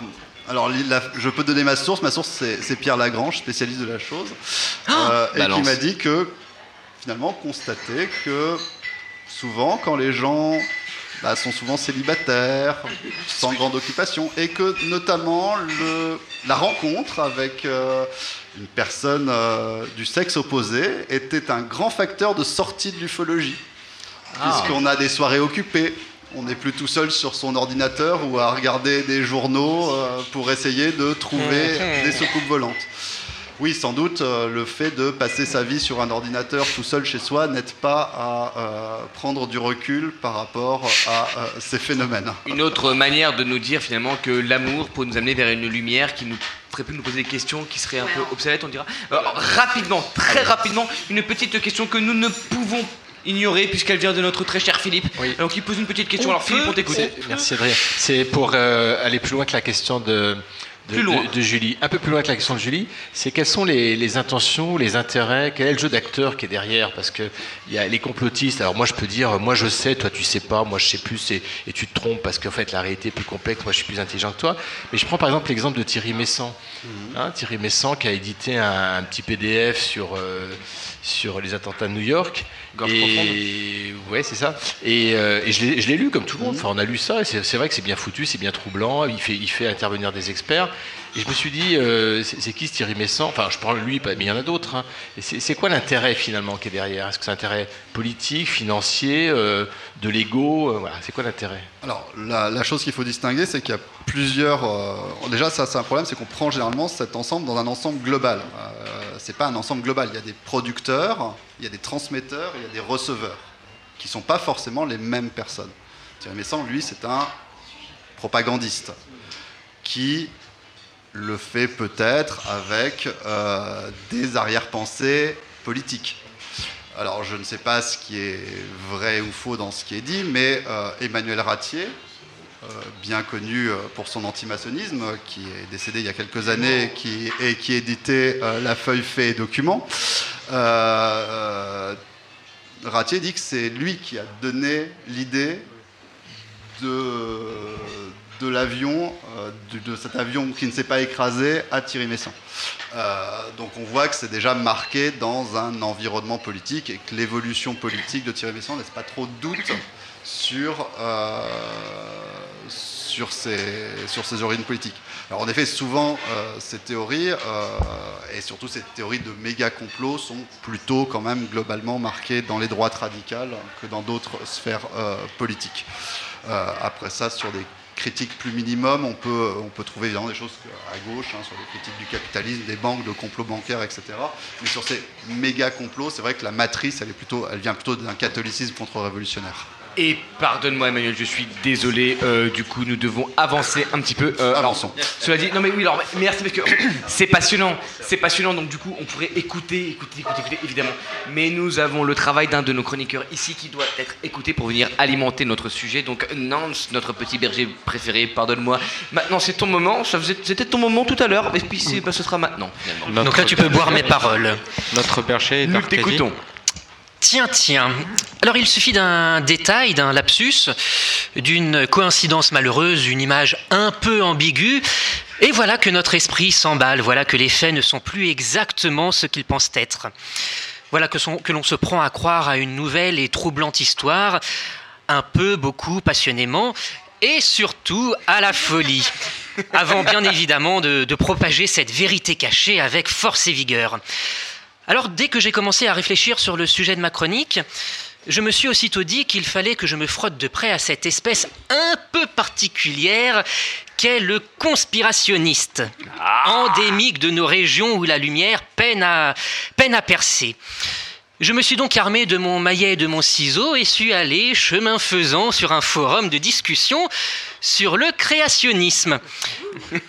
alors la- je peux donner ma source. Ma source c'est Pierre Lagrange, spécialiste de la chose, euh, et qui m'a dit que finalement constaté que souvent quand les gens bah, sont souvent célibataires, sans grande occupation, et que notamment le- la rencontre avec euh, une personne euh, du sexe opposé était un grand facteur de sortie de l'ufologie, Ah. puisqu'on a des soirées occupées. On n'est plus tout seul sur son ordinateur ou à regarder des journaux euh, pour essayer de trouver [laughs] des soucoupes volantes. Oui, sans doute, euh, le fait de passer sa vie sur un ordinateur tout seul chez soi n'aide pas à euh, prendre du recul par rapport à euh, ces phénomènes. Une autre manière de nous dire finalement que l'amour peut nous amener vers une lumière qui nous ferait plus nous poser des questions qui seraient un peu obsolètes, on dira. Euh, rapidement, très rapidement, une petite question que nous ne pouvons ignorer puisqu'elle vient de notre très cher Philippe. Donc il pose une petite question. Alors Philippe, on t'écoute. Merci Adrien. C'est pour euh, aller plus loin que la question de, de, Plus loin. de- de Julie. Un peu plus loin que la question de Julie, c'est quelles sont les, les intentions, les intérêts, quel est le jeu d'acteur qui est derrière? Parce que il y a les complotistes. Alors moi je peux dire, moi je sais, toi tu sais pas, moi je sais plus, et, et tu te trompes parce qu'en fait la réalité est plus complexe, moi je suis plus intelligent que toi. Mais je prends par exemple l'exemple de Thierry Messant. Hein, Thierry Messant qui a édité un, un petit PDF sur, euh, sur les attentats de New York. Gorge et ouais, c'est ça. Et, euh, et je l'ai- lu comme tout le monde. Enfin, on a lu ça. Et c'est vrai que c'est bien foutu, c'est bien troublant. Il fait, il fait intervenir des experts. Et je me suis dit, euh, c'est qui ce Thierry Messant? Enfin, je parle de lui, mais il y en a d'autres. hein. C'est quoi l'intérêt finalement qui est derrière? Est-ce que c'est un intérêt politique, financier, euh, de l'ego Voilà, c'est quoi l'intérêt? Alors, la, la chose qu'il faut distinguer, c'est qu'il y a plusieurs. euh, déjà, ça, c'est un problème, c'est qu'on prend généralement cet ensemble dans un ensemble global. C'est pas un ensemble global. Il y a des producteurs, il y a des transmetteurs, il y a des receveurs, qui sont pas forcément les mêmes personnes. Thierry Messant, lui, c'est un propagandiste qui le fait peut-être avec euh, des arrière-pensées politiques. Alors je ne sais pas ce qui est vrai ou faux dans ce qui est dit, mais euh, Emmanuel Ratier, bien connu euh, pour son antimaçonnisme, qui est décédé il y a quelques années qui, et qui éditait euh, La Feuille Fait et Documents, euh, euh, Ratier dit que c'est lui qui a donné l'idée de, l'avion, euh, de cet avion qui ne s'est pas écrasé à Thierry Messant. Euh, donc on voit que c'est déjà marqué dans un environnement politique et que l'évolution politique de Thierry Messant ne laisse pas trop de doute sur, euh, sur, ses, sur ses origines politiques. Alors en effet, souvent, euh, ces théories, euh, et surtout ces théories de méga complot, sont plutôt quand même globalement marquées dans les droites radicales que dans d'autres sphères euh, politiques. Après ça, sur des critiques plus minimum, on peut, on peut trouver évidemment des choses à gauche, hein, sur les critiques du capitalisme, des banques, de complots bancaires, etc. Mais sur ces méga complots, c'est vrai que la matrice, elle, est plutôt, elle vient plutôt d'un catholicisme contre-révolutionnaire. Et pardonne-moi Emmanuel, je suis désolé, euh, du coup nous devons avancer un petit peu. Euh, alors, cela dit, non mais oui, alors merci parce que [coughs] c'est passionnant, c'est passionnant, donc du coup on pourrait écouter, écouter, écouter, écouter, évidemment. Mais nous avons le travail d'un de nos chroniqueurs ici qui doit être écouté pour venir alimenter notre sujet. Donc Nance, notre petit berger préféré, pardonne-moi. Maintenant c'est ton moment, ça faisait- c'était ton moment tout à l'heure, et puis c'est- bah, ce sera maintenant. finalement. Donc là, tu peux boire mes paroles. Notre berger est Nous t'écoutons. Tiens, tiens. Alors il suffit d'un détail, d'un lapsus, d'une coïncidence malheureuse, une image un peu ambiguë, et voilà que notre esprit s'emballe, voilà que les faits ne sont plus exactement ce qu'ils pensent être. Voilà que, l'on se prend à croire à une nouvelle et troublante histoire, un peu, beaucoup, passionnément, et surtout à la folie, avant bien évidemment de, de propager cette vérité cachée avec force et vigueur. Alors, dès que j'ai commencé à réfléchir sur le sujet de ma chronique, je me suis aussitôt dit qu'il fallait que je me frotte de près à cette espèce un peu particulière qu'est le conspirationniste, endémique de nos régions où la lumière peine à, peine à percer. Je me suis donc armé de mon maillet et de mon ciseau et suis allé, chemin faisant, sur un forum de discussion sur le créationnisme.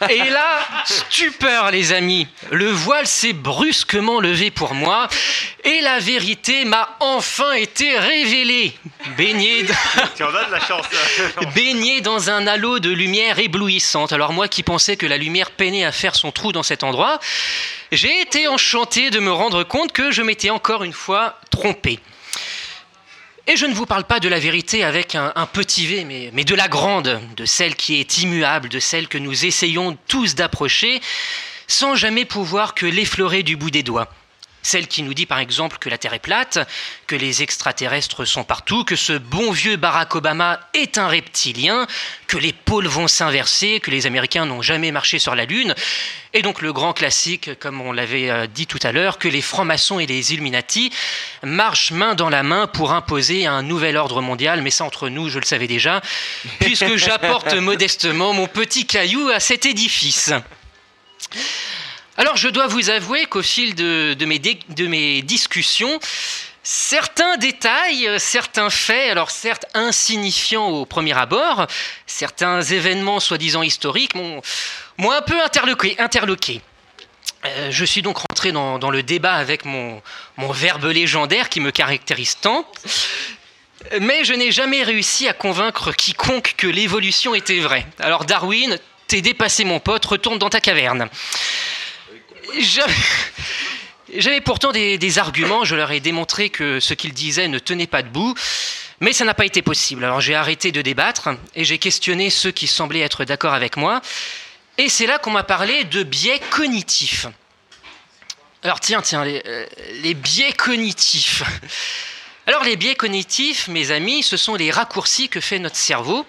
Et là, stupeur les amis, le voile s'est brusquement levé pour moi et la vérité m'a enfin été révélée. Baigné, [laughs] [laughs] baigné dans un halo de lumière éblouissante. Alors moi qui pensais que la lumière peinait à faire son trou dans cet endroit, j'ai été enchanté de me rendre compte que je m'étais encore une fois trompé. Et je ne vous parle pas de la vérité avec un, petit V, mais de la grande, de celle qui est immuable, de celle que nous essayons tous d'approcher, sans jamais pouvoir que l'effleurer du bout des doigts. Celle qui nous dit par exemple que la Terre est plate, que les extraterrestres sont partout, que ce bon vieux Barack Obama est un reptilien, que les pôles vont s'inverser, que les Américains n'ont jamais marché sur la Lune, et donc le grand classique, comme on l'avait euh, dit tout à l'heure, que les francs-maçons et les Illuminati marchent main dans la main pour imposer un nouvel ordre mondial, mais ça entre nous, je le savais déjà, [laughs] puisque j'apporte modestement mon petit caillou à cet édifice. Alors je dois vous avouer qu'au fil de, mes, discussions, certains détails, euh, certains faits, alors certes insignifiants au premier abord, certains événements soi-disant historiques m'ont un peu interloqué. Euh, je suis donc rentré dans, le débat avec mon verbe légendaire qui me caractérise tant. Mais je n'ai jamais réussi à convaincre quiconque que l'évolution était vraie. Alors Darwin, t'es dépassé mon pote, retourne dans ta caverne. J'avais- pourtant des, arguments, je leur ai démontré que ce qu'ils disaient ne tenait pas debout, mais ça n'a pas été possible. Alors j'ai arrêté de débattre et j'ai questionné ceux qui semblaient être d'accord avec moi, et c'est là qu'on m'a parlé de biais cognitifs. Alors tiens, tiens, les, euh, biais cognitifs. Alors les biais cognitifs, mes amis, ce sont les raccourcis que fait notre cerveau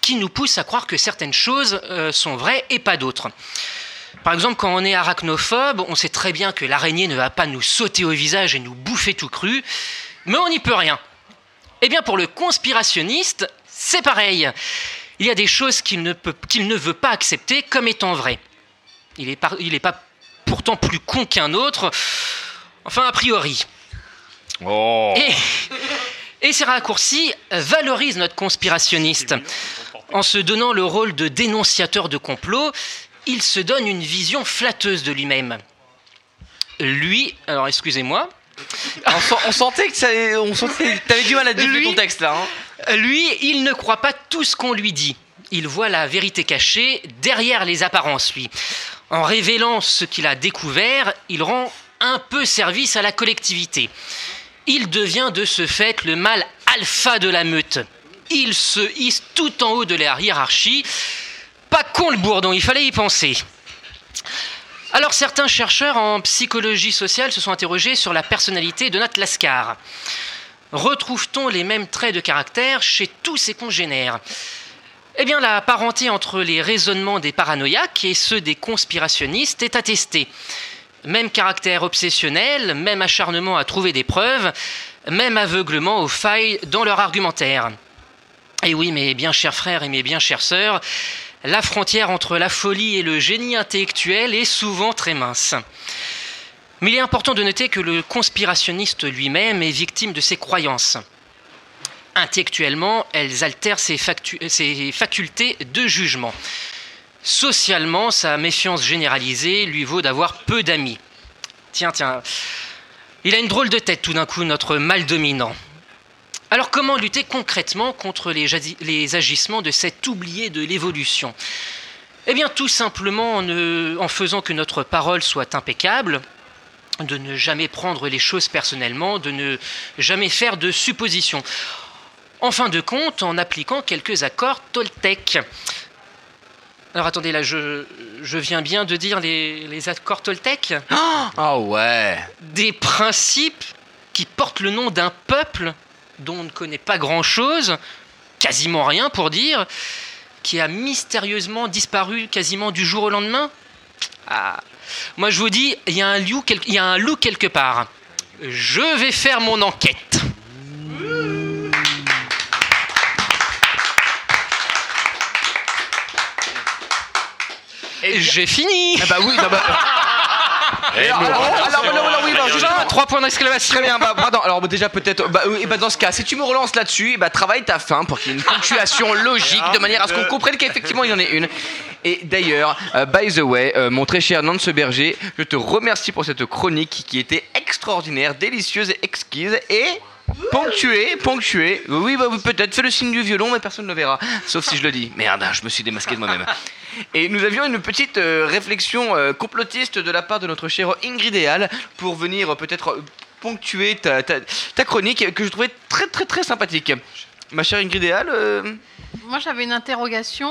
qui nous poussent à croire que certaines choses euh, sont vraies et pas d'autres. Par exemple, quand on est arachnophobe, on sait très bien que l'araignée ne va pas nous sauter au visage et nous bouffer tout cru, mais on n'y peut rien. Eh bien, pour le conspirationniste, c'est pareil. Il y a des choses qu'il ne, peut- qu'il ne veut pas accepter comme étant vraies. Il n'est pas, il est pas pourtant plus con qu'un autre, enfin a priori. Et, et ces raccourcis valorisent notre conspirationniste. En se donnant le rôle de dénonciateur de complot, il se donne une vision flatteuse de lui-même. Lui, alors excusez-moi. On, sent- on sentait que ça, on sentait, t'avais du mal à développer ton texte là. hein. Lui, il ne croit pas tout ce qu'on lui dit. Il voit la vérité cachée derrière les apparences, lui. En révélant ce qu'il a découvert, il rend un peu service à la collectivité. Il devient de ce fait le mâle alpha de la meute. Il se hisse tout en haut de la hiérarchie. Pas con le bourdon, il fallait y penser. Alors certains chercheurs en psychologie sociale se sont interrogés sur la personnalité de notre Lascar. Retrouve-t-on les mêmes traits de caractère chez tous ses congénères? Eh bien la parenté entre les raisonnements des paranoïaques et ceux des conspirationnistes est attestée. Même caractère obsessionnel, même acharnement à trouver des preuves, même aveuglement aux failles dans leur argumentaire. Et oui, mes bien chers frères et mes bien chères sœurs, la frontière entre la folie et le génie intellectuel est souvent très mince. Mais il est important de noter que le conspirationniste lui-même est victime de ses croyances. Intellectuellement, elles altèrent ses, facultés de jugement. Socialement, sa méfiance généralisée lui vaut d'avoir peu d'amis. Tiens, tiens, il a une drôle de tête tout d'un coup, notre mal dominant. Alors comment lutter concrètement contre les, agissements de cet oublié de l'évolution? Eh bien tout simplement en, ne- en faisant que notre parole soit impeccable, de ne jamais prendre les choses personnellement, de ne jamais faire de suppositions. En fin de compte, en appliquant quelques accords Toltec. Alors attendez, là, je, je viens bien de dire les, les accords Toltec? Ah ouais Des principes qui portent le nom d'un peuple dont on ne connaît pas grand-chose, quasiment rien pour dire, qui a mystérieusement disparu quasiment du jour au lendemain Ah, moi je vous dis, il y, a un loup quel- il y a un loup quelque part. Je vais faire mon enquête. J'ai fini. bah oui, non, bah- Et alors, nous, alors, on alors, avance. alors, alors, oui, bah, justement, Trois points d'exclamation. Très bien, bah, pardon. Alors bah, déjà peut-être, bah, oui, bah, dans ce cas, si tu me relances là-dessus, bah, travaille ta fin pour qu'il y ait une ponctuation [laughs] logique, de manière à ce qu'on comprenne qu'effectivement il y en ait une. Et d'ailleurs, euh, by the way, euh, mon très cher Nance Berger, je te remercie pour cette chronique qui était extraordinaire, délicieuse et exquise et ponctuée, ponctuée. Oui, bah, peut-être. Fais le signe du violon, mais personne ne le verra, sauf si je le dis. Merde, je me suis démasqué de moi-même. Et nous avions une petite euh, réflexion euh, complotiste de la part de notre chère Ingrid Eal pour venir euh, peut-être ponctuer ta, chronique que je trouvais très très très sympathique. Ma chère Ingrid Eal, Moi, j'avais une interrogation,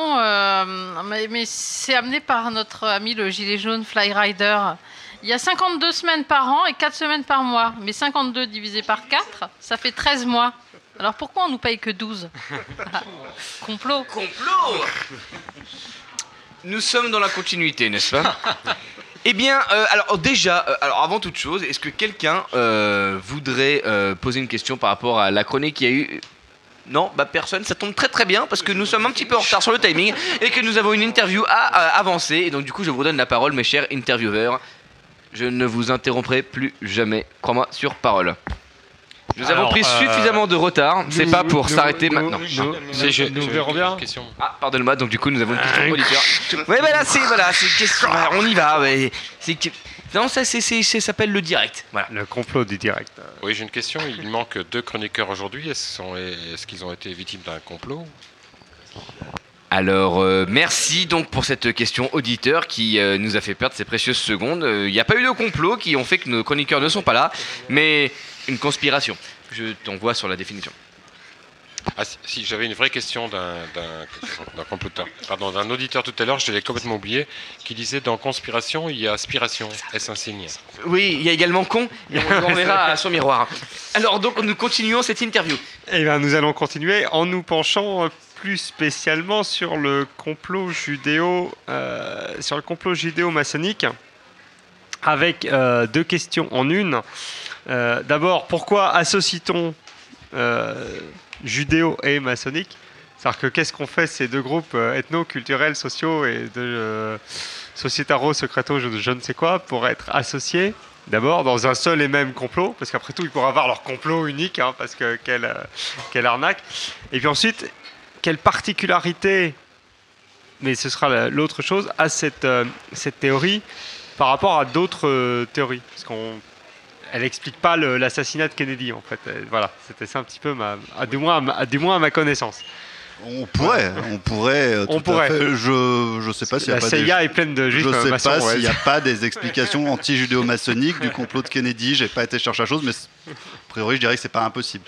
mais, mais c'est amené par notre ami le gilet jaune Flyrider. Il y a 52 semaines par an et 4 semaines par mois. Mais 52 divisé par 4, ça fait 13 mois. Alors pourquoi on nous paye que 12 [laughs] Complot. Complot nous sommes dans la continuité, n'est-ce pas [laughs] Eh bien, euh, alors déjà, euh, alors avant toute chose, est-ce que quelqu'un euh, voudrait euh, poser une question par rapport à la chronique qu'il y a eu? Non, bah personne, ça tombe très très bien parce que nous sommes un petit peu en retard sur le timing et que nous avons une interview à euh, avancer. Et donc du coup, je vous donne la parole, mes chers intervieweurs. Je ne vous interromprai plus jamais, crois-moi sur parole. Nous avons pris euh, suffisamment de retard, c'est pas pour s'arrêter maintenant. nous- nous- je- nous je- verrons bien. Ah, pardonne-moi, donc du coup nous avons une question auditeur. Ouais, bah là c'est voilà, c'est une question. voilà, on y va. ouais. C'est que- non, ça c'est c'est- ça s'appelle le direct. Voilà. Le complot du direct. Oui, j'ai une question. Il manque deux chroniqueurs aujourd'hui. Est-ce sont- est-ce qu'ils ont été victimes d'un complot? Alors euh, merci donc pour cette question auditeur qui euh, nous a fait perdre ces précieuses secondes. Euh, Il n'y a pas eu de complot qui ont fait que nos chroniqueurs ne sont pas là, mais une conspiration. Je t'envoie sur la définition. Ah, si, si, j'avais une vraie question d'un comploteur, pardon, d'un auditeur tout à l'heure, je l'ai complètement oublié, qui disait dans conspiration, il y a aspiration. Est-ce un signe? Oui, il y a également con, et on le renverra à son miroir. Alors donc nous continuons cette interview. Eh bien, nous allons continuer en nous penchant euh, plus spécialement sur le complot judéo, euh, sur le complot judéo-maçonnique, avec euh, deux questions en une. Euh, D'abord, pourquoi associe-t-on judéo et maçonnique? C'est-à-dire que qu'est-ce qu'on fait ces deux groupes ethno-culturels, sociaux et de sociétaro, secreto, je, ne sais quoi, pour être associés D'abord, dans un seul et même complot, parce qu'après tout, ils pourraient avoir leur complot unique, hein, parce que quelle, quelle arnaque. Et puis ensuite, quelle particularité, mais ce sera la- l'autre chose, à cette, euh, cette théorie par rapport à d'autres euh, théories? Parce qu'on. Elle n'explique pas l'assassinat de Kennedy, en fait. Voilà, c'était ça un petit peu, ma, à, du, moins, à ma- à- du moins à ma connaissance. On pourrait, on pourrait. euh, On tout à pourrait. fait. Je je sais pas s'il y a La pas CIA des... est pleine de juifs, Je sais maçons, pas ouais. n'y a pas des explications anti-judéo-maçonniques du complot de Kennedy. J'ai pas été chercher la chose, mais a priori, je dirais que c'est pas impossible.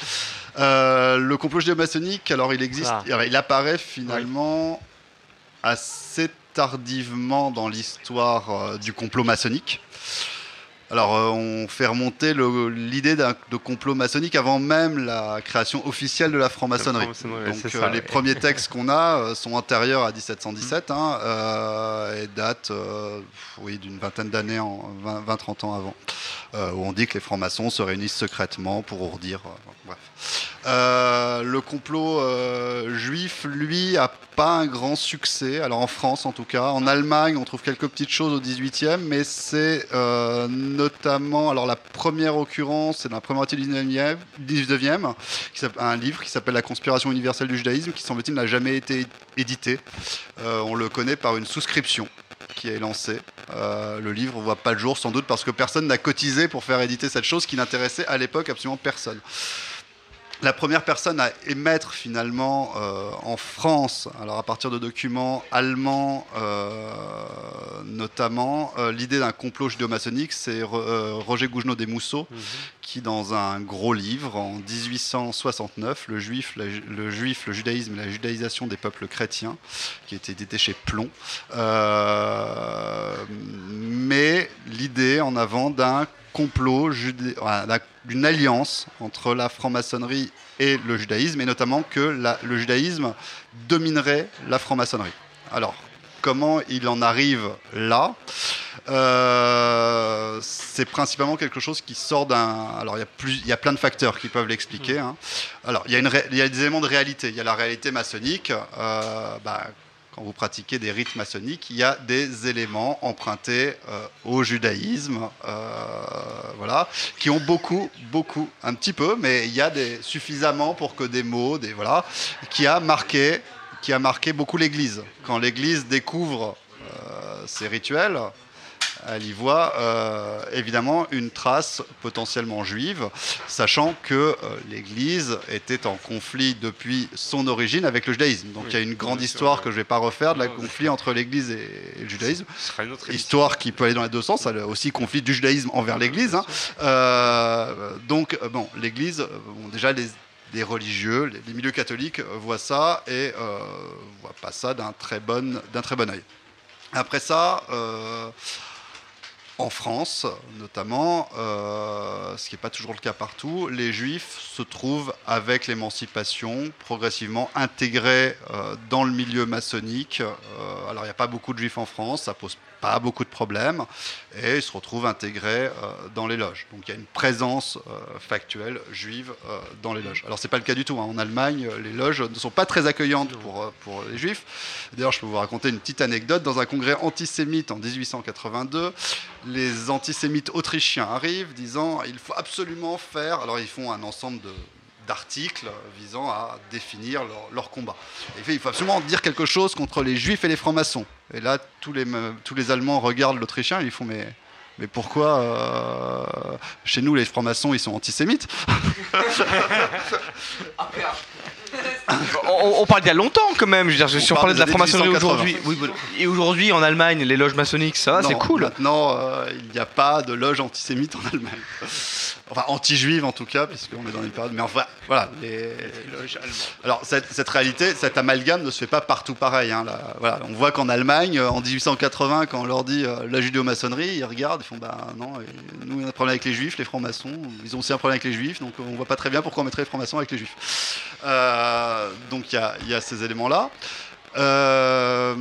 Euh, le complot judéo-maçonnique, alors il existe, Ah. alors, il apparaît finalement assez tardivement dans l'histoire euh, du complot maçonnique. Alors, euh, on fait remonter l'idée de complot maçonnique avant même la création officielle de la franc-maçonnerie. Donc, euh, ça, les ouais. premiers [laughs] textes qu'on a euh, sont antérieurs à 1717 hein, et datent oui, d'une vingtaine d'années, en 20-30 ans avant, où on dit que les francs-maçons se réunissent secrètement pour ourdir. bref. Euh, le complot euh, juif, lui, a pas un grand succès. Alors en France, en tout cas, en Allemagne, on trouve quelques petites choses au 18e, mais c'est euh, notamment, alors la première occurrence, c'est dans la première moitié du 19e, 19e qui s'appelle- un livre qui s'appelle La conspiration universelle du judaïsme, qui semble-t-il n'a jamais été édité. Euh, on le connaît par une souscription qui est lancée. Euh, le livre ne voit pas le jour, sans doute parce que personne n'a cotisé pour faire éditer cette chose qui n'intéressait à l'époque absolument personne. La première personne à émettre finalement euh, en France, alors à partir de documents allemands euh, notamment, euh, l'idée d'un complot judéo-maçonnique, c'est Ro- Roger Gougenot des Mousseaux, qui dans un gros livre en 1869, le juif, la- le juif, le judaïsme et la judaïsation des peuples chrétiens, qui était édité chez Plomb, met l'idée en avant d'un complot, judé- d'un- d'une alliance entre la franc-maçonnerie et le judaïsme, et notamment que le judaïsme dominerait la franc-maçonnerie. Alors, comment il en arrive là? Euh, C'est principalement quelque chose qui sort d'un... Alors, il y, y a plein de facteurs qui peuvent l'expliquer. hein. Alors, il y, a une ré- il y a des éléments de réalité. Il y a la réalité maçonnique. euh, bah, quand vous pratiquez des rites maçonniques, il y a des éléments empruntés euh, au judaïsme, euh, voilà, qui ont beaucoup, beaucoup, un petit peu, mais il y a des, suffisamment pour que des mots, des voilà, qui a marqué, qui a marqué beaucoup l'Église. Quand l'Église découvre euh, ces rituels, elle y voit euh, évidemment une trace potentiellement juive, sachant que euh, l'Église était en conflit depuis son origine avec le judaïsme. Donc il y a une grande histoire que je ne vais pas refaire de la conflit entre l'Église et, et le judaïsme. Histoire qui peut aller dans les deux sens, elle a aussi conflit du judaïsme envers l'Église. hein. Euh, donc bon, l'Église, bon, déjà les les religieux, les, milieux catholiques voient ça et euh, voient pas ça d'un très bon, d'un très bon œil. Après ça, euh, en France notamment, euh, ce qui n'est pas toujours le cas partout, les juifs se trouvent avec l'émancipation progressivement intégrés euh, dans le milieu maçonnique. Euh, alors il n'y a pas beaucoup de juifs en France, ça pose pas beaucoup de problèmes, et ils se retrouvent intégrés dans les loges. Donc il y a une présence factuelle juive dans les loges. Alors c'est pas le cas du tout. hein. En Allemagne, les loges ne sont pas très accueillantes pour, pour les juifs. D'ailleurs, je peux vous raconter une petite anecdote. Dans un congrès antisémite en 1882, les antisémites autrichiens arrivent disant il faut absolument faire. Alors ils font un ensemble de d'articles visant à définir leur, leur combat. Et il fait, il faut absolument dire quelque chose contre les juifs et les francs-maçons. Et là, tous les, tous les Allemands regardent l'Autrichien et ils font mais, mais pourquoi euh, chez nous les francs-maçons ils sont antisémites? [laughs] [laughs] [laughs] on, on parle d'il y a longtemps quand même. Je veux dire, si on parle parlait de la franc-maçonnerie 1880. aujourd'hui, oui, voilà. et aujourd'hui en Allemagne, les loges maçonniques, ça, c'est cool. Maintenant, euh, il n'y a pas de loge antisémite en Allemagne. Enfin, anti-juive en tout cas, puisqu'on est dans une période. Mais enfin, voilà. Les... Alors, cette, cette réalité, cet amalgame ne se fait pas partout pareil. hein, là. voilà. On voit qu'en Allemagne, en 1880, quand on leur dit euh, la judéo-maçonnerie, ils regardent, ils font bah non, nous, on a un problème avec les juifs, les francs-maçons, ils ont aussi un problème avec les juifs, donc on voit pas très bien pourquoi on mettrait les francs-maçons avec les juifs. Euh, donc, il y a, ces éléments-là. Euh,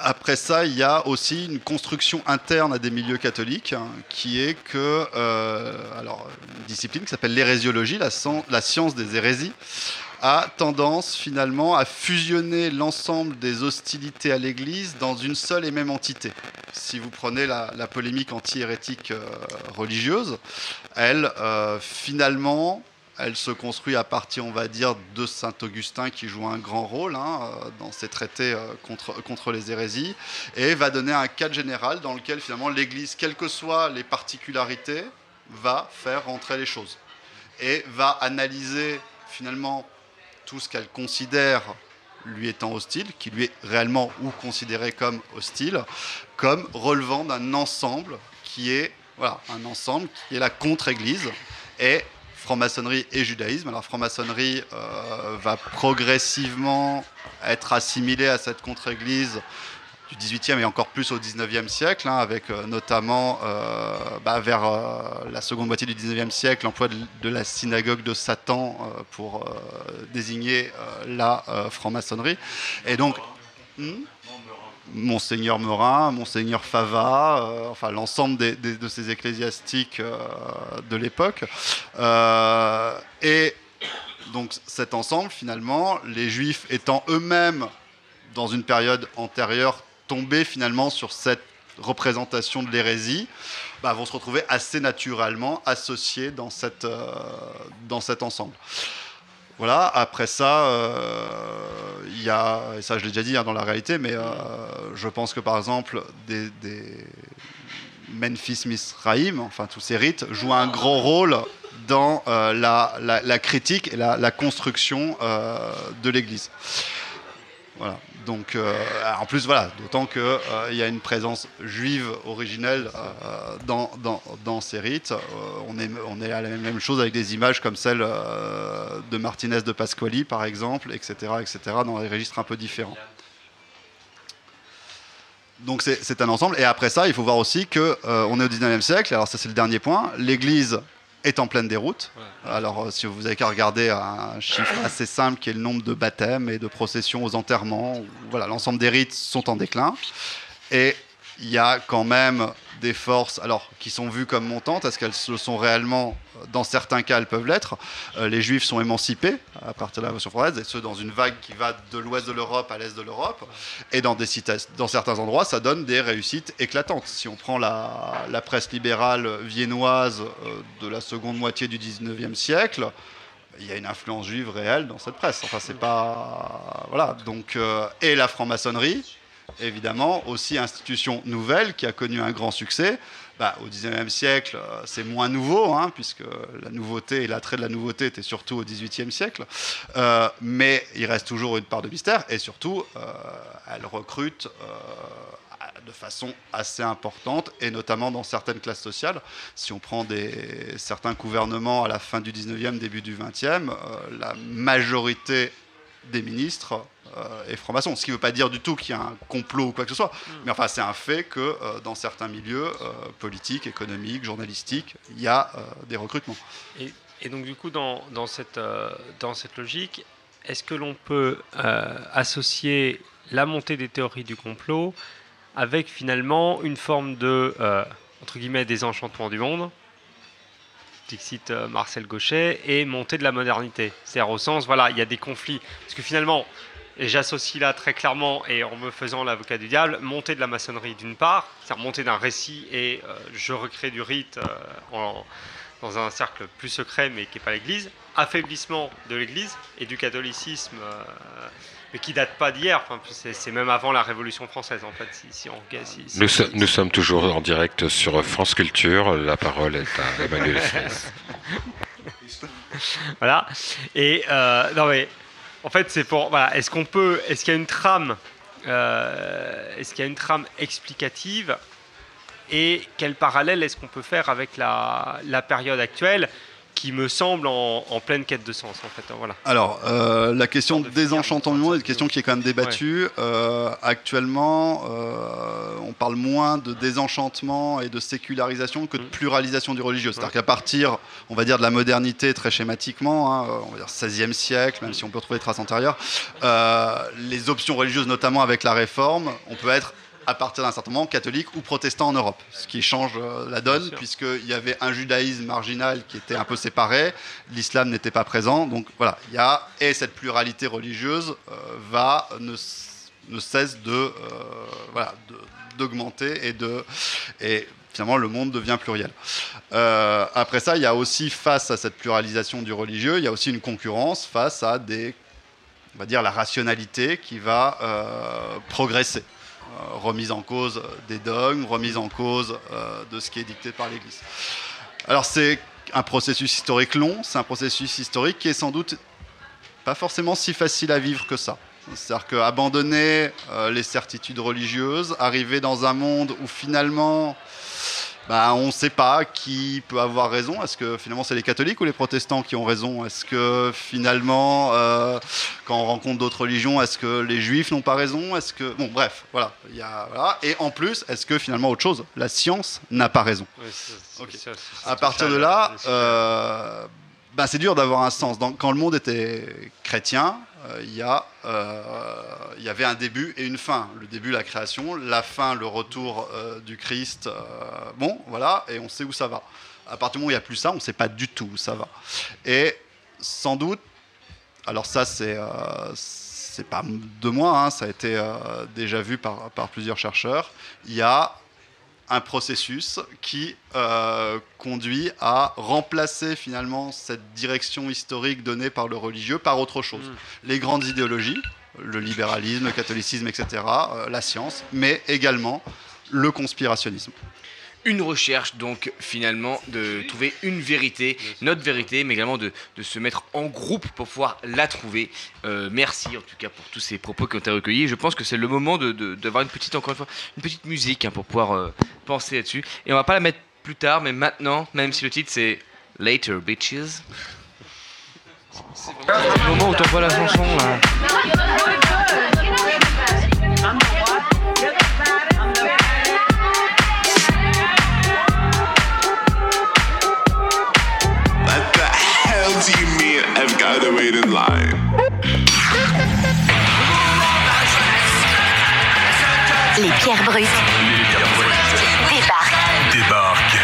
après ça, il y a aussi une construction interne à des milieux catholiques, hein, qui est que, euh, alors, une discipline qui s'appelle l'hérésiologie, la, science des hérésies, a tendance finalement à fusionner l'ensemble des hostilités à l'Église dans une seule et même entité. Si vous prenez la, polémique anti-hérétique euh, religieuse, elle, euh, finalement, elle se construit à partir, on va dire, de Saint Augustin qui joue un grand rôle hein, euh, dans ses traités euh, contre, les hérésies, et va donner un cadre général dans lequel finalement l'Église, quelles que soient les particularités, va faire rentrer les choses et va analyser finalement tout ce qu'elle considère lui étant hostile, qui lui est réellement ou considéré comme hostile, comme relevant d'un ensemble qui est voilà, un ensemble qui est la contre-église franc-maçonnerie et judaïsme. Alors franc-maçonnerie euh, va progressivement être assimilée à cette contre-église du 18e et encore plus au 19e siècle, hein, avec euh, notamment euh, bah, vers la seconde moitié du 19e siècle l'emploi de, la synagogue de Satan pour désigner la franc-maçonnerie. Et donc, Hmm? Monseigneur Merin, Monseigneur Fava, euh, enfin l'ensemble des- de ces ecclésiastiques euh, de l'époque. Euh, et donc cet ensemble, finalement, les Juifs étant eux-mêmes, dans une période antérieure, tombés finalement sur cette représentation de l'hérésie, bah, vont se retrouver assez naturellement associés dans, cette, dans cet ensemble. Voilà, après ça, euh, il y a, et ça je l'ai déjà dit hein, dans la réalité, mais euh, je pense que par exemple, des, Memphis Misraïm, enfin tous ces rites, jouent un gros rôle dans euh, la, critique et la, construction de l'Église. Voilà. Donc, euh, en plus, voilà, d'autant qu'il y a une présence juive originelle euh, dans, dans, dans ces rites. Euh, on, est, on est à la même, chose avec des images comme celle euh, de Martinez de Pasquali, par exemple, etc., etc., dans des registres un peu différents. Donc c'est un ensemble. Et après ça, il faut voir aussi que euh, on est au 19e siècle. Alors ça c'est le dernier point. L'Église est en pleine déroute. Alors euh, si vous avez qu'à regarder un chiffre [coughs] assez simple qui est le nombre de baptêmes et de processions aux enterrements, voilà, l'ensemble des rites sont en déclin. Et il y a quand même des forces, alors qui sont vues comme montantes, est-ce qu'elles le sont réellement Dans certains cas, elles peuvent l'être? Euh, les Juifs sont émancipés à partir de la Révolution française, et ce dans une vague qui va de l'ouest de l'Europe à l'est de l'Europe. Et dans, certains endroits, ça donne des réussites éclatantes. Si on prend la, la presse libérale viennoise euh, de la seconde moitié du 19e siècle, il y a une influence juive réelle dans cette presse. Enfin, c'est pas. Voilà. Donc, euh, et la franc-maçonnerie, évidemment, aussi institution nouvelle qui a connu un grand succès. Bah, au XIXe siècle, euh, c'est moins nouveau, hein, puisque la nouveauté et l'attrait de la nouveauté était surtout au XVIIIe siècle. Euh, mais il reste toujours une part de mystère, et surtout, euh, elle recrute de façon assez importante, et notamment dans certaines classes sociales. Si on prend certains gouvernements à la fin du 19e, début du 20e, euh, la majorité des ministres euh, est franc-maçon. Ce qui ne veut pas dire du tout qu'il y a un complot ou quoi que ce soit, mais enfin c'est un fait que euh, dans certains milieux euh, politiques, économiques, journalistiques, il y a euh, des recrutements. Et, et donc du coup, dans, dans cette, dans cette logique, est-ce que l'on peut associer la montée des théories du complot avec finalement une forme de, entre guillemets, désenchantement du monde euh, Marcel Gauchet, et montée de la modernité? C'est-à-dire au sens, voilà, il y a des conflits. Parce que finalement, et j'associe là très clairement, et en me faisant l'avocat du diable, montée de la maçonnerie d'une part, c'est-à-dire montée d'un récit, et euh, je recrée du rite euh, en- dans un cercle plus secret, mais qui n'est pas l'Église, affaiblissement de l'Église et du catholicisme, euh, mais qui date pas d'hier, enfin, c'est même avant la Révolution française, en fait, si, si on... si- Nous, so- nous sommes toujours en direct sur France Culture. La parole est à Emmanuel [laughs] voilà. Et non mais en fait c'est pour voilà. Est-ce qu'on peut, est-ce qu'il y a une trame, euh, est-ce qu'il y a une trame explicative et quel parallèle est-ce qu'on peut faire avec la, la période actuelle? Qui me semble en, en pleine quête de sens en fait. Voilà. Alors, euh, la question de désenchantement du monde est une question qui est quand même débattue. Euh, actuellement, euh, on parle moins de désenchantement et de sécularisation que de pluralisation du religieux. C'est-à-dire qu'à partir, on va dire, de la modernité, très schématiquement, hein, on va dire 16e siècle, même si on peut retrouver des traces antérieures, les options religieuses, notamment avec la réforme, on peut être à partir d'un certain moment catholique ou protestant en Europe, ce qui change euh, la donne puisqu'il y avait un judaïsme marginal qui était un peu séparé, l'islam n'était pas présent, donc voilà, il y a et cette pluralité religieuse euh, va ne, ne cesse de euh, voilà d'augmenter et de et finalement le monde devient pluriel. Euh, après ça, il y a aussi face à cette pluralisation du religieux, il y a aussi une concurrence face à des on va dire la rationalité qui va progresser. Euh, remise en cause des dogmes, remise en cause euh, de ce qui est dicté par l'Église. Alors c'est un processus historique long, c'est un processus historique qui est sans doute pas forcément si facile à vivre que ça. C'est-à-dire qu'abandonner euh, les certitudes religieuses, arriver dans un monde où finalement bah, on ne sait pas qui peut avoir raison. Est-ce que finalement c'est les catholiques ou les protestants qui ont raison? Est-ce que finalement, euh, quand on rencontre d'autres religions, est-ce que les juifs n'ont pas raison? Est-ce que bon, bref, voilà, il y a, voilà. Et en plus, est-ce que finalement autre chose, la science n'a pas raison. C'est- À partir de là, euh, bah, c'est dur d'avoir un sens. Dans- quand le monde était chrétien, euh, il y, a, euh, y avait un début et une fin. Le début, la création, la fin, le retour euh, du Christ. bon, voilà, et on sait où ça va. À partir du moment où il n'y a plus ça, on ne sait pas du tout où ça va. Et sans doute, alors ça, c'est euh, pas de moi, hein, ça a été déjà vu par, par plusieurs chercheurs. Il y a un processus qui euh, conduit à remplacer finalement cette direction historique donnée par le religieux par autre chose. Les grandes idéologies, le libéralisme, le catholicisme, etc., euh, la science, mais également le conspirationnisme. Une recherche donc finalement de trouver une vérité, notre vérité, mais également de, de se mettre en groupe pour pouvoir la trouver. Euh, merci en tout cas pour tous ces propos qui ont été recueillis. Je pense que c'est le moment de- de- d'avoir une petite, encore une fois, une petite musique hein, pour pouvoir euh, penser là-dessus. Et on va pas la mettre plus tard, mais maintenant, même si le titre c'est Later Bitches. C'est le moment où t'envoies la chanson là. Wait in line? Les pierres brutes débarquent Débarque.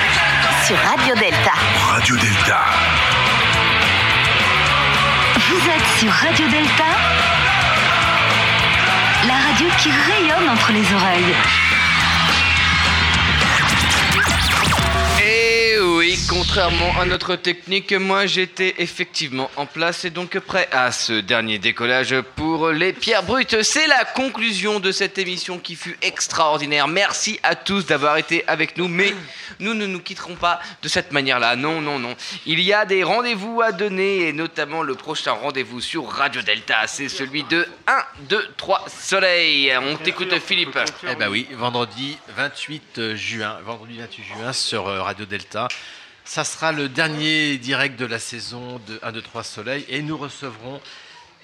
sur Radio Delta. Radio Delta. Vous êtes sur Radio Delta, la radio qui rayonne entre les oreilles. Oui, contrairement à notre technique, moi j'étais effectivement en place et donc prêt à ce dernier décollage pour les pierres brutes. C'est la conclusion de cette émission qui fut extraordinaire. Merci à tous d'avoir été avec nous, mais nous ne nous quitterons pas de cette manière-là. Non, non, non. Il y a des rendez-vous à donner et notamment le prochain rendez-vous sur Radio Delta. C'est celui de 1, 2, 3 Soleil. On t'écoute Philippe. Eh ben oui, vendredi 28 juin, vendredi 28 juin sur euh, Radio Delta. Ça sera le dernier direct de la saison de 1, 2, 3 Soleil et nous recevrons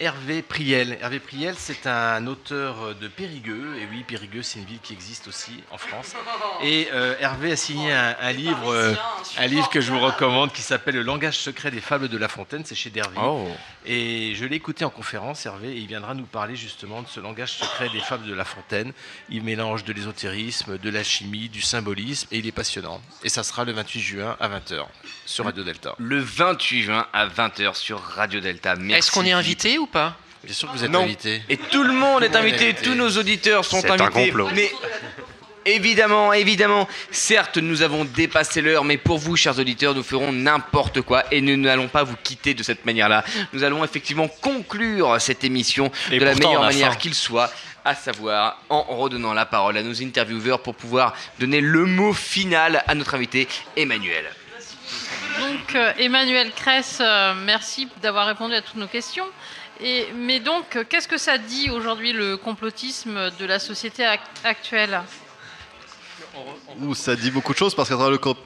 Hervé Priel. Hervé Priel, c'est un auteur de Périgueux. Et oui, Périgueux, c'est une ville qui existe aussi en France. Et euh, Hervé a signé un, un livre, euh, un livre que je vous recommande qui s'appelle Le langage secret des fables de La Fontaine. C'est chez Derville. Oh. Et je l'ai écouté en conférence, Hervé, et il viendra nous parler justement de ce langage secret des fables de La Fontaine. Il mélange de l'ésotérisme, de la chimie, du symbolisme, et il est passionnant. Et ça sera le 28 juin à 20h sur Radio Delta. Le 28 juin à 20h sur Radio Delta. Merci. Est-ce qu'on est invité ou pas? Bien sûr que vous êtes Non. invité. Et tout le monde est invité, invité. tous nos auditeurs sont C'est un invités. complot. Mais évidemment, évidemment, certes, nous avons dépassé l'heure, mais pour vous, chers auditeurs, nous ferons n'importe quoi et nous n'allons pas vous quitter de cette manière-là. Nous allons effectivement conclure cette émission Et de la meilleure manière qu'il soit. À savoir en redonnant la parole à nos intervieweurs pour pouvoir donner le mot final à notre invité Emmanuel. Donc euh, Emmanuel Kress, euh, merci d'avoir répondu à toutes nos questions. Et, mais donc, qu'est-ce que ça dit aujourd'hui le complotisme de la société ac- actuelle? Ça dit beaucoup de choses parce qu'à travers le comp-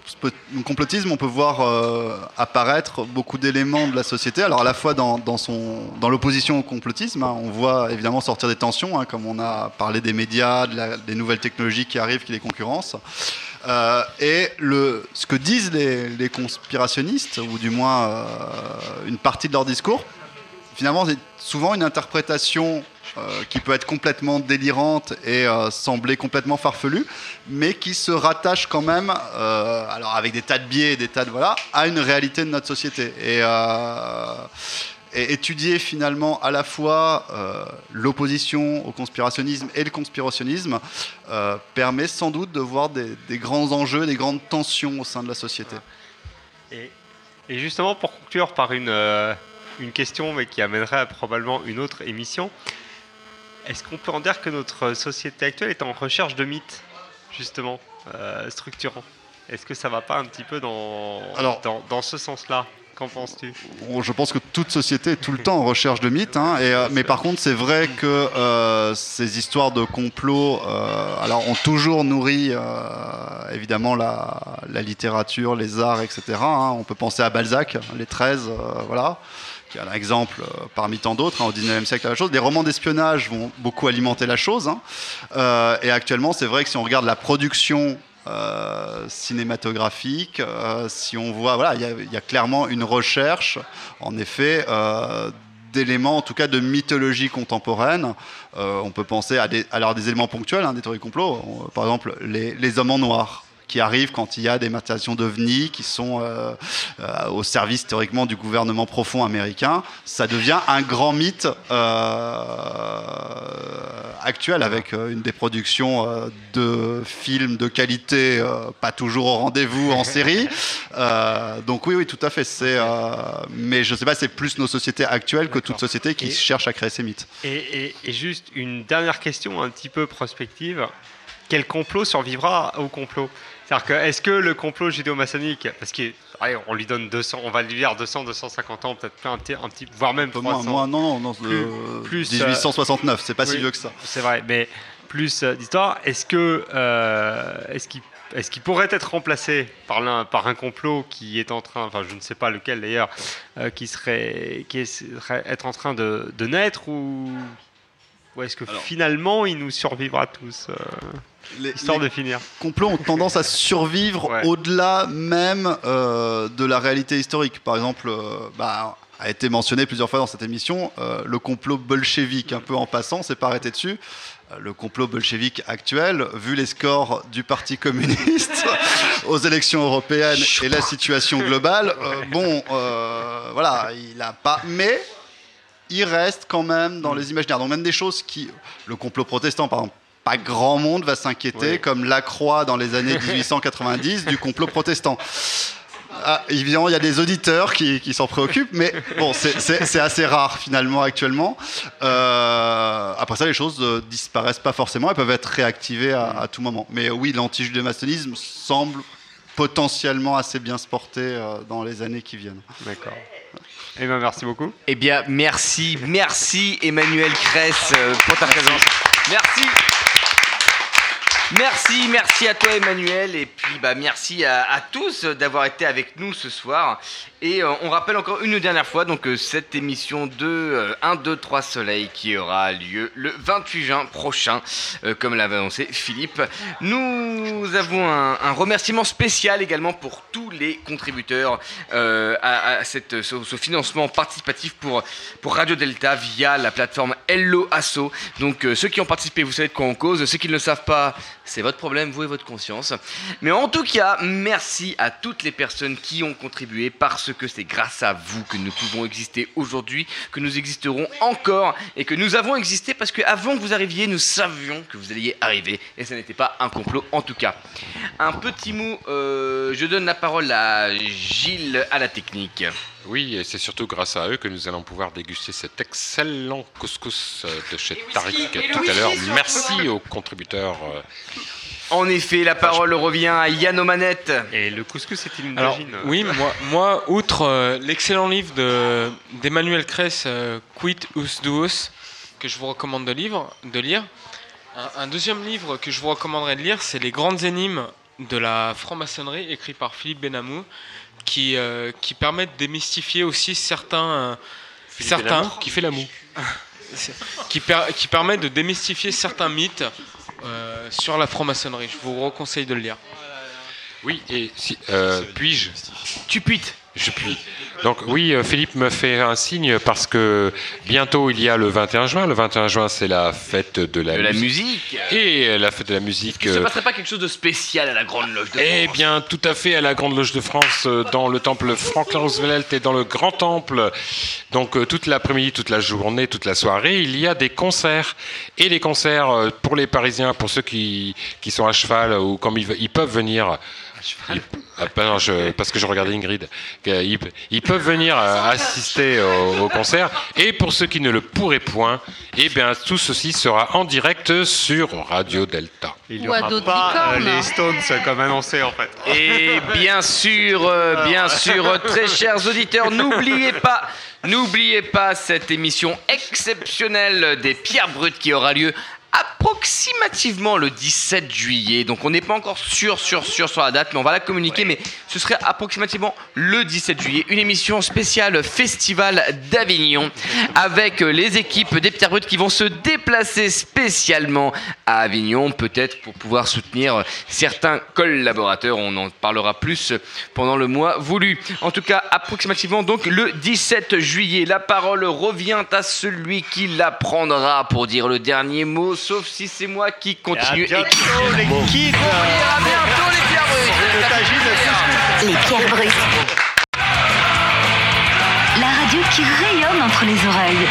le complotisme, on peut voir euh, apparaître beaucoup d'éléments de la société. Alors à la fois dans, dans l'opposition au complotisme, hein, on voit évidemment sortir des tensions, hein, comme on a parlé des médias, des nouvelles technologies qui arrivent, qui les concurrencent. Euh, et ce que disent les, conspirationnistes, ou du moins euh, une partie de leur discours, finalement, c'est souvent une interprétation qui peut être complètement délirante et euh, sembler complètement farfelue, mais qui se rattache quand même, euh, alors avec des tas de biais des tas de voilà, à une réalité de notre société. Et, euh, étudier finalement à la fois euh, l'opposition au conspirationnisme et le conspirationnisme euh, permet sans doute de voir des, grands enjeux, des grandes tensions au sein de la société. Et, justement, pour conclure par une, euh, une question, mais qui amènerait à probablement une autre émission, est-ce qu'on peut en dire que notre société actuelle est en recherche de mythes, justement, euh, structurants? Est-ce que ça va pas un petit peu dans, Alors- dans, dans ce sens-là? Qu'en penses-tu? Je pense que toute société est tout le temps en recherche de mythes. hein, et, euh, mais par contre, c'est vrai que euh, ces histoires de complot euh, alors, ont toujours nourri évidemment la, la littérature, les arts, etc. hein. On peut penser à Balzac, les 13, euh, voilà, qui est un exemple euh, parmi tant d'autres. hein, au 19e siècle, la chose. Les romans d'espionnage vont beaucoup alimenter la chose. hein. Euh, et actuellement, c'est vrai que si on regarde la production euh, cinématographique, si on voit, voilà, il y a- clairement une recherche, en effet, d'éléments, en tout cas de mythologie contemporaine. On peut penser à des, alors des éléments ponctuels, hein, des théories complot, On- par exemple les hommes en noir qui arrivent quand il y a des matérialisations d'OVNI qui sont euh, euh, au service théoriquement du gouvernement profond américain, ça devient un grand mythe euh, actuel avec une des productions de films de qualité pas toujours au rendez-vous en [laughs] série. Donc oui, oui, tout à fait. C'est, mais je sais pas, c'est plus nos sociétés actuelles que toute société qui cherche à créer ces mythes. Et, et- et juste une dernière question un petit peu prospective. Quel complot survivra au complot? C'est-à-dire que est-ce que le complot judéo-maçonnique, parce qu'on lui donne 200, on va lui dire 200, 250 ans, peut-être un petit, un petit, voire même peu moins, 300. moins, non, non, non, Plus- euh, plus, 1869, c'est pas si vieux que ça. C'est vrai, mais plus euh, d'histoire. Est-ce que euh, est-ce qu'il est-ce qu'il pourrait être remplacé par, l'un- par un complot qui est en train, enfin je ne sais pas lequel d'ailleurs, euh, qui serait qui serait être en train de, de naître ou, ou est-ce que finalement il nous survivra tous euh, Histoire les de finir. complots ont tendance à [laughs] survivre au-delà même euh, de la réalité historique. Par exemple, euh, bah, a été mentionné plusieurs fois dans cette émission, euh, le complot bolchevique, un peu en passant, c'est pas arrêté dessus. Le complot bolchevique actuel, vu les scores du Parti communiste [laughs] aux élections européennes et la situation globale, bon, voilà, il a pas. Mais il reste quand même dans les imaginaires. Donc même des choses qui... Le complot protestant, par exemple, pas grand monde va s'inquiéter, Oui. comme Lacroix dans les années [laughs] 1890, du complot protestant. Ah, évidemment, il y a des auditeurs qui, qui s'en préoccupent, mais bon, c'est- assez rare finalement actuellement. Euh, après ça, les choses euh, disparaissent pas forcément, elles peuvent être réactivées à, à tout moment. Mais oui, l'anti-judéo-maçonnisme semble potentiellement assez bien se porter euh, dans les années qui viennent. D'accord. Eh ben, merci beaucoup. Eh bien, merci, merci Emmanuel Cress euh, pour ta présence. Merci. Merci, merci à toi Emmanuel et puis bah merci à, tous d'avoir été avec nous ce soir et euh, on rappelle encore une dernière fois donc euh, cette émission de euh, 1, 2, 3 Soleil qui aura lieu le 28 juin prochain euh, comme l'avait annoncé Philippe. Nous avons un, remerciement spécial également pour tous les contributeurs à, cette, ce, ce financement participatif pour, pour Radio Delta via la plateforme Hello Asso. Donc ceux qui ont participé, vous savez de quoi on cause. Ceux qui ne le savent pas, c'est votre problème, vous et votre conscience. Mais en tout cas, merci à toutes les personnes qui ont contribué parce que c'est grâce à vous que nous pouvons exister aujourd'hui, que nous existerons encore et que nous avons existé parce que avant que vous arriviez, nous savions que vous alliez arriver et ce n'était pas un complot en tout cas. Un petit mot, euh, je donne la parole à Gilles à la technique. Oui, et c'est surtout grâce à eux que nous allons pouvoir déguster cet excellent couscous euh, de chez Tariq tout à l'heure. Merci aux contributeurs. euh, En effet, la parole revient à Yann aux manettes. Et le couscous, c'est une Alors, oui, moi, moi outre euh, l'excellent livre de- d'Emmanuel Kress, euh, Quid us duos, que je vous recommande de, livre, de lire, un, un deuxième livre que je vous recommanderais de lire, c'est Les grandes énigmes de la franc-maçonnerie, écrit par Philippe Benamou, qui, euh, qui permet de démystifier aussi certains... euh, Philippe certains Benamou, qui fait la moue. [laughs] qui, per- qui permet de démystifier certains mythes euh, sur la franc-maçonnerie. Je vous conseille de le lire. Oui, et si, euh, puis-je? Tu puites. Je puis. Donc oui, euh, Philippe me fait un signe parce que bientôt il y a le 21 juin. Le 21 juin, c'est la fête de la, De la musique. Et la fête de la musique. Ne se euh, passerait pas quelque chose de spécial à la Grande Loge de Eh France bien, tout à fait à la Grande Loge de France, euh, dans le temple Franklin Roosevelt et dans le Grand Temple. Donc, toute l'après-midi, toute la journée, toute la soirée, il y a des concerts. Et les concerts, pour les Parisiens, pour ceux qui, qui sont à cheval ou comme ils peuvent venir Ah, pas- non, je- parce que je regardais Ingrid. Ils, ils peuvent venir euh, assister au, au concert. Et pour ceux qui ne le pourraient point, eh bien, tout ceci sera en direct sur Radio Delta. Il n'y aura pas euh, les Stones comme annoncé en fait. Et bien sûr, euh, bien sûr, très chers auditeurs, n'oubliez pas, n'oubliez pas cette émission exceptionnelle des pierres brutes qui aura lieu approximativement le 17 juillet. Donc on n'est pas encore sûr, sûr, sûr sur la date, mais on va la communiquer. Mais ce serait approximativement le 17 juillet. Une émission spéciale Festival d'Avignon avec les équipes des pierres brutes qui vont se déplacer spécialement à Avignon, peut-être pour pouvoir soutenir certains collaborateurs. On en parlera plus pendant le mois voulu. En tout cas, approximativement donc le 17 juillet. La parole revient à celui qui la prendra pour dire le dernier mot, sauf si c'est moi qui continue. Et à bientôt, les kids. À bientôt les pierres brutes. Les pierres brutes. La radio qui rayonne entre les oreilles.